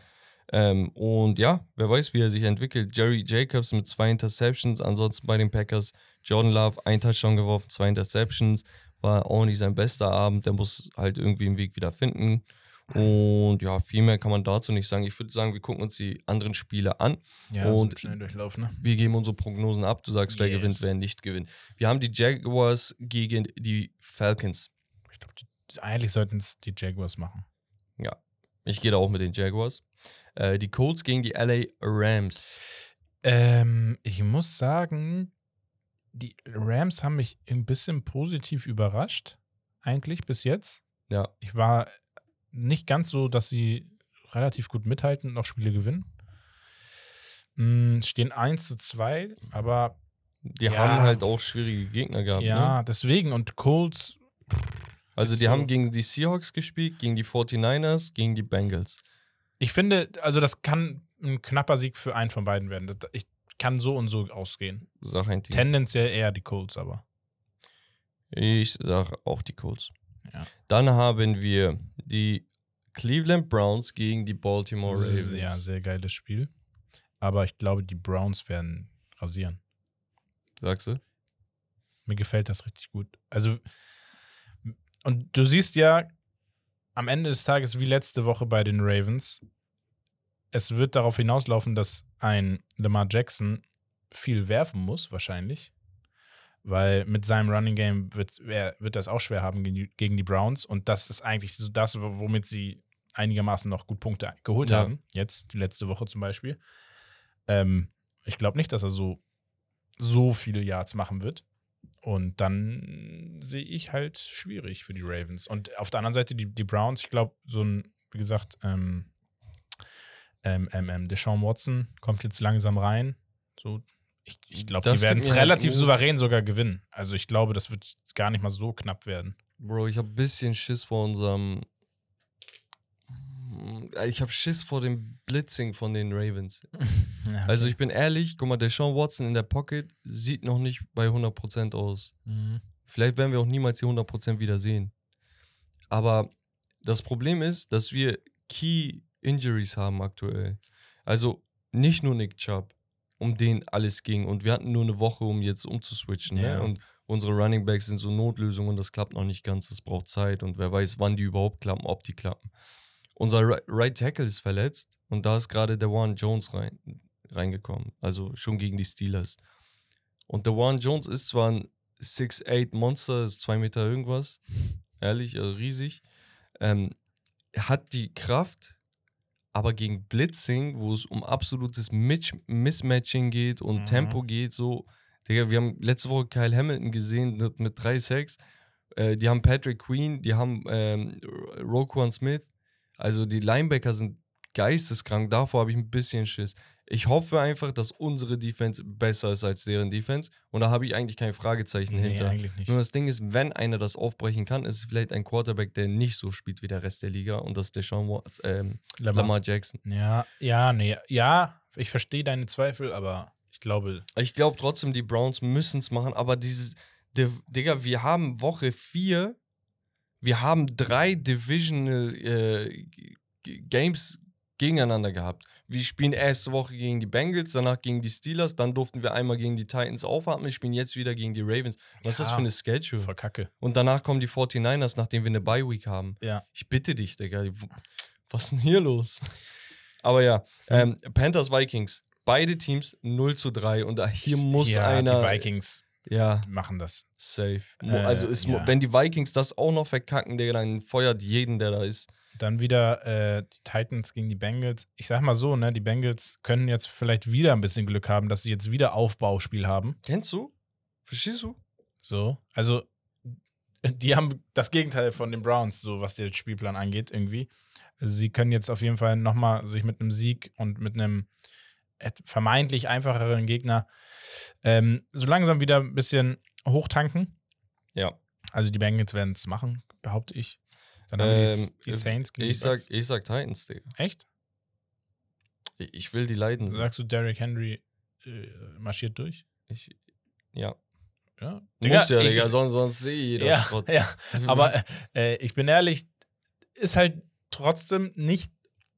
S3: Ähm, und ja, wer weiß, wie er sich entwickelt. Jerry Jacobs mit zwei Interceptions, ansonsten bei den Packers Jordan Love ein Touchdown geworfen, zwei Interceptions. War auch nicht sein bester Abend, der muss halt irgendwie einen Weg wieder finden. Und ja, viel mehr kann man dazu nicht sagen. Ich würde sagen, wir gucken uns die anderen Spiele an.
S2: Ja,
S3: und-
S2: schnell Durchlauf, ne?
S3: Wir geben unsere Prognosen ab. Du sagst, wer
S2: Yes.
S3: gewinnt, wer nicht gewinnt. Wir haben die Jaguars gegen die Falcons.
S2: Ich glaube, eigentlich sollten es die Jaguars machen.
S3: Ich gehe da auch mit den Jaguars. Äh, die Colts gegen die LA Rams.
S2: Ähm, ich muss sagen, die Rams haben mich ein bisschen positiv überrascht, eigentlich bis jetzt.
S3: Ja,
S2: Ich war nicht ganz so, dass sie relativ gut mithalten und auch Spiele gewinnen. Mm, stehen 1 zu 2, aber
S3: die
S2: Ja.
S3: haben halt auch schwierige Gegner gehabt. Ne?
S2: ja, deswegen. Und Colts,
S3: Also die
S2: so.
S3: haben gegen die Seahawks gespielt, gegen die 49ers, gegen die Bengals.
S2: ich finde, also das kann ein knapper Sieg für einen von beiden werden. Das, ich kann so und so ausgehen.
S3: Sag ein Team.
S2: Tendenziell eher die Colts, aber.
S3: Ich sag auch die Colts.
S2: Ja.
S3: Dann haben wir die Cleveland Browns gegen die Baltimore Ravens.
S2: Ja, sehr geiles Spiel. Aber ich glaube, die Browns werden rasieren.
S3: Sagst du?
S2: Mir gefällt das richtig gut. Also, und du siehst ja am Ende des Tages, wie letzte Woche bei den Ravens, es wird darauf hinauslaufen, dass ein Lamar Jackson viel werfen muss, wahrscheinlich. Weil mit seinem Running Game wird er wird das auch schwer haben gegen die, gegen die Browns. Und das ist eigentlich so das, womit sie einigermaßen noch gut Punkte geholt
S3: Ja.
S2: haben. Jetzt, die letzte Woche zum Beispiel. Ähm, ich glaube nicht, dass er so, so viele Yards machen wird. Und dann sehe ich halt schwierig für die Ravens. Und auf der anderen Seite die, die Browns, ich glaube, so ein, wie gesagt, ähm, ähm, ähm, ähm, Deshaun Watson kommt jetzt langsam rein. So, ich, ich glaube, die werden es
S3: halt
S2: relativ
S3: Mut.
S2: souverän sogar gewinnen. Also ich glaube, das wird gar nicht mal so knapp werden.
S3: Bro, ich habe ein bisschen Schiss vor unserem. Ich habe Schiss vor dem Blitzing von den Ravens. Also ich bin ehrlich, guck mal, der Sean Watson in der Pocket sieht noch nicht bei 100% aus.
S2: Mhm.
S3: Vielleicht werden wir auch niemals die 100% wieder sehen. Aber das Problem ist, dass wir Key Injuries haben aktuell. Also nicht nur Nick Chubb, um den alles ging. Und wir hatten nur eine Woche, um jetzt umzuswitchen.
S2: Ja.
S3: Ne? Und unsere Running Backs sind so Notlösungen und das klappt noch nicht ganz. Das braucht Zeit und wer weiß, wann die überhaupt klappen, ob die klappen. Unser Ri- Right Tackle ist verletzt und da ist gerade der Warren Jones rein, reingekommen. Also schon gegen die Steelers. Und der Warren Jones ist zwar ein 6'8 Monster, ist 2 Meter irgendwas. Ehrlich, also riesig. Ähm, hat die Kraft, aber gegen Blitzing, wo es um absolutes Mitch Mismatching geht und
S2: Mhm.
S3: Tempo geht, so. Digga, wir haben letzte Woche Kyle Hamilton gesehen mit, mit drei Sacks. Äh, die haben Patrick Queen, die haben ähm, Roquan Smith. Also die Linebacker sind geisteskrank. Davor habe ich ein bisschen Schiss. Ich hoffe einfach, dass unsere Defense besser ist als deren Defense. Und da habe ich eigentlich kein Fragezeichen
S2: Nee,
S3: hinter.
S2: eigentlich nicht.
S3: Nur das Ding ist, wenn einer das aufbrechen kann, ist es vielleicht ein Quarterback, der nicht so spielt wie der Rest der Liga. Und das ist Deshaun Watts, ähm,
S2: Lamar.
S3: Lamar Jackson.
S2: Ja, ja, nee, ja, ich verstehe deine Zweifel, aber ich glaube,
S3: Ich glaube trotzdem, die Browns müssen es machen, aber dieses, Digga, wir haben Woche 4, wir haben drei Divisional äh, Games gegeneinander gehabt. Wir spielen erste Woche gegen die Bengals, danach gegen die Steelers, dann durften wir einmal gegen die Titans aufatmen, wir spielen jetzt wieder gegen die Ravens. Was ist das
S2: Ja.
S3: für eine Schedule?
S2: voll kacke.
S3: Und danach kommen die 49ers, nachdem wir eine Bye-Week haben.
S2: Ja.
S3: Ich bitte dich, Digga. Was ist denn hier los? Aber ja, ähm, Panthers Vikings. Beide Teams 0 zu 3 und hier muss
S2: ja,
S3: einer.
S2: Die Vikings
S3: Ja,
S2: machen das.
S3: safe.
S2: Äh,
S3: also ist,
S2: ja.
S3: wenn die Vikings das auch noch verkacken, Digga, dann feuert jeden, der da ist.
S2: Dann wieder äh, die Titans gegen die Bengals. Ich sag mal so, ne, die Bengals können jetzt vielleicht wieder ein bisschen Glück haben, dass sie jetzt wieder Aufbauspiel haben.
S3: Kennst du? Verstehst du?
S2: So, also die haben das Gegenteil von den Browns, so was den Spielplan angeht, irgendwie. Sie können jetzt auf jeden Fall nochmal sich mit einem Sieg und mit einem vermeintlich einfacheren Gegner ähm, so langsam wieder ein bisschen hochtanken.
S3: Ja.
S2: Also die Bengals werden es machen, behaupte ich. Dann haben wir
S3: Ähm,
S2: die, die Saints gegen
S3: Ich
S2: die
S3: sag,
S2: Bucks.
S3: ich sag Titans, Digga.
S2: Echt?
S3: Ich, ich will die leiden.
S2: Sagst du, Derrick Henry äh, marschiert durch?
S3: Ich, ja.
S2: Ja.
S3: Muss ja,
S2: ich-
S3: Digga, sonst, sonst sehe ich jeder
S2: ja,
S3: Schrott.
S2: ja, aber äh, ich bin ehrlich, ist halt trotzdem nicht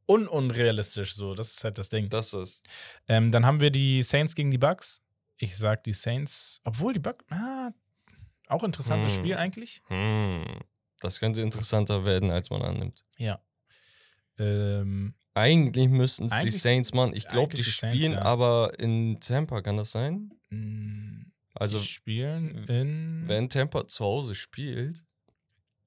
S2: ununrealistisch so. Das ist halt das Ding.
S3: Das ist.
S2: Ähm, dann haben wir die Saints gegen die Bucks. Ich sag die Saints, obwohl die Bucks, ah, auch interessantes
S3: Hm.
S2: Spiel eigentlich.
S3: Hm, das könnte interessanter werden, als man annimmt.
S2: Ja. Ähm,
S3: Eigentlich müssten es die Saints machen. Ich glaube, die,
S2: die Saints,
S3: spielen
S2: ja.
S3: aber in Tampa, kann das sein?
S2: mh,
S3: Also,
S2: die spielen in
S3: wenn Tampa zu Hause spielt,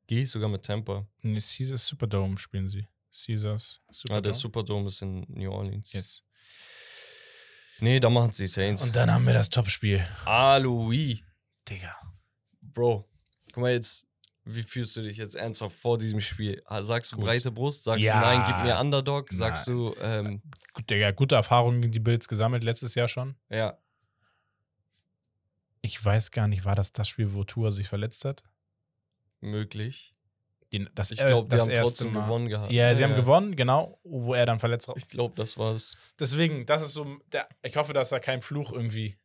S3: gehe ich sogar mit Tampa.
S2: nee, Caesars Superdome spielen sie. Caesars
S3: Ah,
S2: Superdome.
S3: der Superdome ist in New Orleans.
S2: yes.
S3: Nee, da machen sie Saints.
S2: Und dann haben wir das Topspiel.
S3: ah, Louis.
S2: Digga.
S3: Bro, guck mal jetzt, wie fühlst du dich jetzt ernsthaft vor diesem Spiel? Sagst du
S2: Gut.
S3: breite Brust? Sagst
S2: Ja.
S3: du nein, gib mir Underdog? Sagst
S2: Nein.
S3: du, ähm,
S2: Gut, Digga, gute Erfahrungen gegen die Bills gesammelt letztes Jahr schon.
S3: ja,
S2: Ich weiß gar nicht, war das das Spiel, wo Tour sich verletzt hat?
S3: möglich.
S2: Die, das,
S3: Ich glaube, die haben trotzdem
S2: Mal.
S3: gewonnen gehabt.
S2: Ja, sie haben gewonnen, genau, wo er dann verletzt war.
S3: Ich glaube, das war's.
S2: Deswegen, das ist so, der, ich hoffe, dass da kein Fluch irgendwie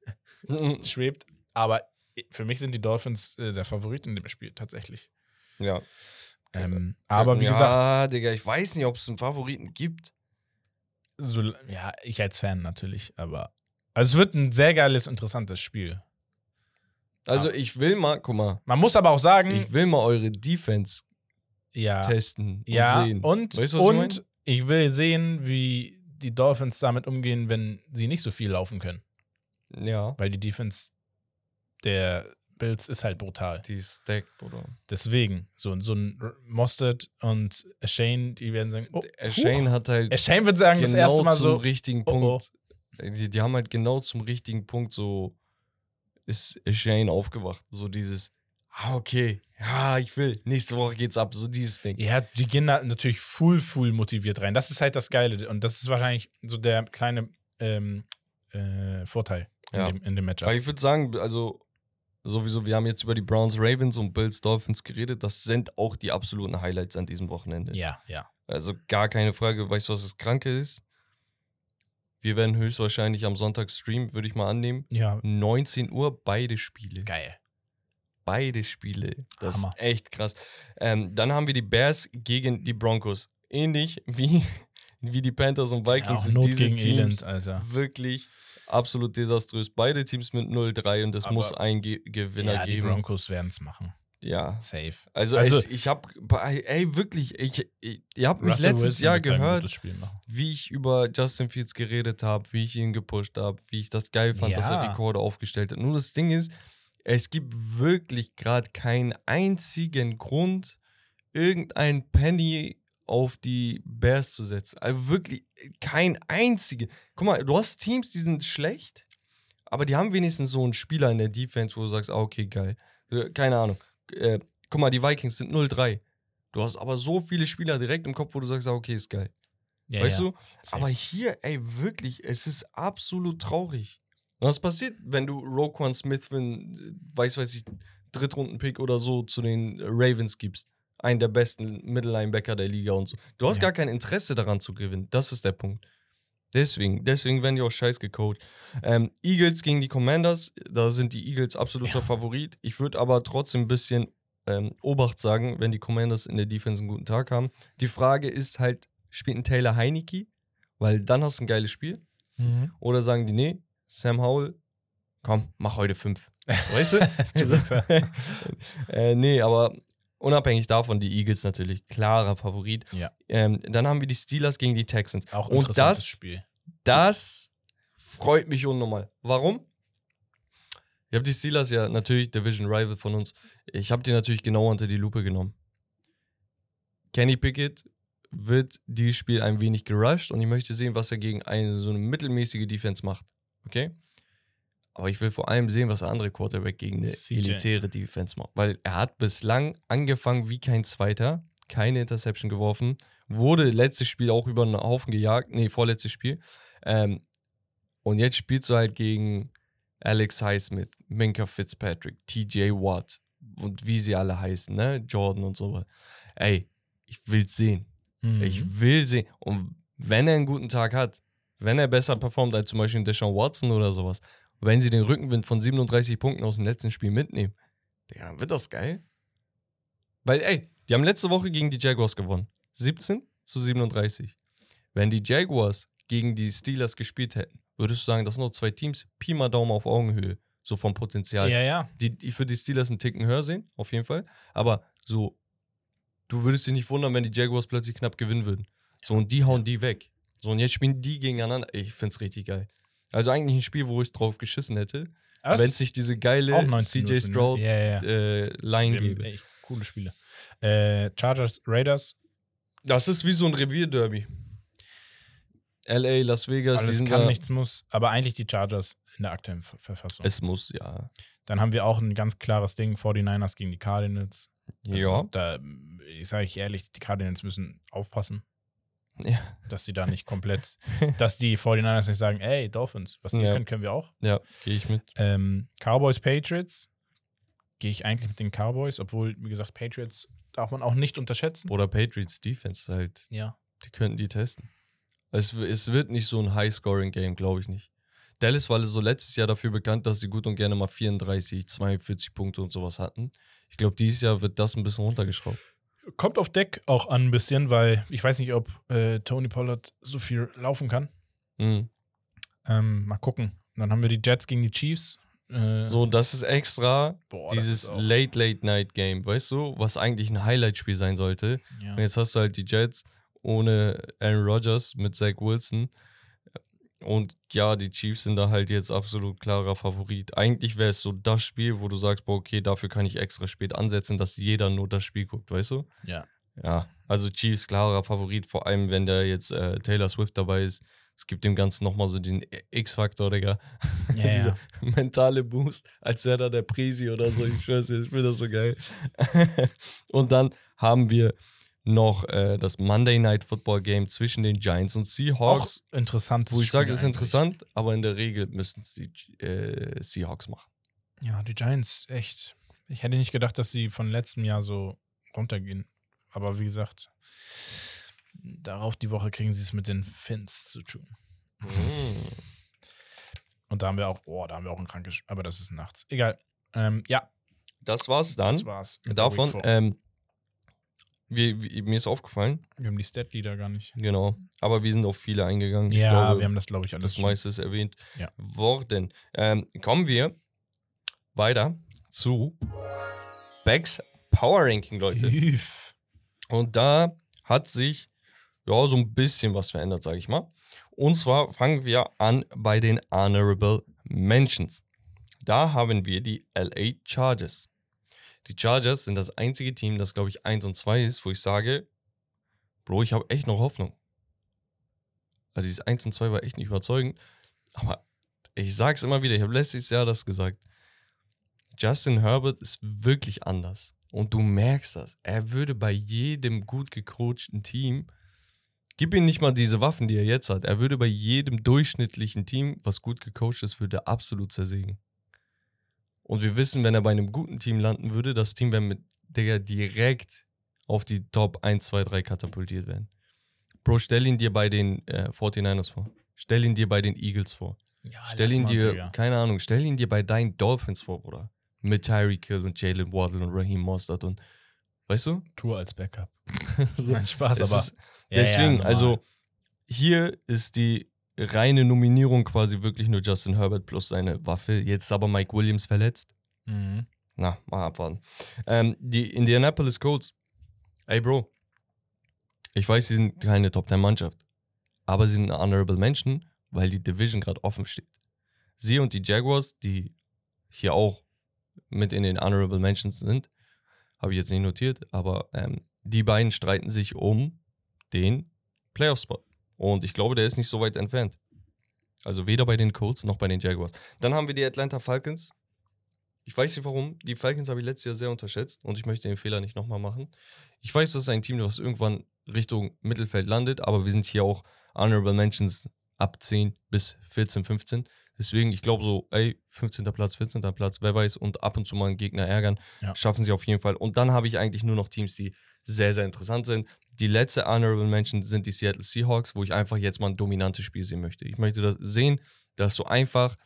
S2: schwebt. Aber für mich sind die Dolphins äh, der Favorit in dem Spiel tatsächlich.
S3: ja.
S2: Ähm, aber wie
S3: ja,
S2: gesagt,
S3: Digga, ich weiß nicht, ob es einen Favoriten gibt.
S2: so, ja, ich als Fan natürlich, aber also es wird ein sehr geiles, interessantes Spiel.
S3: Also,
S2: Ah.
S3: ich will mal, guck mal,
S2: Man muss aber auch sagen,
S3: ich will mal eure Defense
S2: ja,
S3: testen und
S2: ja,
S3: sehen.
S2: und,
S3: Weißt ich
S2: und
S3: meine?
S2: ich will sehen, wie die Dolphins damit umgehen, wenn sie nicht so viel laufen können.
S3: Ja,
S2: Weil die Defense der Bills ist halt brutal.
S3: die ist stacked, Bruder.
S2: Deswegen, so, so ein Mostert und Shane, die werden sagen, oh,
S3: Shane hat halt.
S2: Shane wird sagen, das
S3: genau
S2: erste Mal
S3: zum
S2: so,
S3: richtigen
S2: oh, oh.
S3: Punkt. Die, die haben halt genau zum richtigen Punkt so ist Shane aufgewacht. So dieses, ah, okay, ja, ich will. Nächste Woche geht's ab. So dieses Ding.
S2: ja, die gehen da natürlich full, full motiviert rein. Das ist halt das Geile. Und das ist wahrscheinlich so der kleine ähm, äh, Vorteil in,
S3: Ja.
S2: dem, in dem Matchup.
S3: Aber ich würde sagen, also sowieso, wir haben jetzt über die Browns, Ravens und Bills Dolphins geredet. Das sind auch die absoluten Highlights an diesem Wochenende.
S2: Ja, ja.
S3: Also gar keine Frage. Weißt du, was das Kranke ist? Wir werden höchstwahrscheinlich am Sonntag streamen, würde ich mal annehmen.
S2: Ja,
S3: 19 Uhr, beide Spiele.
S2: geil.
S3: Beide Spiele. Das
S2: Hammer.
S3: ist echt krass. Ähm, dann haben wir die Bears gegen die Broncos. Ähnlich wie, wie die Panthers und
S2: Ja,
S3: Vikings
S2: auch
S3: sind diese
S2: gegen
S3: Teams
S2: Elend, Alter.
S3: wirklich absolut desaströs. Beide Teams mit 0-3 und es
S2: Aber-
S3: muss einen Ge Gewinner
S2: Ja, die
S3: geben.
S2: Broncos werden es machen.
S3: Ja.
S2: Safe.
S3: Also,
S2: Also-
S3: ich, ich habe, ey, wirklich, ich, ich, ihr habt mich
S2: Russell
S3: letztes
S2: Wilson
S3: Jahr gehört, wie ich über Justin Fields geredet habe, wie ich ihn gepusht habe, wie ich das geil fand, dass er
S2: Ja.
S3: Rekorde aufgestellt hat. Nur das Ding ist, es gibt wirklich gerade keinen einzigen Grund, irgendein Penny auf die Bears zu setzen. Also wirklich kein einzigen. Guck mal, du hast Teams, die sind schlecht, aber die haben wenigstens so einen Spieler in der Defense, wo du sagst, ah, okay, geil. Äh, Keine Ahnung. Äh, guck mal, die Vikings sind 0-3. Du hast aber so viele Spieler direkt im Kopf, wo du sagst, ah, okay, ist geil.
S2: Ja,
S3: weißt
S2: ja.
S3: du? Aber hier, ey, wirklich, es ist absolut traurig. Was passiert, wenn du Roquan Smith einen, weiß, weiß ich, Drittrunden-Pick oder so zu den Ravens gibst? Einen der besten Mittellinebacker der Liga und so. Du hast
S2: Ja.
S3: gar kein Interesse daran zu gewinnen. Das ist der Punkt. Deswegen, deswegen werden die auch scheiß gecoacht. Ähm, Eagles gegen die Commanders, da sind die Eagles absoluter
S2: Ja.
S3: Favorit. Ich würde aber trotzdem ein bisschen ähm, Obacht sagen, wenn die Commanders in der Defense einen guten Tag haben. Die Frage ist halt, spielt ein Taylor Heineke? Weil dann hast du ein geiles Spiel.
S2: Mhm.
S3: Oder sagen die, nee, Sam Howell, komm, mach heute fünf. Weißt du? äh, nee, aber unabhängig davon, die Eagles natürlich, klarer Favorit.
S2: Ja.
S3: Ähm, dann haben wir die Steelers gegen die Texans.
S2: Auch
S3: Und
S2: interessantes
S3: das,
S2: Spiel.
S3: das freut mich unnormal. Warum? Ich habe die Steelers ja natürlich, Division Rival von uns, ich habe die natürlich genau unter die Lupe genommen. Kenny Pickett wird dieses Spiel ein wenig gerusht und ich möchte sehen, was er gegen eine so eine mittelmäßige Defense macht. Okay? Aber ich will vor allem sehen, was der andere Quarterback gegen eine
S2: CJ.
S3: elitäre Defense macht. Weil er hat bislang angefangen wie kein Zweiter, keine Interception geworfen, wurde letztes Spiel auch über einen Haufen gejagt, nee, vorletztes Spiel. Ähm, und jetzt spielst du halt gegen Alex Highsmith, Minka Fitzpatrick, TJ Watt und wie sie alle heißen, ne? Jordan und so. Ey, ich will's sehen.
S2: Mhm.
S3: Ich will sehen. Und wenn er einen guten Tag hat, wenn er besser performt als zum Beispiel Deshaun Watson oder sowas, wenn sie den Rückenwind von 37 Punkten aus dem letzten Spiel mitnehmen, Digga, dann wird das geil. Weil, ey, die haben letzte Woche gegen die Jaguars gewonnen. 17 zu 37. Wenn die Jaguars gegen die Steelers gespielt hätten, würdest du sagen, das sind noch zwei Teams, Pi mal Daumen auf Augenhöhe. So vom Potenzial
S2: ja, ja.
S3: die, die für die Steelers einen Ticken höher sehen, auf jeden Fall. Aber so, du würdest dich nicht wundern, wenn die Jaguars plötzlich knapp gewinnen würden. So, und die hauen die weg. So, und jetzt spielen die gegeneinander. Ich find's richtig geil. Also eigentlich ein Spiel, wo ich drauf geschissen hätte, wenn es sich diese geile
S2: auch 19
S3: CJ Stroud?
S2: Ja, ja.
S3: äh, Line gäbe.
S2: echt coole Spiele. Äh, Chargers, Raiders,
S3: Das ist wie so ein Revierderby. LA, Las Vegas, die
S2: alles
S3: sind
S2: kann,
S3: da.
S2: nichts muss, aber eigentlich die Chargers in der aktuellen Ver- Verfassung.
S3: Es muss, ja.
S2: Dann haben wir auch ein ganz klares Ding, 49ers gegen die Cardinals. Also
S3: ja.
S2: Da, ich sage ich ehrlich, die Cardinals müssen aufpassen,
S3: Ja,
S2: dass sie da nicht komplett, dass die 49ers nicht sagen, ey, Dolphins, was ihr
S3: Ja.
S2: könnt, können wir auch.
S3: ja gehe ich mit.
S2: Ähm, Cowboys, Patriots, gehe ich eigentlich mit den Cowboys, obwohl, wie gesagt, Patriots darf man auch nicht unterschätzen.
S3: Oder Patriots Defense halt.
S2: Ja.
S3: Die könnten die testen. Es, es wird nicht so ein High-Scoring-Game, glaube ich nicht. Dallas war so letztes Jahr dafür bekannt, dass sie gut und gerne mal 34, 42 Punkte und sowas hatten. Ich glaube, dieses Jahr wird das ein bisschen runtergeschraubt.
S2: Kommt auf Deck auch an ein bisschen, weil ich weiß nicht, ob äh, Tony Pollard so viel laufen kann.
S3: Mhm.
S2: Ähm, mal gucken. Dann haben wir die Jets gegen die Chiefs. Äh,
S3: So, das ist extra
S2: boah,
S3: dieses
S2: ist auch-
S3: Late-Late-Night-Game, weißt du, was eigentlich ein Highlight-Spiel sein sollte.
S2: Ja.
S3: Und jetzt hast du halt die Jets ohne Aaron Rodgers mit Zach Wilson. Und ja, die Chiefs sind da halt jetzt absolut klarer Favorit. Eigentlich wäre es so das Spiel, wo du sagst, boah, okay, dafür kann ich extra spät ansetzen, dass jeder nur das Spiel guckt, weißt du?
S2: Ja.
S3: Ja, also Chiefs klarer Favorit, vor allem wenn da jetzt äh, Taylor Swift dabei ist. Es gibt dem Ganzen nochmal so den X-Faktor, Digga.
S2: Ja, ja.
S3: Dieser mentale Boost, als wäre da der Presi oder so. Ich schwör's dir, ich finde das so geil. Und dann haben wir noch äh, das Monday Night Football Game zwischen den Giants und
S2: Auch
S3: Seahawks,
S2: interessant.
S3: wo ich sage, ist interessant, aber in der Regel müssten es die äh, Seahawks machen.
S2: Ja, die Giants, echt. Ich hätte nicht gedacht, dass sie von letztem Jahr so runtergehen. Aber wie gesagt, darauf die Woche kriegen sie es mit den Fins zu tun. Und da haben wir auch, oh, da haben wir auch ein krankes, aber das ist nachts. Egal. Ähm, ja,
S3: Das war's dann.
S2: das war's.
S3: Davon, ähm, wie, wie, mir ist aufgefallen,
S2: wir haben die Stat-Leader gar nicht.
S3: genau, aber wir sind auf viele eingegangen.
S2: Ja,
S3: glaube,
S2: wir haben das, glaube ich, alles
S3: das
S2: schon.
S3: meiste ist erwähnt
S2: Ja.
S3: worden. Ähm, kommen wir weiter zu Becks Power Ranking, Leute.
S2: Üff.
S3: Und da hat sich ja so ein bisschen was verändert, sage ich mal. Und zwar fangen wir an bei den Honorable Mentions. Da haben wir die LA Chargers. Die Chargers sind das einzige Team, das glaube ich 1 und 2 ist, wo ich sage, Bro, ich habe echt noch Hoffnung. Also dieses 1 und 2 war echt nicht überzeugend. Aber ich sage es immer wieder, ich habe letztes Jahr das gesagt. Justin Herbert ist wirklich anders. Und du merkst das. Er würde bei jedem gut gecoachten Team Gib ihm nicht mal diese Waffen, die er jetzt hat. Er würde bei jedem durchschnittlichen Team, was gut gecoacht ist, würde absolut zersägen. Und wir wissen, wenn er bei einem guten Team landen würde, das Team wäre mit Digga direkt auf die Top 1, 2, 3 katapultiert werden. Bro, stell ihn dir bei den äh, 49ers vor. Stell ihn dir bei den Eagles vor.
S2: Ja,
S3: Stell ihn
S2: mal,
S3: dir,
S2: Digga.
S3: keine Ahnung, stell ihn dir bei deinen Dolphins vor, Bruder. Mit Tyreek Hill und Jalen Waddle und Raheem Mostert und, weißt du?
S2: Tour als Backup.
S3: So,
S2: Nein, Spaß, aber.
S3: ist,
S2: Ja, ja,
S3: deswegen,
S2: normal.
S3: also hier ist die reine Nominierung quasi wirklich nur Justin Herbert plus seine Waffe. Jetzt ist aber Mike Williams verletzt.
S2: Mhm.
S3: Na, mal abwarten. Ähm, die Indianapolis Colts. Ey, Bro. Ich weiß, sie sind keine Top 10 Mannschaft. Aber sie sind honorable Menschen, weil die Division gerade offen steht. Sie und die Jaguars, die hier auch mit in den honorable Mentions sind, habe ich jetzt nicht notiert, aber ähm, die beiden streiten sich um den Playoff-Spot. Und ich glaube, der ist nicht so weit entfernt. Also weder bei den Colts noch bei den Jaguars. Dann haben wir die Atlanta Falcons. Ich weiß nicht warum. Die Falcons habe ich letztes Jahr sehr unterschätzt und ich möchte den Fehler nicht nochmal machen. Ich weiß, das ist ein Team, das irgendwann Richtung Mittelfeld landet, aber wir sind hier auch Honorable Mentions ab 10 bis 14, 15. Deswegen, ich glaube so, ey, 15. Platz, 14. Platz, wer weiß, und ab und zu mal einen Gegner ärgern,
S2: Ja.
S3: schaffen sie auf jeden Fall. Und dann habe ich eigentlich nur noch Teams, die sehr, sehr interessant sind. Die letzte Honorable Mention sind die Seattle Seahawks, wo ich einfach jetzt mal ein dominantes Spiel sehen möchte. Ich möchte das sehen, dass du einfach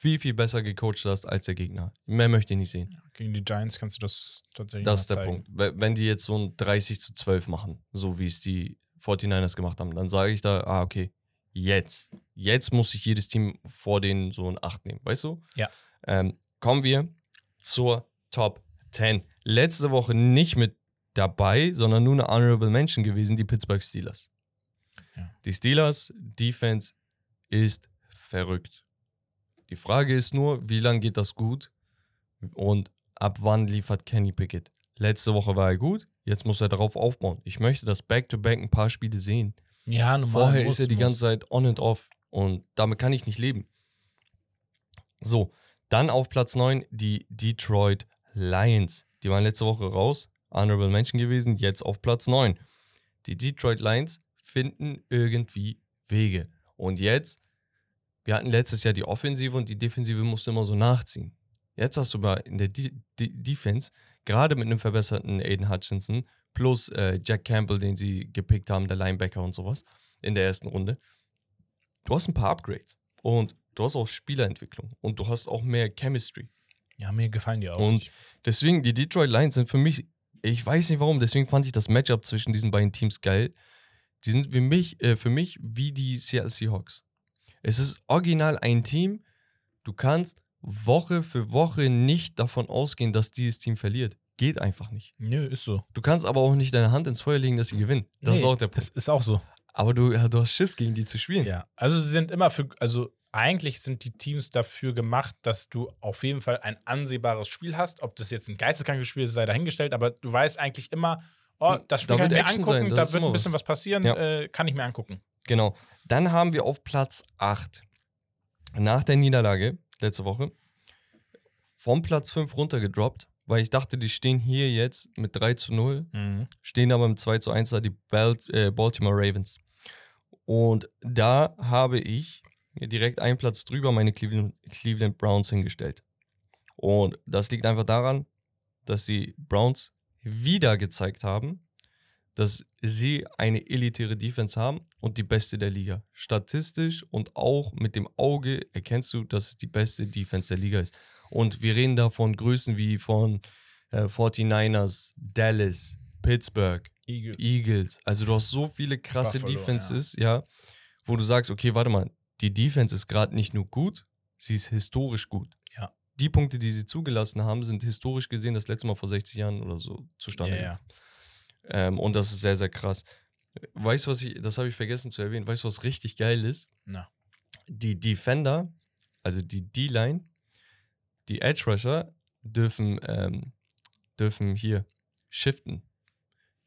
S3: viel, viel besser gecoacht hast als der Gegner. Mehr möchte ich nicht sehen.
S2: Gegen die Giants kannst du das tatsächlich
S3: Das ist der
S2: zeigen.
S3: Punkt. We- Wenn die jetzt so ein 30 zu 12 machen, so wie es die 49ers gemacht haben, dann sage ich da, ah, okay, jetzt. Jetzt muss sich jedes Team vor denen so in Acht nehmen, weißt du?
S2: Ja.
S3: Ähm, kommen wir zur Top 10. Letzte Woche nicht mit dabei, sondern nur eine Honorable Mention gewesen, die Pittsburgh Steelers.
S2: Ja.
S3: Die Steelers Defense ist verrückt. Die Frage ist nur, wie lange geht das gut und ab wann liefert Kenny Pickett? Letzte Woche war er gut, jetzt muss er darauf aufbauen. Ich möchte das Back-to-Back ein paar Spiele sehen.
S2: Ja, normal.
S3: Vorher
S2: muss,
S3: ist er die
S2: muss.
S3: ganze Zeit on and off und damit kann ich nicht leben. So, dann auf Platz 9 die Detroit Lions. Die waren letzte Woche raus, Honorable Mention gewesen, jetzt auf Platz 9. Die Detroit Lions finden irgendwie Wege. Und jetzt, wir hatten letztes Jahr die Offensive und die Defensive musste immer so nachziehen. Jetzt hast du mal in der De De Defense, gerade mit einem verbesserten Aiden Hutchinson, plus äh, Jack Campbell, den sie gepickt haben, der Linebacker und sowas, in der ersten Runde. Du hast ein paar Upgrades und du hast auch Spielerentwicklung und du hast auch mehr Chemistry.
S2: Ja, mir gefallen die auch.
S3: Und deswegen, die Detroit Lions sind für mich, ich weiß nicht warum, deswegen fand ich das Matchup zwischen diesen beiden Teams geil. Die sind für mich, äh, für mich wie die Seattle Seahawks. Es ist original ein Team, du kannst Woche für Woche nicht davon ausgehen, dass dieses Team verliert. Geht einfach nicht.
S2: Nö, ist so.
S3: Du kannst aber auch nicht deine Hand ins Feuer legen, dass sie gewinnen. Das ist
S2: Nee,
S3: auch der Punkt.
S2: Ist auch so.
S3: Aber du, du hast Schiss, gegen die zu spielen.
S2: Ja. Also sie sind immer für, also eigentlich sind die Teams dafür gemacht, dass du auf jeden Fall ein ansehbares Spiel hast. Ob das jetzt ein geisteskrankes Spiel ist, sei dahingestellt, aber du weißt eigentlich immer, oh, das Spiel
S3: Da
S2: kann ich mir
S3: Action
S2: angucken,
S3: sein,
S2: da wird ein bisschen
S3: was.
S2: was passieren,
S3: Ja.
S2: äh, kann ich mir angucken.
S3: Genau. Dann haben wir auf Platz 8 nach der Niederlage letzte Woche vom Platz 5 runtergedroppt, weil ich dachte, die stehen hier jetzt mit 3 zu 0, stehen aber mit 2 zu 1 da die äh, Baltimore Ravens. Und da habe ich direkt einen Platz drüber meine Cleveland, Cleveland Browns hingestellt. Und das liegt einfach daran, dass die Browns wieder gezeigt haben, dass sie eine elitäre Defense haben und die beste der Liga. Statistisch und auch mit dem Auge erkennst du, dass es die beste Defense der Liga ist. Und wir reden da von Größen wie von äh, 49ers, Dallas, Pittsburgh,
S2: Eagles.
S3: Eagles. Also du hast so viele krasse
S2: Buffalo,
S3: Defenses, ja. wo du sagst, okay, warte mal, die Defense ist gerade nicht nur gut, sie ist historisch gut.
S2: Ja.
S3: Die Punkte, die sie zugelassen haben, sind historisch gesehen das letzte Mal vor 60 Jahren oder so zustande
S2: Ja, ja.
S3: Ähm, und das ist sehr, sehr krass. Weißt du, was ich, das habe ich vergessen zu erwähnen, weißt du, was richtig geil ist?
S2: Na.
S3: Die Defender, also die D-Line, die Edge Rusher dürfen, ähm, dürfen hier shiften.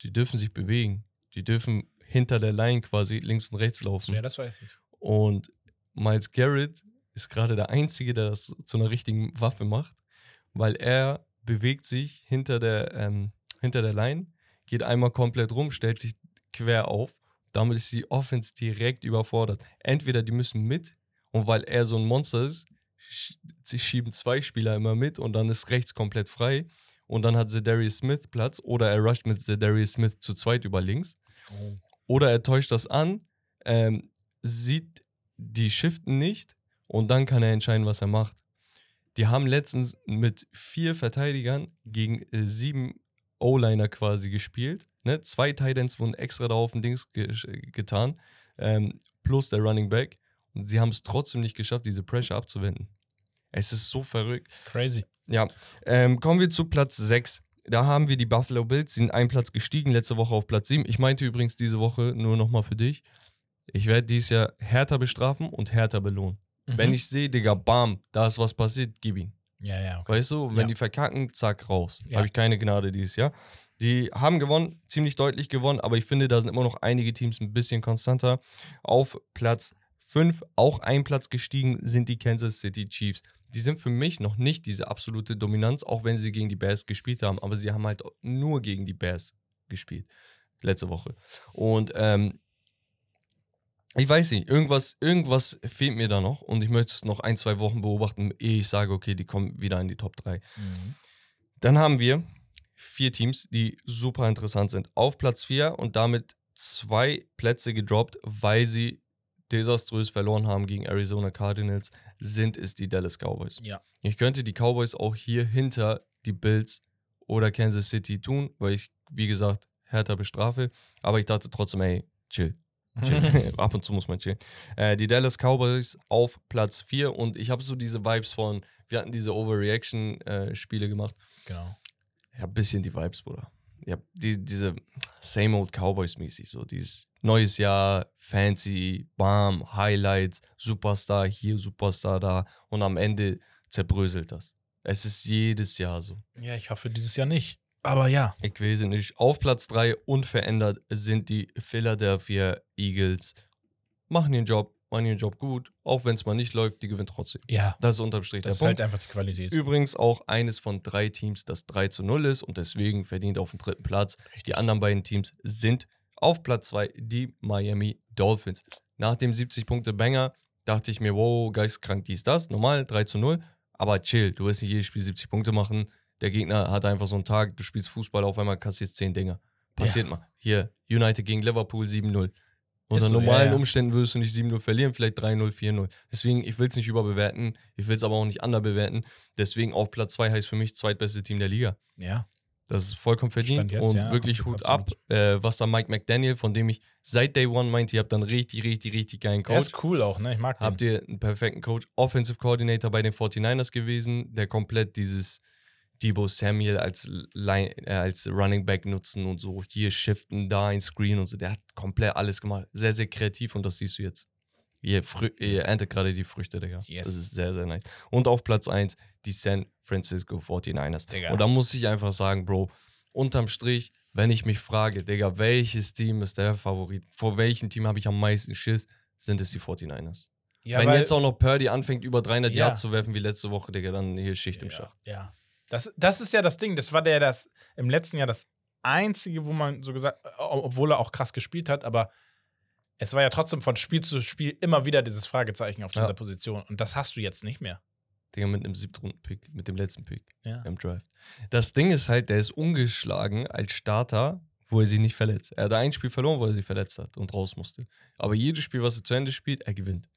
S3: Die dürfen sich bewegen. Die dürfen hinter der Line quasi links und rechts laufen.
S2: Ja, das weiß ich.
S3: Und Miles Garrett ist gerade der Einzige, der das zu einer richtigen Waffe macht, weil er bewegt sich hinter der, ähm, hinter der Line, geht einmal komplett rum, stellt sich quer auf, Damit ist die Offense direkt überfordert. Entweder die müssen mit und weil er so ein Monster ist, sie schieben zwei Spieler immer mit und dann ist rechts komplett frei. Und dann hat Zedarius Smith Platz oder er rusht mit Zedarius Smith zu zweit über links. Oder er täuscht das an, ähm, sieht die Shiften nicht und dann kann er entscheiden, was er macht. Die haben letztens mit vier Verteidigern gegen äh, sieben O-Liner quasi gespielt. Ne? Zwei Titans wurden extra da auf den Dings ge getan, ähm, plus der Running Back. Und sie haben es trotzdem nicht geschafft, diese Pressure abzuwenden. Es ist so verrückt.
S2: Crazy.
S3: Ja, ähm, kommen wir zu Platz 6. Da haben wir die Buffalo Bills, sind einen Platz gestiegen, letzte Woche auf Platz 7. Ich meinte übrigens diese Woche nur nochmal für dich. Ich werde dieses Jahr härter bestrafen und härter belohnen. Wenn ich sehe, Digga, bam, da ist was passiert, gib ihn.
S2: Ja, ja, okay.
S3: Weißt du, wenn
S2: Ja.
S3: die verkacken, zack, raus.
S2: Ja.
S3: Habe ich keine Gnade dieses Jahr. Die haben gewonnen, ziemlich deutlich gewonnen, aber ich finde, da sind immer noch einige Teams ein bisschen konstanter. Auf Platz 5, auch ein Platz gestiegen, sind die Kansas City Chiefs. Die sind für mich noch nicht diese absolute Dominanz, auch wenn sie gegen die Bears gespielt haben, aber sie haben halt nur gegen die Bears gespielt. Letzte Woche. Und ähm, ich weiß nicht, irgendwas, irgendwas fehlt mir da noch und ich möchte es noch ein, zwei Wochen beobachten, ehe ich sage, okay, die kommen wieder in die Top 3.
S2: Mhm.
S3: Dann haben wir vier Teams, die super interessant sind. Auf Platz 4 und damit zwei Plätze gedroppt, weil sie desaströs verloren haben gegen Arizona Cardinals, sind es die Dallas Cowboys.
S2: Ja.
S3: Ich könnte die Cowboys auch hier hinter die Bills oder Kansas City tun, weil ich, wie gesagt, härter bestrafe. Aber ich dachte trotzdem, ey, chill. Ab und zu muss man chillen. Äh, die Dallas Cowboys auf Platz 4 und ich habe so diese Vibes von, wir hatten diese Overreaction-Spiele gemacht.
S2: Genau.
S3: Ja, ein bisschen die Vibes, Bruder. Ja, die, diese Same Old Cowboys mäßig, so dieses neues Jahr, fancy, bam, Highlights, Superstar hier, Superstar da und am Ende zerbröselt das. Es ist jedes Jahr so.
S2: Ja, ich hoffe dieses Jahr nicht. Aber ja.
S3: Ich weiß nicht. Auf Platz 3 unverändert sind die Philadelphia Eagles. Machen ihren Job, machen ihren Job gut. Auch wenn es mal nicht läuft, die gewinnen trotzdem.
S2: Ja.
S3: Das ist unterm Strich
S2: Das ist
S3: der
S2: halt
S3: Punkt.
S2: einfach die Qualität.
S3: Übrigens auch eines von drei Teams, das 3 zu 0 ist und deswegen verdient auf dem dritten Platz. Die anderen beiden Teams sind auf Platz 2 die Miami Dolphins. Nach dem 70-Punkte-Banger dachte ich mir, wow, geisteskrank, dies, das. Normal, 3 zu 0. Aber chill, du wirst nicht jedes Spiel 70 Punkte machen. Der Gegner hat einfach so einen Tag, du spielst Fußball, auf einmal kassierst 10 Dinger. Passiert mal. Hier, United gegen Liverpool 7-0. Unter
S2: so, ja,
S3: normalen
S2: ja.
S3: Umständen würdest du nicht 7-0 verlieren, vielleicht 3-0, 4-0. Deswegen, ich will es nicht überbewerten, ich will es aber auch nicht underbewerten. Deswegen auf Platz 2 heißt für mich zweitbeste Team der Liga.
S2: Ja.
S3: Das ist vollkommen verdient
S2: jetzt,
S3: und
S2: ja,
S3: wirklich
S2: absolut,
S3: Hut ab, äh, was da Mike McDaniel, von dem ich seit Day One meinte, ihr habt dann richtig, richtig, richtig geilen
S2: Er
S3: Coach.
S2: ist cool auch, ne? Ich mag den.
S3: Habt ihr einen perfekten Coach, Offensive Coordinator bei den 49ers gewesen, der komplett dieses Debo Samuel als, Line, äh, als Running Back nutzen und so hier shiften, da ein Screen und so. Der hat komplett alles gemacht. Sehr, sehr kreativ und das siehst du jetzt. Ihr, ihr erntet gerade die Früchte, Digga.
S2: Yes.
S3: Das ist sehr, sehr nice. Und auf Platz 1 die San Francisco 49ers.
S2: Digga.
S3: Und da muss ich einfach sagen, Bro, unterm Strich, wenn ich mich frage, Digga, welches Team ist der Favorit? Vor welchem Team habe ich am meisten Schiss? Sind es die 49ers.
S2: ja,
S3: Wenn jetzt auch noch Purdy anfängt, über 300
S2: Ja.
S3: Yards zu werfen wie letzte Woche, Digga, dann hier Schicht im
S2: ja,
S3: Schacht.
S2: Ja. Das, das ist ja das Ding. Das war der, das im letzten Jahr das einzige, wo man so gesagt, obwohl er auch krass gespielt hat, aber es war ja trotzdem von Spiel zu Spiel immer wieder dieses Fragezeichen auf
S3: Ja.
S2: dieser Position. Und das hast du jetzt nicht mehr.
S3: Digga, mit einem Siebtrunden-Pick, mit dem letzten Pick
S2: Ja.
S3: im Draft. Das Ding ist halt, der ist ungeschlagen als Starter, wo er sich nicht verletzt. Er hat ein Spiel verloren, wo er sich verletzt hat und raus musste. Aber jedes Spiel, was er zu Ende spielt, er gewinnt.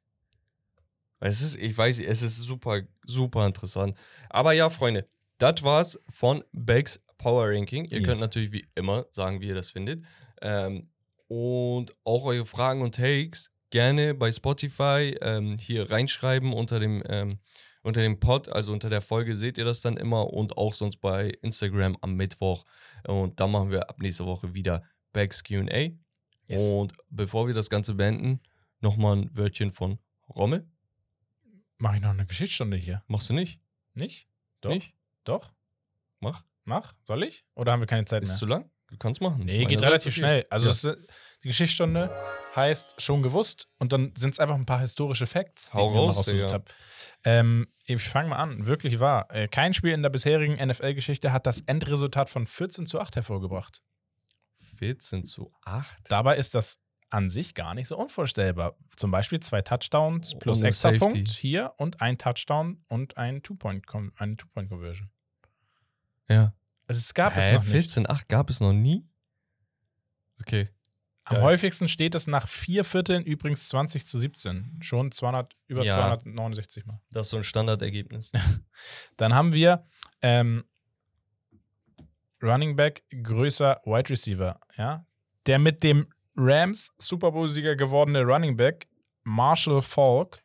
S3: Es ist, ich weiß, es ist super, super interessant. Aber ja, Freunde, das war's von Becks Power Ranking. Ihr
S2: Yes.
S3: könnt natürlich wie immer sagen, wie ihr das findet. Ähm, und auch eure Fragen und Takes gerne bei Spotify ähm, hier reinschreiben unter dem, ähm, unter dem Pod, also unter der Folge seht ihr das dann immer und auch sonst bei Instagram am Mittwoch. Und dann machen wir ab nächste Woche wieder Becks QA.
S2: Yes.
S3: Und bevor wir das Ganze beenden, nochmal ein Wörtchen von Rommel.
S2: Mache ich noch eine Geschichtsstunde hier?
S3: Machst du nicht?
S2: Nicht? Doch?
S3: Nicht?
S2: Doch?
S3: Mach.
S2: Mach? Soll ich? Oder haben wir keine Zeit
S3: Ist
S2: mehr?
S3: zu lang? Du kannst machen.
S2: Nee,
S3: Meiner
S2: geht relativ schnell. Also
S3: Ja.
S2: ist- die Geschichtsstunde heißt schon gewusst und dann sind es einfach ein paar historische Facts, die
S3: Hau
S2: ich
S3: raus,
S2: rausgesucht habe. Ähm, ich fange mal an. Wirklich wahr. Äh, kein Spiel in der bisherigen NFL-Geschichte hat das Endresultat von 14 zu 8 hervorgebracht.
S3: 14 zu 8?
S2: Dabei ist das an sich gar nicht so unvorstellbar. Zum Beispiel zwei Touchdowns plus
S3: Und eine
S2: extra
S3: Safety.
S2: Punkt hier und ein Touchdown und ein Two-Point, eine Two-Point-Conversion.
S3: Ja.
S2: Also es gab es
S3: Hä,
S2: noch nicht.
S3: 14,8 gab es noch nie? Okay.
S2: Am
S3: Geil.
S2: häufigsten steht es nach vier Vierteln übrigens 20 zu 17. Schon 200, über
S3: Ja.
S2: 269 Mal.
S3: Das ist so ein Standardergebnis.
S2: Dann haben wir ähm, Running Back größer Wide Receiver, ja. Der mit dem Rams Super Bowl-Sieger gewordene Running Back Marshall Falk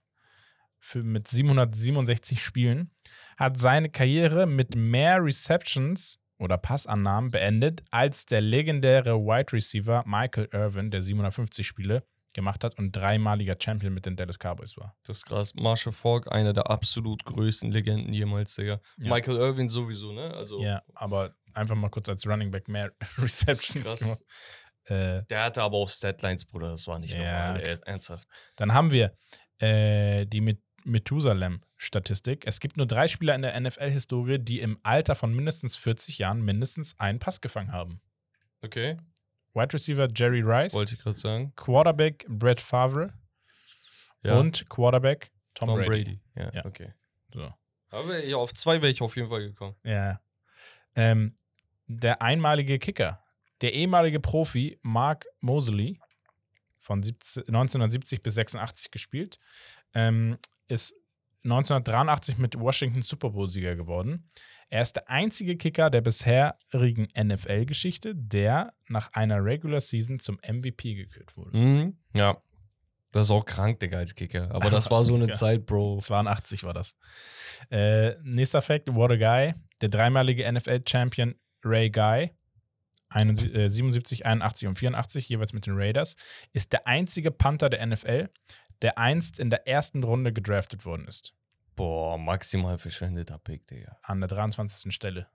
S2: für, mit 767 Spielen hat seine Karriere mit mehr Receptions oder Passannahmen beendet, als der legendäre Wide Receiver Michael Irvin, der 750 Spiele gemacht hat und dreimaliger Champion mit den Dallas Cowboys war.
S3: Das ist krass. Marshall Falk, einer der absolut größten Legenden jemals, Digga.
S2: Ja.
S3: Michael Irvin sowieso, ne? Also,
S2: Ja, aber einfach mal kurz als Running Back mehr Receptions gemacht. Äh,
S3: der hatte aber auch Statlines, Bruder. Das war nicht
S2: Ja,
S3: normal.
S2: okay.
S3: Er- Ernsthaft.
S2: Dann haben wir äh, die Met Methusalem-Statistik. Es gibt nur drei Spieler in der NFL-Historie, die im Alter von mindestens 40 Jahren mindestens einen Pass gefangen haben.
S3: Okay.
S2: Wide Receiver Jerry Rice,
S3: Wollte ich gerade sagen.
S2: Quarterback Brett Favre
S3: Ja.
S2: und Quarterback Tom,
S3: Tom
S2: Brady.
S3: Brady. Ja,
S2: Ja.
S3: okay.
S2: So.
S3: Aber ja, auf zwei wäre ich auf jeden Fall gekommen.
S2: Ja. Ähm, der einmalige Kicker, der ehemalige Profi Mark Mosley, von 17, 1970 bis 86 gespielt, ähm, ist 1983 mit Washington Super Bowl-Sieger geworden. Er ist der einzige Kicker der bisherigen NFL-Geschichte, der nach einer Regular Season zum MVP gekürt wurde.
S3: Mhm. Ja. Das ist auch krank, Digga, als Kicker. Aber das war so eine. Zeit, Bro.
S2: 82 war das. Äh, nächster Fact: What a Guy. Der dreimalige NFL-Champion Ray Guy, 71, 77, 81 und 84, jeweils mit den Raiders, ist der einzige Panther der NFL, der einst in der ersten Runde gedraftet worden ist.
S3: Boah, maximal verschwendeter Pick, Digga.
S2: An der 23. Stelle.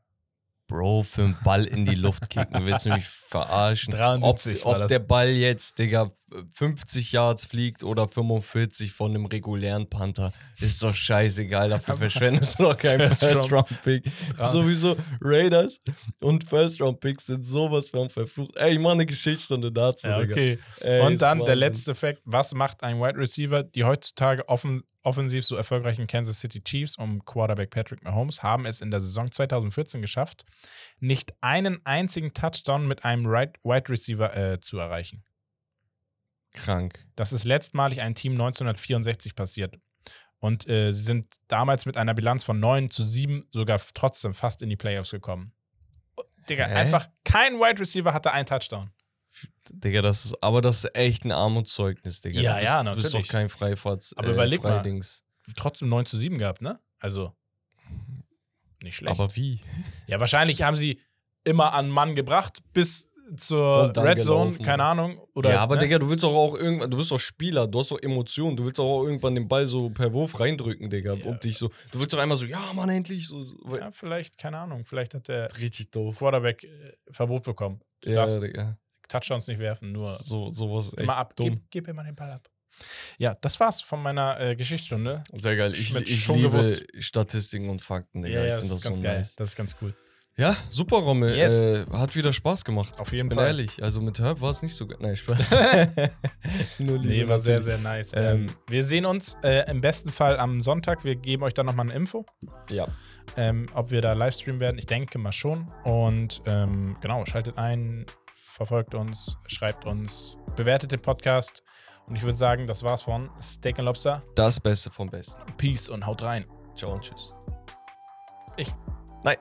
S3: Bro, für einen Ball in die Luft kicken, willst du mich verarschen?
S2: 73
S3: ob, ob der Ball jetzt, Digga, 50 Yards fliegt oder 45 von einem regulären Panther, ist doch scheißegal. Dafür verschwendest du doch keinen
S2: First Round-
S3: First-Round-Pick. Sowieso Raiders und First-Round-Picks sind sowas von verflucht. Ey, ich mach eine Geschichtsstunde dazu,
S2: Ja,
S3: Digga.
S2: okay.
S3: Ey,
S2: Und dann der letzte Fact: Was macht ein Wide Receiver? Die heutzutage offen, offensiv so erfolgreichen Kansas City Chiefs um Quarterback Patrick Mahomes haben es in der Saison 2014 geschafft, nicht einen einzigen Touchdown mit einem right, Wide Receiver äh, zu erreichen.
S3: Krank.
S2: Das ist letztmalig ein Team 1964 passiert. Und äh, sie sind damals mit einer Bilanz von 9 zu 7 sogar trotzdem fast in die Playoffs gekommen. Digga,
S3: Hä?
S2: einfach kein Wide Receiver hatte einen Touchdown.
S3: Digga, das ist, aber das ist echt ein Armutszeugnis, Digga.
S2: Ja,
S3: bist,
S2: ja,
S3: Du bist
S2: natürlich.
S3: doch kein Freifahrts.
S2: Aber überleg mal.
S3: Freidings.
S2: Trotzdem 9 zu 7 gehabt, ne? Also, nicht schlecht.
S3: Aber wie?
S2: Ja, wahrscheinlich haben sie immer an Mann gebracht bis zur Red Zone,
S3: gelaufen.
S2: keine Ahnung. Oder,
S3: ja, aber
S2: ne?
S3: Digga, du willst doch auch irgendwann, du bist doch Spieler, du hast doch Emotionen, du willst doch auch irgendwann den Ball so per Wurf reindrücken, Digga.
S2: Ja.
S3: Und dich so, du willst doch einmal so, ja, Mann, endlich. So, so-
S2: Ja, vielleicht, keine Ahnung. Vielleicht hat der
S3: Richtig doof.
S2: Quarterback äh, Verbot bekommen. Du
S3: Ja,
S2: darfst
S3: Digga.
S2: Touchdowns nicht werfen, nur
S3: So, sowas echt
S2: immer ab.
S3: dumm.
S2: Gib, gib immer den Ball ab. Ja, das war's von meiner äh, Geschichtsstunde.
S3: Sehr geil. Ich, ich
S2: schon
S3: liebe
S2: gewusst.
S3: Statistiken und Fakten, Digga.
S2: Ja, ja,
S3: ich
S2: das
S3: finde
S2: ist
S3: das,
S2: ganz
S3: so
S2: geil.
S3: nice.
S2: Das ist ganz cool.
S3: Ja, super, Rommel.
S2: Yes.
S3: Äh, hat wieder Spaß gemacht.
S2: Auf jeden
S3: Bin
S2: Fall.
S3: ehrlich. Also mit Herb war es nicht so geil. Nein, Spaß. Nur Liebe
S2: Nee, war sehr, sehr nice.
S3: Ähm,
S2: Ähm, wir sehen uns äh, im besten Fall am Sonntag. Wir geben euch dann nochmal eine Info,
S3: Ja.
S2: ähm, ob wir da Livestreamen werden. Ich denke mal schon. Und ähm, genau, schaltet ein, verfolgt uns, schreibt uns, bewertet den Podcast. Und ich würde sagen, das war's von Steak and Lobster.
S3: Das Beste vom Besten.
S2: Peace und haut rein.
S3: Ciao und tschüss.
S2: Ich.
S3: Nein.